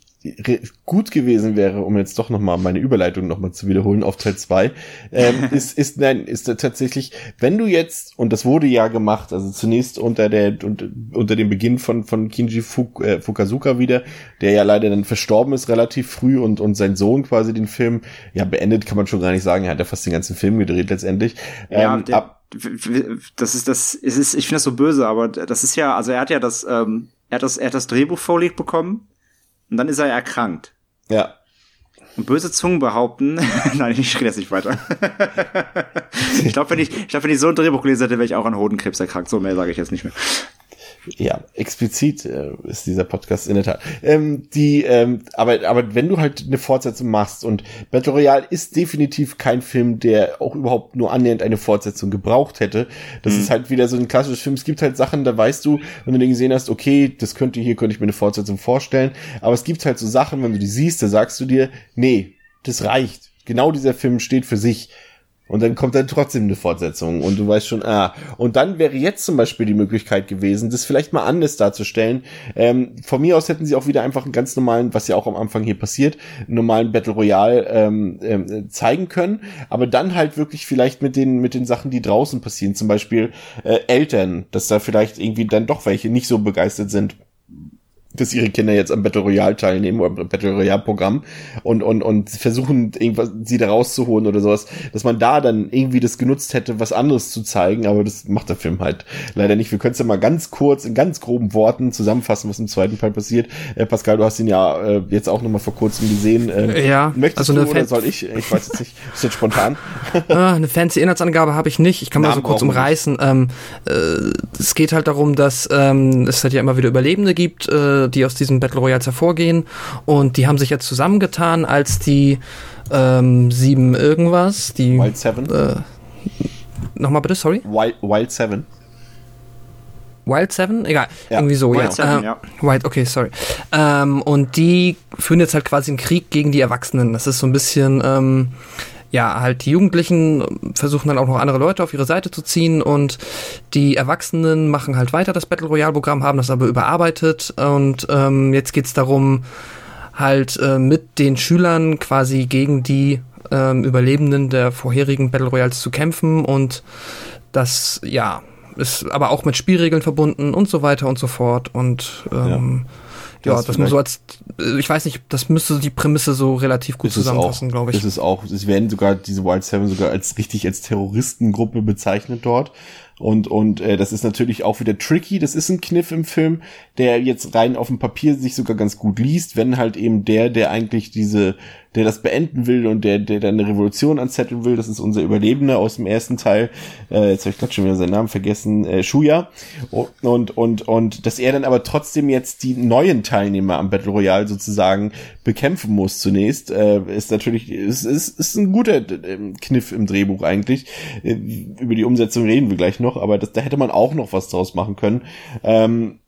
gut gewesen wäre, um jetzt doch nochmal meine Überleitung nochmal zu wiederholen auf Teil 2, ähm, [laughs] ist, ist, nein, ist tatsächlich, wenn du jetzt, und das wurde ja gemacht, also zunächst unter der, unter, unter dem Beginn von, von Kinji Fuk, äh, Fukazuka wieder, der ja leider dann verstorben ist relativ früh und, und sein Sohn quasi den Film, ja, beendet kann man schon gar nicht sagen, er hat ja fast den ganzen Film gedreht letztendlich. Ja, ähm, der, ab, das ist das, es ist, ich finde das so böse, aber das ist ja, also er hat ja das, ähm, er hat das, er hat das Drehbuch vorgelegt bekommen und dann ist er erkrankt. Ja. Und böse Zungen behaupten, [laughs] nein, ich rede jetzt nicht weiter. [laughs] ich glaube, wenn ich, ich glaube, wenn ich so ein Drehbuch gelesen hätte, wäre ich auch an Hodenkrebs erkrankt. So mehr sage ich jetzt nicht mehr. Ja, explizit äh, ist dieser Podcast in der Tat. Ähm, die, ähm, aber, aber wenn du halt eine Fortsetzung machst und Battle Royale ist definitiv kein Film, der auch überhaupt nur annähernd eine Fortsetzung gebraucht hätte. Das mhm. ist halt wieder so ein klassisches Film. Es gibt halt Sachen, da weißt du, wenn du den gesehen hast, okay, das könnte hier, könnte ich mir eine Fortsetzung vorstellen. Aber es gibt halt so Sachen, wenn du die siehst, da sagst du dir, nee, das reicht. Genau dieser Film steht für sich. Und dann kommt dann trotzdem eine Fortsetzung und du weißt schon, ah, und dann wäre jetzt zum Beispiel die Möglichkeit gewesen, das vielleicht mal anders darzustellen. Ähm, von mir aus hätten sie auch wieder einfach einen ganz normalen, was ja auch am Anfang hier passiert, einen normalen Battle Royale ähm, ähm, zeigen können, aber dann halt wirklich vielleicht mit den mit den Sachen, die draußen passieren, zum Beispiel äh, Eltern, dass da vielleicht irgendwie dann doch welche nicht so begeistert sind dass ihre Kinder jetzt am Battle Royale teilnehmen oder am Battle Royale Programm und, und, und versuchen, irgendwas, sie da rauszuholen oder sowas, dass man da dann irgendwie das genutzt hätte, was anderes zu zeigen, aber das macht der Film halt leider nicht. Wir können es ja mal ganz kurz, in ganz groben Worten zusammenfassen, was im zweiten Teil passiert. Äh, Pascal, du hast ihn ja äh, jetzt auch noch mal vor kurzem gesehen. Äh, ja. Möchtest also du oder soll ich? Ich weiß jetzt nicht. [laughs] Ist jetzt spontan. ah, eine fancy Inhaltsangabe habe ich nicht. Ich kann mal so kurz umreißen. Ähm, äh, es geht halt darum, dass ähm, es halt ja immer wieder Überlebende gibt, äh, die aus diesen Battle Royals hervorgehen und die haben sich jetzt zusammengetan, als die ähm, sieben irgendwas, die Wild Seven. Äh, Nochmal bitte, sorry? Wild, Wild Seven. Wild Seven? Egal, ja. irgendwie so, Wild ja. Seven, äh, ja. Wild, okay, sorry. Ähm, und die führen jetzt halt quasi einen Krieg gegen die Erwachsenen. Das ist so ein bisschen, ähm, ja, halt die Jugendlichen versuchen dann auch noch andere Leute auf ihre Seite zu ziehen und die Erwachsenen machen halt weiter das Battle Royale Programm, haben das aber überarbeitet und ähm, jetzt geht's darum, halt äh, mit den Schülern quasi gegen die ähm, Überlebenden der vorherigen Battle Royals zu kämpfen und das, ja, ist aber auch mit Spielregeln verbunden und so weiter und so fort und ähm, ja. Ja, das, das muss so als, äh, ich weiß nicht, das müsste die Prämisse so relativ gut zusammenfassen, glaube ich. Ist es auch. Es werden sogar diese Wild Seven sogar als richtig als Terroristengruppe bezeichnet dort. Und, und äh, das ist natürlich auch wieder tricky. Das ist ein Kniff im Film, der jetzt rein auf dem Papier sich sogar ganz gut liest, wenn halt eben der, der eigentlich diese der das beenden will und der, der dann eine Revolution anzetteln will. Das ist unser Überlebender aus dem ersten Teil. Äh, jetzt habe ich gerade schon wieder seinen Namen vergessen. Äh, Shuya. Und, und, und dass er dann aber trotzdem jetzt die neuen Teilnehmer am Battle Royale sozusagen bekämpfen muss zunächst, äh, ist natürlich, ist, ist, ist ein guter äh, Kniff im Drehbuch eigentlich. Äh, über die Umsetzung reden wir gleich noch, aber das, da hätte man auch noch was draus machen können. Ähm,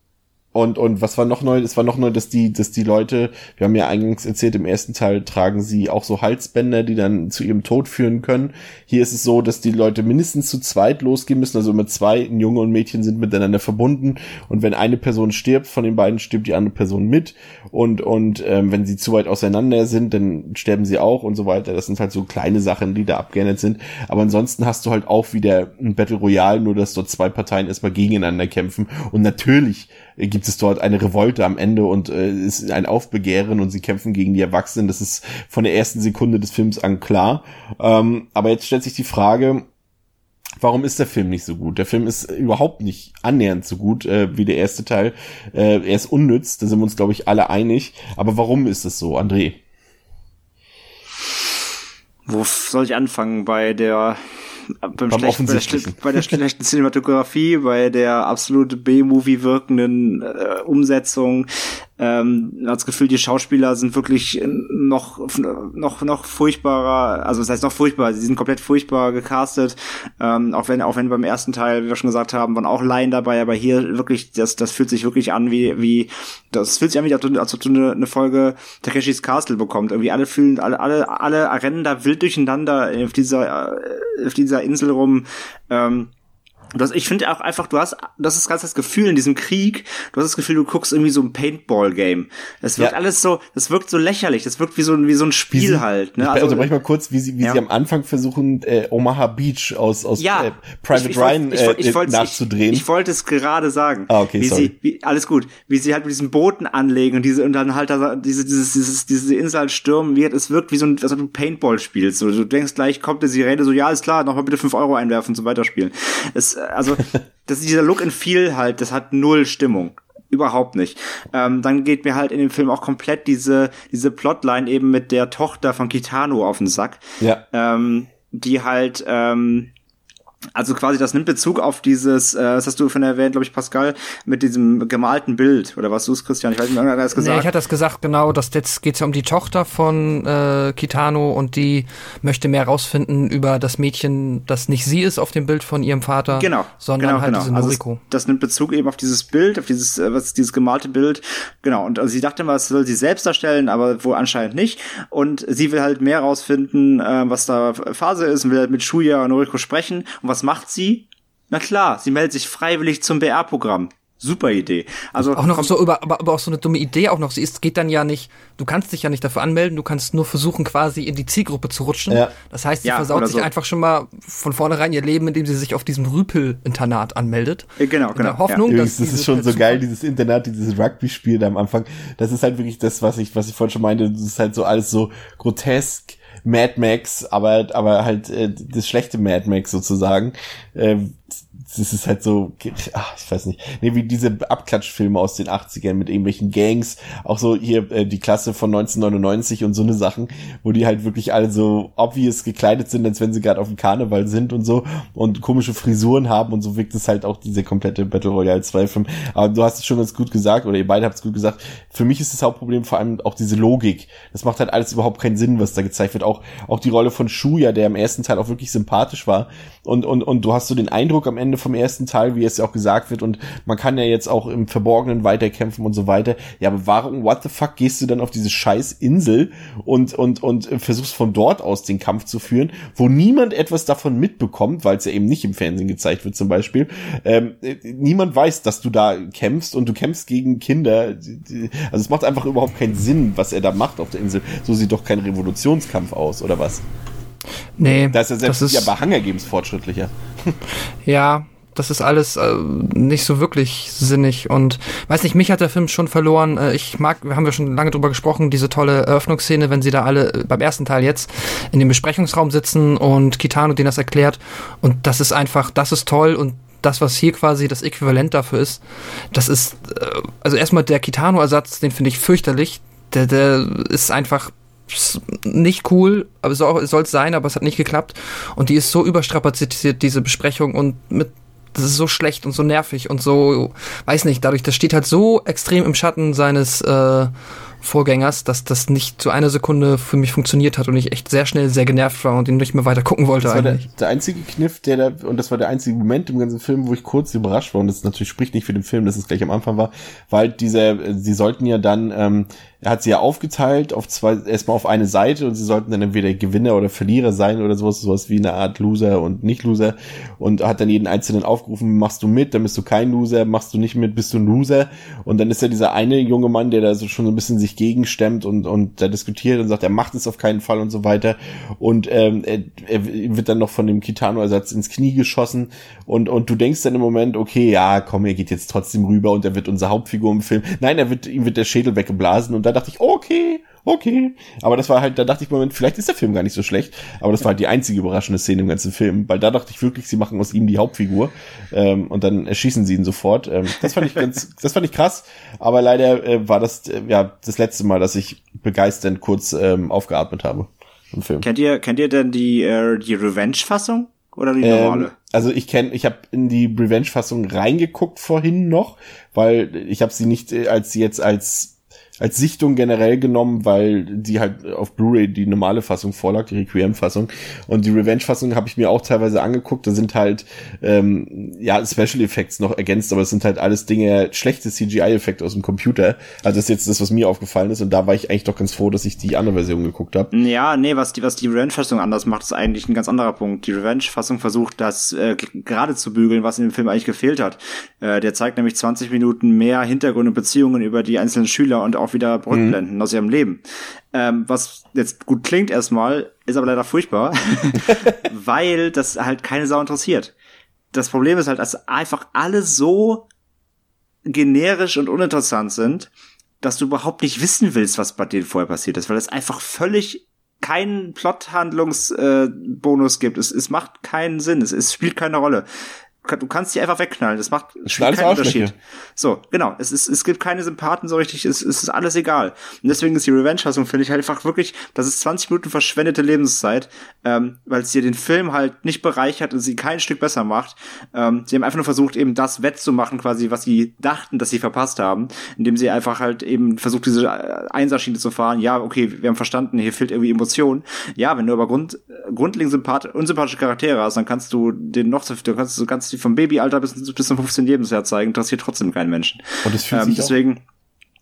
und, und was war noch neu? Es war noch neu, dass die, dass die Leute, wir haben ja eingangs erzählt, im ersten Teil tragen sie auch so Halsbänder, die dann zu ihrem Tod führen können. Hier ist es so, dass die Leute mindestens zu zweit losgehen müssen. Also immer zwei, ein Junge und ein Mädchen sind miteinander verbunden. Und wenn eine Person stirbt, von den beiden stirbt die andere Person mit. Und, und ähm, wenn sie zu weit auseinander sind, dann sterben sie auch und so weiter. Das sind halt so kleine Sachen, die da abgeändert sind. Aber ansonsten hast du halt auch wieder ein Battle Royale, nur dass dort zwei Parteien erstmal gegeneinander kämpfen. Und natürlich gibt es dort eine Revolte am Ende und äh, ist ein Aufbegehren und sie kämpfen gegen die Erwachsenen. Das ist von der ersten Sekunde des Films an klar. Ähm, aber jetzt stellt sich die Frage, warum ist der Film nicht so gut? Der Film ist überhaupt nicht annähernd so gut äh, wie der erste Teil. Äh, er ist unnütz, da sind wir uns, glaube ich, alle einig. Aber warum ist es so, André? Wo soll ich anfangen? Bei der beim, beim schlechten, bei, der, bei der schlechten Cinematografie, bei der absolut B-Movie wirkenden äh, Umsetzung, ähm, das Gefühl, die Schauspieler sind wirklich noch noch noch furchtbarer, also das heißt noch furchtbar, sie sind komplett furchtbar gecastet, ähm, auch wenn auch wenn beim ersten Teil, wie wir schon gesagt haben, waren auch Laien dabei, aber hier wirklich das das fühlt sich wirklich an wie wie das fühlt sich an wie als ob du eine, eine Folge Takeshis Castle bekommt. Irgendwie alle fühlen alle alle alle rennen da wild durcheinander auf dieser äh, auf dieser Insel rum. Ähm, das, ich finde auch einfach, du hast, das ist ganz das Gefühl in diesem Krieg, du hast das Gefühl, du guckst irgendwie so ein Paintball-Game. Das wirkt ja. alles so, das wirkt so lächerlich, das wirkt wie so ein, wie so ein Spiel sie, halt. Ne? Also, also manchmal kurz, wie sie, wie ja. sie am Anfang versuchen, äh, Omaha Beach aus, aus ja. äh, Private ich, ich, Ryan ich, ich, äh, nachzudrehen. Ich, wollte es gerade sagen. Ah, okay, wie sorry. Sie, wie, alles gut. Wie sie halt mit diesen Booten anlegen und diese, und dann halt da, diese, dieses, dieses, diese Insel halt stürmen wird, es wirkt wie so ein, als ob du Paintball spielst. So, du denkst gleich, kommt die Sirene, so, ja, alles klar, nochmal bitte fünf Euro einwerfen zum Weiterspielen. Es, also, das dieser Look and Feel halt, das hat null Stimmung. Überhaupt nicht. Ähm, dann geht mir halt in dem Film auch komplett diese, diese Plotline eben mit der Tochter von Kitano auf den Sack. Ja. Ähm, die halt, ähm, also quasi, das nimmt Bezug auf dieses, äh, das hast du von erwähnt, glaube ich, Pascal, mit diesem gemalten Bild. Oder was du es, Christian? Ich weiß nicht, wer hat das gesagt? Nee, ich hatte das gesagt, genau. Das, jetzt geht es ja um die Tochter von äh, Kitano und die möchte mehr rausfinden über das Mädchen, das nicht sie ist auf dem Bild von ihrem Vater, genau, sondern genau, halt genau. diese Noriko. Also das nimmt Bezug eben auf dieses Bild, auf dieses, äh, was dieses gemalte Bild. Genau. Und also sie dachte mal, es soll sie selbst darstellen, aber wohl anscheinend nicht. Und sie will halt mehr rausfinden, äh, was da Phase ist und will halt mit Shuya und Noriko sprechen. Und was macht sie? Na klar, sie meldet sich freiwillig zum BR-Programm. super Idee. Also auch noch so über, aber, aber auch so eine dumme Idee auch noch. Sie ist, geht dann ja nicht, du kannst dich ja nicht dafür anmelden, du kannst nur versuchen, quasi in die Zielgruppe zu rutschen. Ja. Das heißt, sie ja, versaut sich so. einfach schon mal von vornherein ihr Leben, indem sie sich auf diesem Rüpel-Internat anmeldet. Genau, genau. In der Hoffnung, ja. dass das ist schon so geil, dieses Internat, dieses Rugby-Spiel da am Anfang. Das ist halt wirklich das, was ich, was ich vorhin schon meinte. Das ist halt so alles so grotesk. Mad Max, aber aber halt äh, das schlechte Mad Max sozusagen. Ähm, das ist halt so, ach, ich weiß nicht, nee, wie diese Abklatschfilme aus den 80ern mit irgendwelchen Gangs, auch so hier äh, die Klasse von 1999 und so eine Sachen, wo die halt wirklich alle so obvious gekleidet sind, als wenn sie gerade auf dem Karneval sind und so und komische Frisuren haben und so wirkt es halt auch diese komplette Battle Royale 2 Film. Aber du hast es schon ganz gut gesagt oder ihr beide habt es gut gesagt. Für mich ist das Hauptproblem vor allem auch diese Logik. Das macht halt alles überhaupt keinen Sinn, was da gezeigt wird. Auch auch die Rolle von Shuya, der im ersten Teil auch wirklich sympathisch war und und und du hast so den Eindruck am Ende vom ersten Teil, wie es ja auch gesagt wird, und man kann ja jetzt auch im Verborgenen weiterkämpfen und so weiter. Ja, aber warum, what the fuck, gehst du dann auf diese scheiß Insel und, und, und versuchst von dort aus den Kampf zu führen, wo niemand etwas davon mitbekommt, weil es ja eben nicht im Fernsehen gezeigt wird zum Beispiel. Ähm, niemand weiß, dass du da kämpfst und du kämpfst gegen Kinder. Also es macht einfach überhaupt keinen Sinn, was er da macht auf der Insel. So sieht doch kein Revolutionskampf aus, oder was? Nee. Da ist ja selbst ist, ja bei Hunger Games fortschrittlicher. [laughs] Ja, das ist alles äh, nicht so wirklich sinnig und weiß nicht, mich hat der Film schon verloren. Äh, ich mag, wir haben ja schon lange drüber gesprochen, diese tolle Eröffnungsszene, wenn sie da alle äh, beim ersten Teil jetzt in dem Besprechungsraum sitzen und Kitano denen das erklärt und das ist einfach, das ist toll und das, was hier quasi das Äquivalent dafür ist, das ist, äh, also erstmal der Kitano-Ersatz, den finde ich fürchterlich. Der, der ist einfach nicht cool, aber soll es sein, aber es hat nicht geklappt. Und die ist so überstrapaziert, diese Besprechung, und mit das ist so schlecht und so nervig und so, weiß nicht, dadurch, das steht halt so extrem im Schatten seines äh, Vorgängers, dass das nicht zu einer Sekunde für mich funktioniert hat und ich echt sehr schnell sehr genervt war und ihn nicht mehr weiter gucken wollte das eigentlich. War der, der einzige Kniff, der da, und das war der einzige Moment im ganzen Film, wo ich kurz überrascht war, und das natürlich spricht nicht für den Film, dass es gleich am Anfang war, weil dieser, sie sollten ja dann ähm, er hat sie ja aufgeteilt auf zwei, erstmal auf eine Seite und sie sollten dann entweder Gewinner oder Verlierer sein oder sowas, sowas wie eine Art Loser und Nicht-Loser und hat dann jeden einzelnen aufgerufen, machst du mit, dann bist du kein Loser, machst du nicht mit, bist du ein Loser? Und dann ist ja dieser eine junge Mann, der da so schon so ein bisschen sich gegenstemmt und, und da diskutiert und sagt, er macht es auf keinen Fall und so weiter. Und ähm, er, er wird dann noch von dem Kitano-Ersatz ins Knie geschossen und, und du denkst dann im Moment, okay, ja, komm, er geht jetzt trotzdem rüber und er wird unsere Hauptfigur im Film. Nein, er wird, ihm wird der Schädel weggeblasen und da dachte ich, okay, okay. Aber das war halt, da dachte ich, Moment, vielleicht ist der Film gar nicht so schlecht. Aber das war halt die einzige überraschende Szene im ganzen Film, weil da dachte ich wirklich, sie machen aus ihm die Hauptfigur ähm, und dann erschießen sie ihn sofort. Ähm, das fand ich ganz, [laughs] das fand ich krass. Aber leider äh, war das äh, ja das letzte Mal, dass ich begeisternd kurz ähm, aufgeatmet habe im Film. Kennt ihr, kennt ihr denn die äh, die Revenge-Fassung? Oder die normale? Also ich kenne, ich habe in die Revenge-Fassung reingeguckt vorhin noch, weil ich habe sie nicht äh, als jetzt als als Sichtung generell genommen, weil die halt auf Blu-ray die normale Fassung vorlag, die Requiem-Fassung. Und die Revenge-Fassung habe ich mir auch teilweise angeguckt. Da sind halt ähm, ja Special Effects noch ergänzt, aber es sind halt alles Dinge, schlechte CGI-Effekte aus dem Computer. Also das ist jetzt das, was mir aufgefallen ist. Und da war ich eigentlich doch ganz froh, dass ich die andere Version geguckt habe. Ja, nee, was die, was die Revenge-Fassung anders macht, ist eigentlich ein ganz anderer Punkt. Die Revenge-Fassung versucht, das äh, gerade zu bügeln, was in dem Film eigentlich gefehlt hat. Äh, der zeigt nämlich 20 Minuten mehr Hintergrund und Beziehungen über die einzelnen Schüler und auch auch wieder Rückblenden mhm. aus ihrem Leben. Ähm, was jetzt gut klingt erstmal, ist aber leider furchtbar, [laughs] weil das halt keine Sau interessiert. Das Problem ist halt, dass einfach alle so generisch und uninteressant sind, dass du überhaupt nicht wissen willst, was bei denen vorher passiert ist, weil es einfach völlig keinen Plot-Handlungsbonus äh, gibt. Es, es macht keinen Sinn. Es, es spielt keine Rolle du kannst die einfach wegknallen. Das macht keinen Unterschied. So, genau. Es, ist, es gibt keine Sympathen so richtig. Es, es ist alles egal. Und deswegen ist die Revenge-Fassung, finde ich halt einfach wirklich, das ist 20 Minuten verschwendete Lebenszeit, ähm, weil es dir den Film halt nicht bereichert und sie kein Stück besser macht. Ähm, sie haben einfach nur versucht, eben das wettzumachen, quasi, was sie dachten, dass sie verpasst haben, indem sie einfach halt eben versucht, diese äh, Einsatzschiene zu fahren. Ja, okay, wir haben verstanden, hier fehlt irgendwie Emotion. Ja, wenn du aber Grund, grundlegend sympath unsympathische Charaktere hast, dann kannst du den noch so, du kannst so ganz vom Babyalter bis, bis zum 15 Lebensjahr zeigen, interessiert trotzdem keinen Menschen. Und das fühlt ähm, sich deswegen,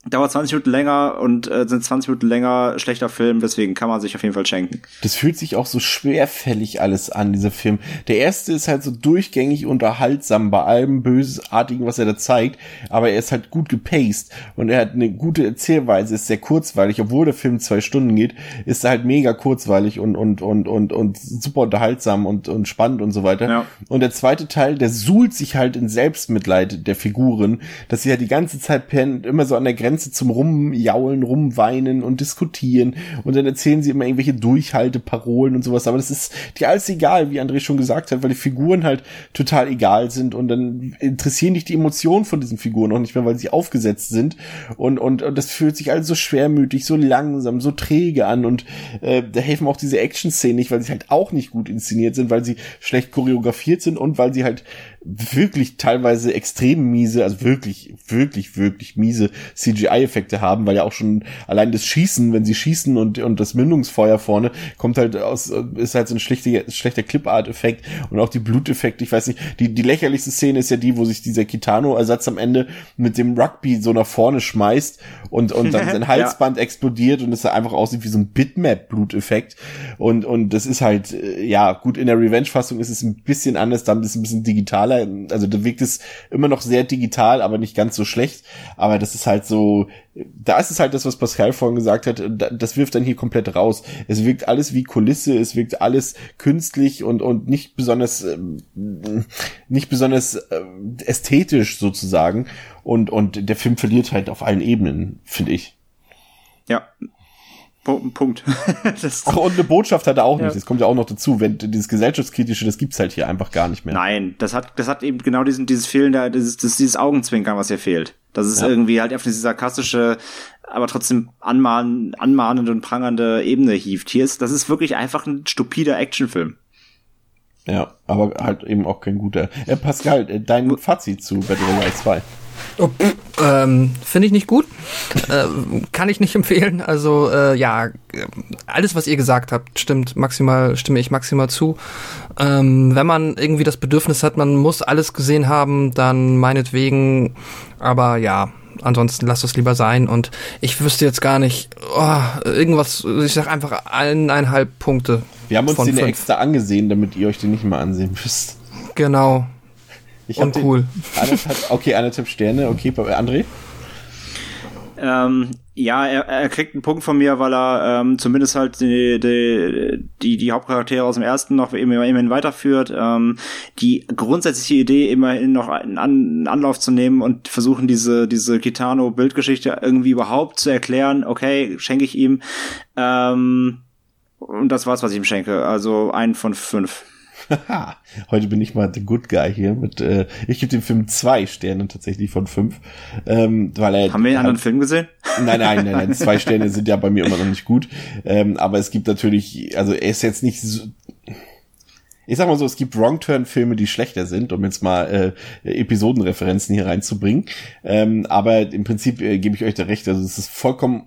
dauert 20 Minuten länger und äh, sind 20 Minuten länger schlechter Film, deswegen kann man sich auf jeden Fall schenken. Das fühlt sich auch so schwerfällig alles an, dieser Film. Der erste ist halt so durchgängig unterhaltsam bei allem Bösartigen, was er da zeigt, aber er ist halt gut gepaced und er hat eine gute Erzählweise, ist sehr kurzweilig, obwohl der Film zwei Stunden geht, ist er halt mega kurzweilig und, und, und, und, und super unterhaltsam und, und spannend und so weiter. Ja. Und der zweite Teil, der suhlt sich halt in Selbstmitleid der Figuren, dass sie halt die ganze Zeit immer so an der Grenze Grenze zum Rumjaulen, Rumweinen und Diskutieren. Und dann erzählen sie immer irgendwelche Durchhalteparolen und sowas, aber das ist dir alles egal, wie André schon gesagt hat, weil die Figuren halt total egal sind. Und dann interessieren dich die Emotionen von diesen Figuren auch nicht mehr, weil sie aufgesetzt sind. Und, und, und das fühlt sich alles so schwermütig, so langsam, so träge an. Und äh, da helfen auch diese Action-Szenen nicht, weil sie halt auch nicht gut inszeniert sind, weil sie schlecht choreografiert sind und weil sie halt wirklich teilweise extrem miese, also wirklich, wirklich, wirklich miese CGI-Effekte haben, weil ja auch schon allein das Schießen, wenn sie schießen und, und das Mündungsfeuer vorne, kommt halt aus, ist halt so ein schlechter, schlechter Clipart-Effekt und auch die Bluteffekte, ich weiß nicht, die, die lächerlichste Szene ist ja die, wo sich dieser Kitano-Ersatz am Ende mit dem Rugby so nach vorne schmeißt und, und dann [laughs] sein Halsband ja. explodiert und es einfach aussieht wie so ein Bitmap-Bluteffekt und, und das ist halt, äh, ja, gut, in der Revenge-Fassung ist es ein bisschen anders, dann ist es ein bisschen digitaler also da wirkt es immer noch sehr digital, aber nicht ganz so schlecht. Aber das ist halt so, da ist es halt das, was Pascal vorhin gesagt hat, das wirft dann hier komplett raus. Es wirkt alles wie Kulisse, es wirkt alles künstlich und, und nicht besonders, äh, nicht besonders äh, ästhetisch sozusagen. Und, und der Film verliert halt auf allen Ebenen, finde ich. Ja, Punkt. [laughs] Ach, und eine Botschaft hat er auch nicht. Das kommt ja auch noch dazu. Wenn dieses gesellschaftskritische, das gibt's halt hier einfach gar nicht mehr. Nein, das hat, das hat eben genau diesen, dieses Fehlen da, dieses, dieses Augenzwinkern, was hier fehlt. Das ist ja. irgendwie halt auf diese sarkastische, aber trotzdem anmahn, anmahnende und prangernde Ebene hieft. Hier ist, das ist wirklich einfach ein stupider Actionfilm. Ja, aber halt eben auch kein guter. Äh, Pascal, äh, dein Fazit zu Battle Royale 2. Oh, ähm, Finde ich nicht gut. Äh, kann ich nicht [laughs] empfehlen. Also äh, ja, alles, was ihr gesagt habt, stimmt maximal, stimme ich maximal zu. Ähm, wenn man irgendwie das Bedürfnis hat, man muss alles gesehen haben, dann meinetwegen. Aber ja, ansonsten lasst es lieber sein. Und ich wüsste jetzt gar nicht, oh, irgendwas, ich sag einfach eineinhalb Punkte. Wir haben uns den fünf. extra angesehen, damit ihr euch den nicht mal ansehen müsst. Genau. Ich Und cool. Anderthalb, okay, anderthalb Sterne. Okay, André? Ähm, ja, er, er kriegt einen Punkt von mir, weil er ähm, zumindest halt die, die, die, die Hauptcharaktere aus dem ersten noch immer, immerhin weiterführt. Ähm, die grundsätzliche Idee, immerhin noch einen, einen Anlauf zu nehmen und versuchen, diese, diese Kitano-Bildgeschichte irgendwie überhaupt zu erklären. Okay, schenke ich ihm. Ähm, und das war's, was ich ihm schenke. Also ein von fünf. [laughs] Heute bin ich mal der Good Guy hier mit, äh, ich gebe dem Film zwei Sterne tatsächlich von fünf. Ähm, weil er Haben wir einen anderen Film gesehen? [laughs] Nein, nein, nein, nein, zwei Sterne sind ja bei mir immer noch nicht gut. Ähm, aber es gibt natürlich, also er ist jetzt nicht so, ich sag mal so, es gibt Wrong-Turn-Filme, die schlechter sind, um jetzt mal äh, Episodenreferenzen hier reinzubringen. Ähm, aber im Prinzip äh, gebe ich euch da recht. Also es ist vollkommen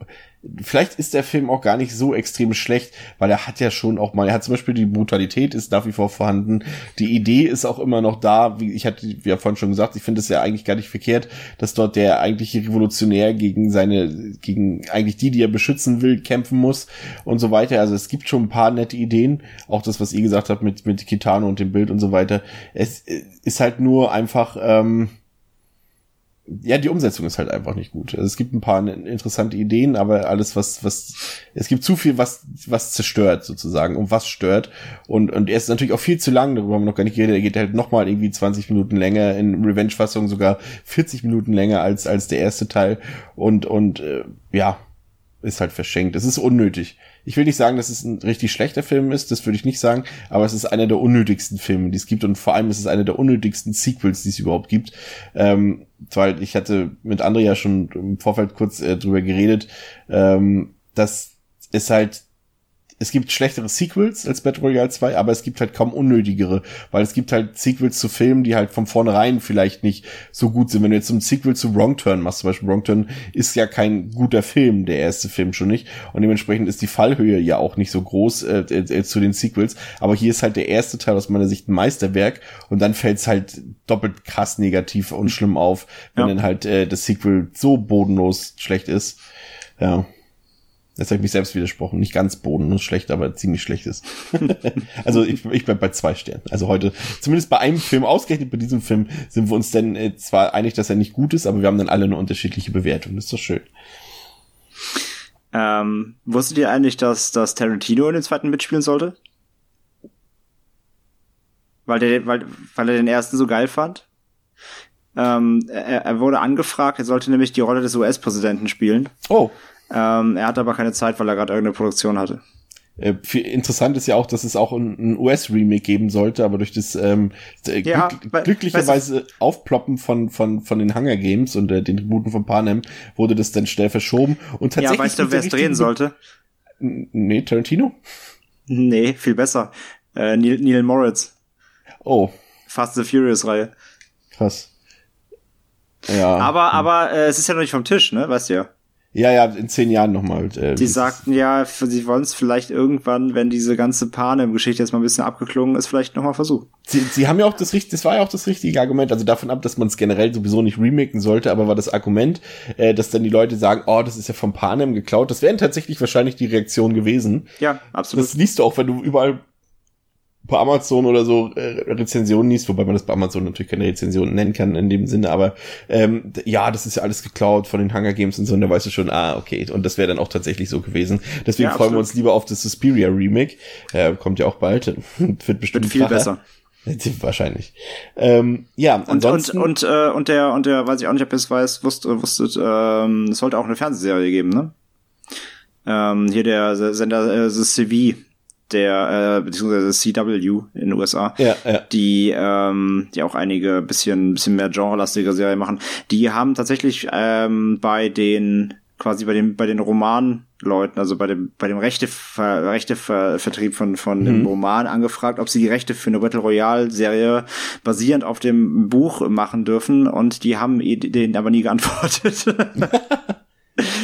vielleicht ist der Film auch gar nicht so extrem schlecht, weil er hat ja schon auch mal, er hat zum Beispiel die Brutalität ist nach wie vor vorhanden, die Idee ist auch immer noch da, wie ich hatte ja vorhin schon gesagt, ich finde es ja eigentlich gar nicht verkehrt, dass dort der eigentliche Revolutionär gegen seine, gegen eigentlich die, die er beschützen will, kämpfen muss und so weiter. Also es gibt schon ein paar nette Ideen, auch das, was ihr gesagt habt mit, mit Kitano und dem Bild und so weiter. Es ist halt nur einfach, ähm, ja, die Umsetzung ist halt einfach nicht gut. Also es gibt ein paar interessante Ideen, aber alles, was, was, es gibt zu viel, was, was zerstört sozusagen und was stört. Und, und er ist natürlich auch viel zu lang, darüber haben wir noch gar nicht geredet. Er geht halt nochmal irgendwie 20 Minuten länger, in Revenge-Fassung sogar 40 Minuten länger als, als der erste Teil. Und, und, äh, ja, ist halt verschenkt. Es ist unnötig. Ich will nicht sagen, dass es ein richtig schlechter Film ist, das würde ich nicht sagen, aber es ist einer der unnötigsten Filme, die es gibt und vor allem ist es einer der unnötigsten Sequels, die es überhaupt gibt. Ähm, weil ich hatte mit Andrea schon im Vorfeld kurz äh, drüber geredet, ähm, dass es halt es gibt schlechtere Sequels als Battle Royale 2, aber es gibt halt kaum unnötigere, weil es gibt halt Sequels zu Filmen, die halt von vornherein vielleicht nicht so gut sind. Wenn du jetzt ein Sequel zu Wrong Turn machst, zum Beispiel Wrong Turn ist ja kein guter Film, der erste Film schon nicht. Und dementsprechend ist die Fallhöhe ja auch nicht so groß äh, äh, äh, zu den Sequels. Aber hier ist halt der erste Teil aus meiner Sicht ein Meisterwerk und dann fällt es halt doppelt krass negativ und schlimm auf, wenn ja. dann halt äh, das Sequel so bodenlos schlecht ist. Ja. Jetzt habe ich mich selbst widersprochen. Nicht ganz bodenlos schlecht, aber ziemlich schlecht ist. [laughs] also ich, ich bleib bei zwei Sternen. Also heute, zumindest bei einem Film, ausgerechnet bei diesem Film, sind wir uns denn äh, zwar einig, dass er nicht gut ist, aber wir haben dann alle eine unterschiedliche Bewertung. Das ist doch schön. Ähm, wusstet ihr eigentlich, dass, dass Tarantino in den zweiten mitspielen sollte? Weil, der, weil, weil er den ersten so geil fand? Ähm, er, er wurde angefragt, er sollte nämlich die Rolle des US-Präsidenten spielen. Oh. Ähm, er hatte aber keine Zeit, weil er gerade irgendeine Produktion hatte. Äh, interessant ist ja auch, dass es auch ein, ein US-Remake geben sollte, aber durch das ähm, äh, ja, glück, glücklicherweise Aufploppen von, von, von den Hunger Games und äh, den Tributen von Panem wurde das dann schnell verschoben. Und tatsächlich ja, weißt du, wer es drehen sollte? Nee, Tarantino? Nee, viel besser. Äh, Neil, Neil Moritz. Oh. Fast the Furious-Reihe. Krass. Ja. Aber, aber äh, es ist ja noch nicht vom Tisch, ne? Weißt du ja. Ja, ja, in zehn Jahren nochmal. Äh, die sagten ja, sie wollen es vielleicht irgendwann, wenn diese ganze Panem-Geschichte jetzt mal ein bisschen abgeklungen ist, vielleicht nochmal versuchen. Sie, sie haben ja auch das richtige, das war ja auch das richtige Argument, also davon ab, dass man es generell sowieso nicht remaken sollte, aber war das Argument, äh, dass dann die Leute sagen, oh, das ist ja vom Panem geklaut, das wären tatsächlich wahrscheinlich die Reaktion gewesen. Ja, absolut. Das liest du auch, wenn du überall bei Amazon oder so äh, Rezensionen liest, wobei man das bei Amazon natürlich keine Rezension nennen kann in dem Sinne, aber ähm, ja, das ist ja alles geklaut von den Hunger Games und so, und da weißt du schon, ah, okay, und das wäre dann auch tatsächlich so gewesen. Deswegen ja, freuen wir uns lieber auf das Suspiria Remake, äh, kommt ja auch bald, [laughs] wird bestimmt wird viel Kracher. besser. [laughs] Wahrscheinlich. Ähm, ja, und, ansonsten und, und, äh, und der, und der, weiß ich auch nicht, ob ihr es weiß, wusste, wusstet, ähm, es sollte auch eine Fernsehserie geben, ne? Ähm, hier der Sender äh, The CV, der äh, beziehungsweise CW in den USA, ja, ja. die ähm, die auch einige bisschen bisschen mehr genrelastige Serien machen. Die haben tatsächlich ähm, bei den quasi bei den bei den Romanleuten, also bei dem bei dem Rechte Rechte Vertrieb von von mhm. dem Roman angefragt, ob sie die Rechte für eine Battle Royale Serie basierend auf dem Buch machen dürfen und die haben denen aber nie geantwortet. [laughs] [laughs]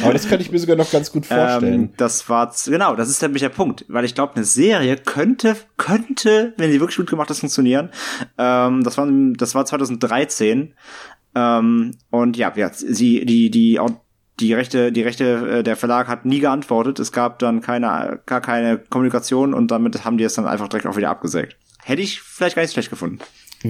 Aber das könnte ich mir sogar noch ganz gut vorstellen. Ähm, das war, genau, das ist nämlich der Punkt, weil ich glaube, eine Serie könnte, könnte, wenn sie wirklich gut gemacht ist, funktionieren. Ähm, das war, das war 2013. Ähm, und ja, ja, sie, die, die, die Rechte, die Rechte, äh, der Verlag hat nie geantwortet. Es gab dann keine, gar keine Kommunikation und damit haben die es dann einfach direkt auch wieder abgesägt. Hätte ich vielleicht gar nicht schlecht gefunden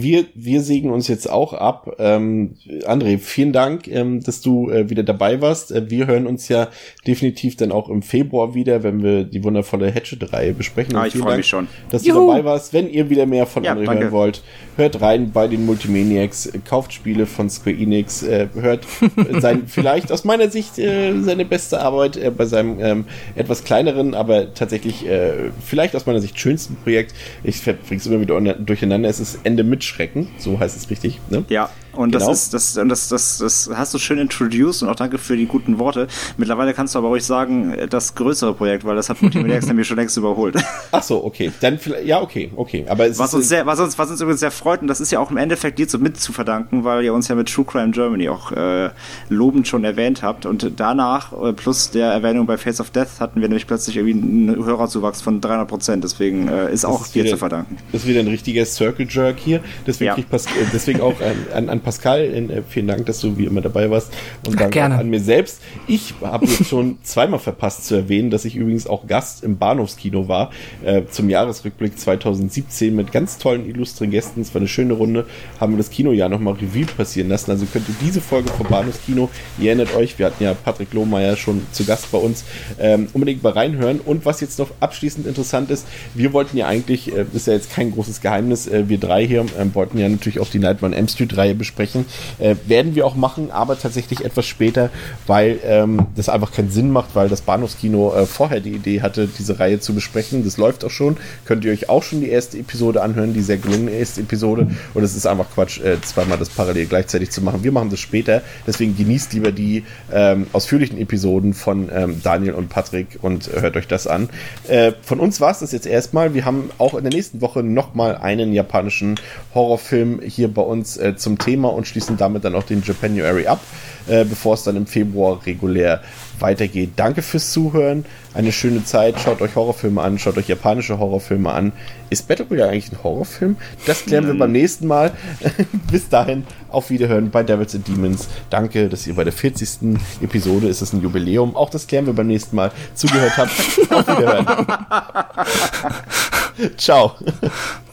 wir, wir sägen uns jetzt auch ab. Ähm, André, vielen Dank, ähm, dass du äh, wieder dabei warst. Äh, wir hören uns ja definitiv dann auch im Februar wieder, wenn wir die wundervolle Hatchet-Reihe besprechen. Ah, ich freue mich schon. Dass Juhu. du dabei warst. Wenn ihr wieder mehr von ja, André danke. hören wollt, hört rein bei den Multimaniacs, kauft Spiele von Square Enix, äh, hört [laughs] sein, vielleicht aus meiner Sicht äh, seine beste Arbeit äh, bei seinem ähm, etwas kleineren, aber tatsächlich äh, vielleicht aus meiner Sicht schönsten Projekt. Ich bring's immer wieder durcheinander. Es ist Ende mit Mitschrecken, so heißt es richtig. Ne? Ja, und genau. das ist, das, und das, das, das hast du schön introduced und auch danke für die guten Worte. Mittlerweile kannst du aber ruhig sagen, das größere Projekt, weil das hat Multimediax [laughs] nämlich schon längst überholt. [laughs] Ach so, okay. Dann vielleicht, ja, okay, okay. Aber was uns sehr, was uns, was uns übrigens sehr freut, und das ist ja auch im Endeffekt dir so mit zu verdanken, weil ihr uns ja mit True Crime Germany auch äh, lobend schon erwähnt habt. Und danach, äh, plus der Erwähnung bei Face of Death, hatten wir nämlich plötzlich irgendwie einen Hörerzuwachs von 300 Prozent. Deswegen äh, ist das auch ist dir zu verdanken. Das ist wieder ein richtiger Circle Jerk hier. Deswegen, ja. Pas äh, deswegen auch an, an, an Pascal, in, äh, vielen Dank, dass du wie immer dabei warst. Und danke Gerne. an mir selbst. Ich habe jetzt schon zweimal verpasst zu erwähnen, dass ich übrigens auch Gast im Bahnhofskino war äh, zum Jahresrückblick 2017 mit ganz tollen illustren Gästen. Es war eine schöne Runde. Haben wir das Kinojahr nochmal Revue passieren lassen. Also könnt ihr diese Folge vom Bahnhofskino, ihr erinnert euch, wir hatten ja Patrick Lohmeier schon zu Gast bei uns, ähm, unbedingt mal reinhören. Und was jetzt noch abschließend interessant ist, wir wollten ja eigentlich, äh, ist ja jetzt kein großes Geheimnis, äh, wir drei hier ähm, wollten ja natürlich auch die Nightmare on M Street Reihe besprechen. Äh, werden wir auch machen, aber tatsächlich etwas später, weil ähm, das einfach keinen Sinn macht, weil das Bahnhofskino äh, vorher die Idee hatte, diese Reihe zu besprechen. Das läuft auch schon. Könnt ihr euch auch schon die erste Episode anhören, die sehr gelungene erste Episode. Und es ist einfach Quatsch, äh, zweimal das parallel gleichzeitig zu machen. Wir machen das später. Deswegen genießt lieber die ähm, ausführlichen Episoden von ähm, Daniel und Patrick und hört euch das an. Äh, von uns war es das jetzt erstmal. Wir haben auch in der nächsten Woche nochmal einen japanischen Horrorfilm hier bei uns äh, zum Thema und schließen damit dann auch den Japanuary ab, äh, bevor es dann im Februar regulär weitergeht. Danke fürs Zuhören. Eine schöne Zeit. Schaut euch Horrorfilme an, schaut euch japanische Horrorfilme an. Ist Battle Royale eigentlich ein Horrorfilm? Das klären wir beim nächsten Mal. [laughs] Bis dahin, auf Wiederhören bei Devils and Demons. Danke, dass ihr bei der 40. Episode, ist es ein Jubiläum, auch das klären wir beim nächsten Mal, zugehört habt. auf Wiederhören. [laughs] Ciao.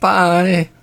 Bye.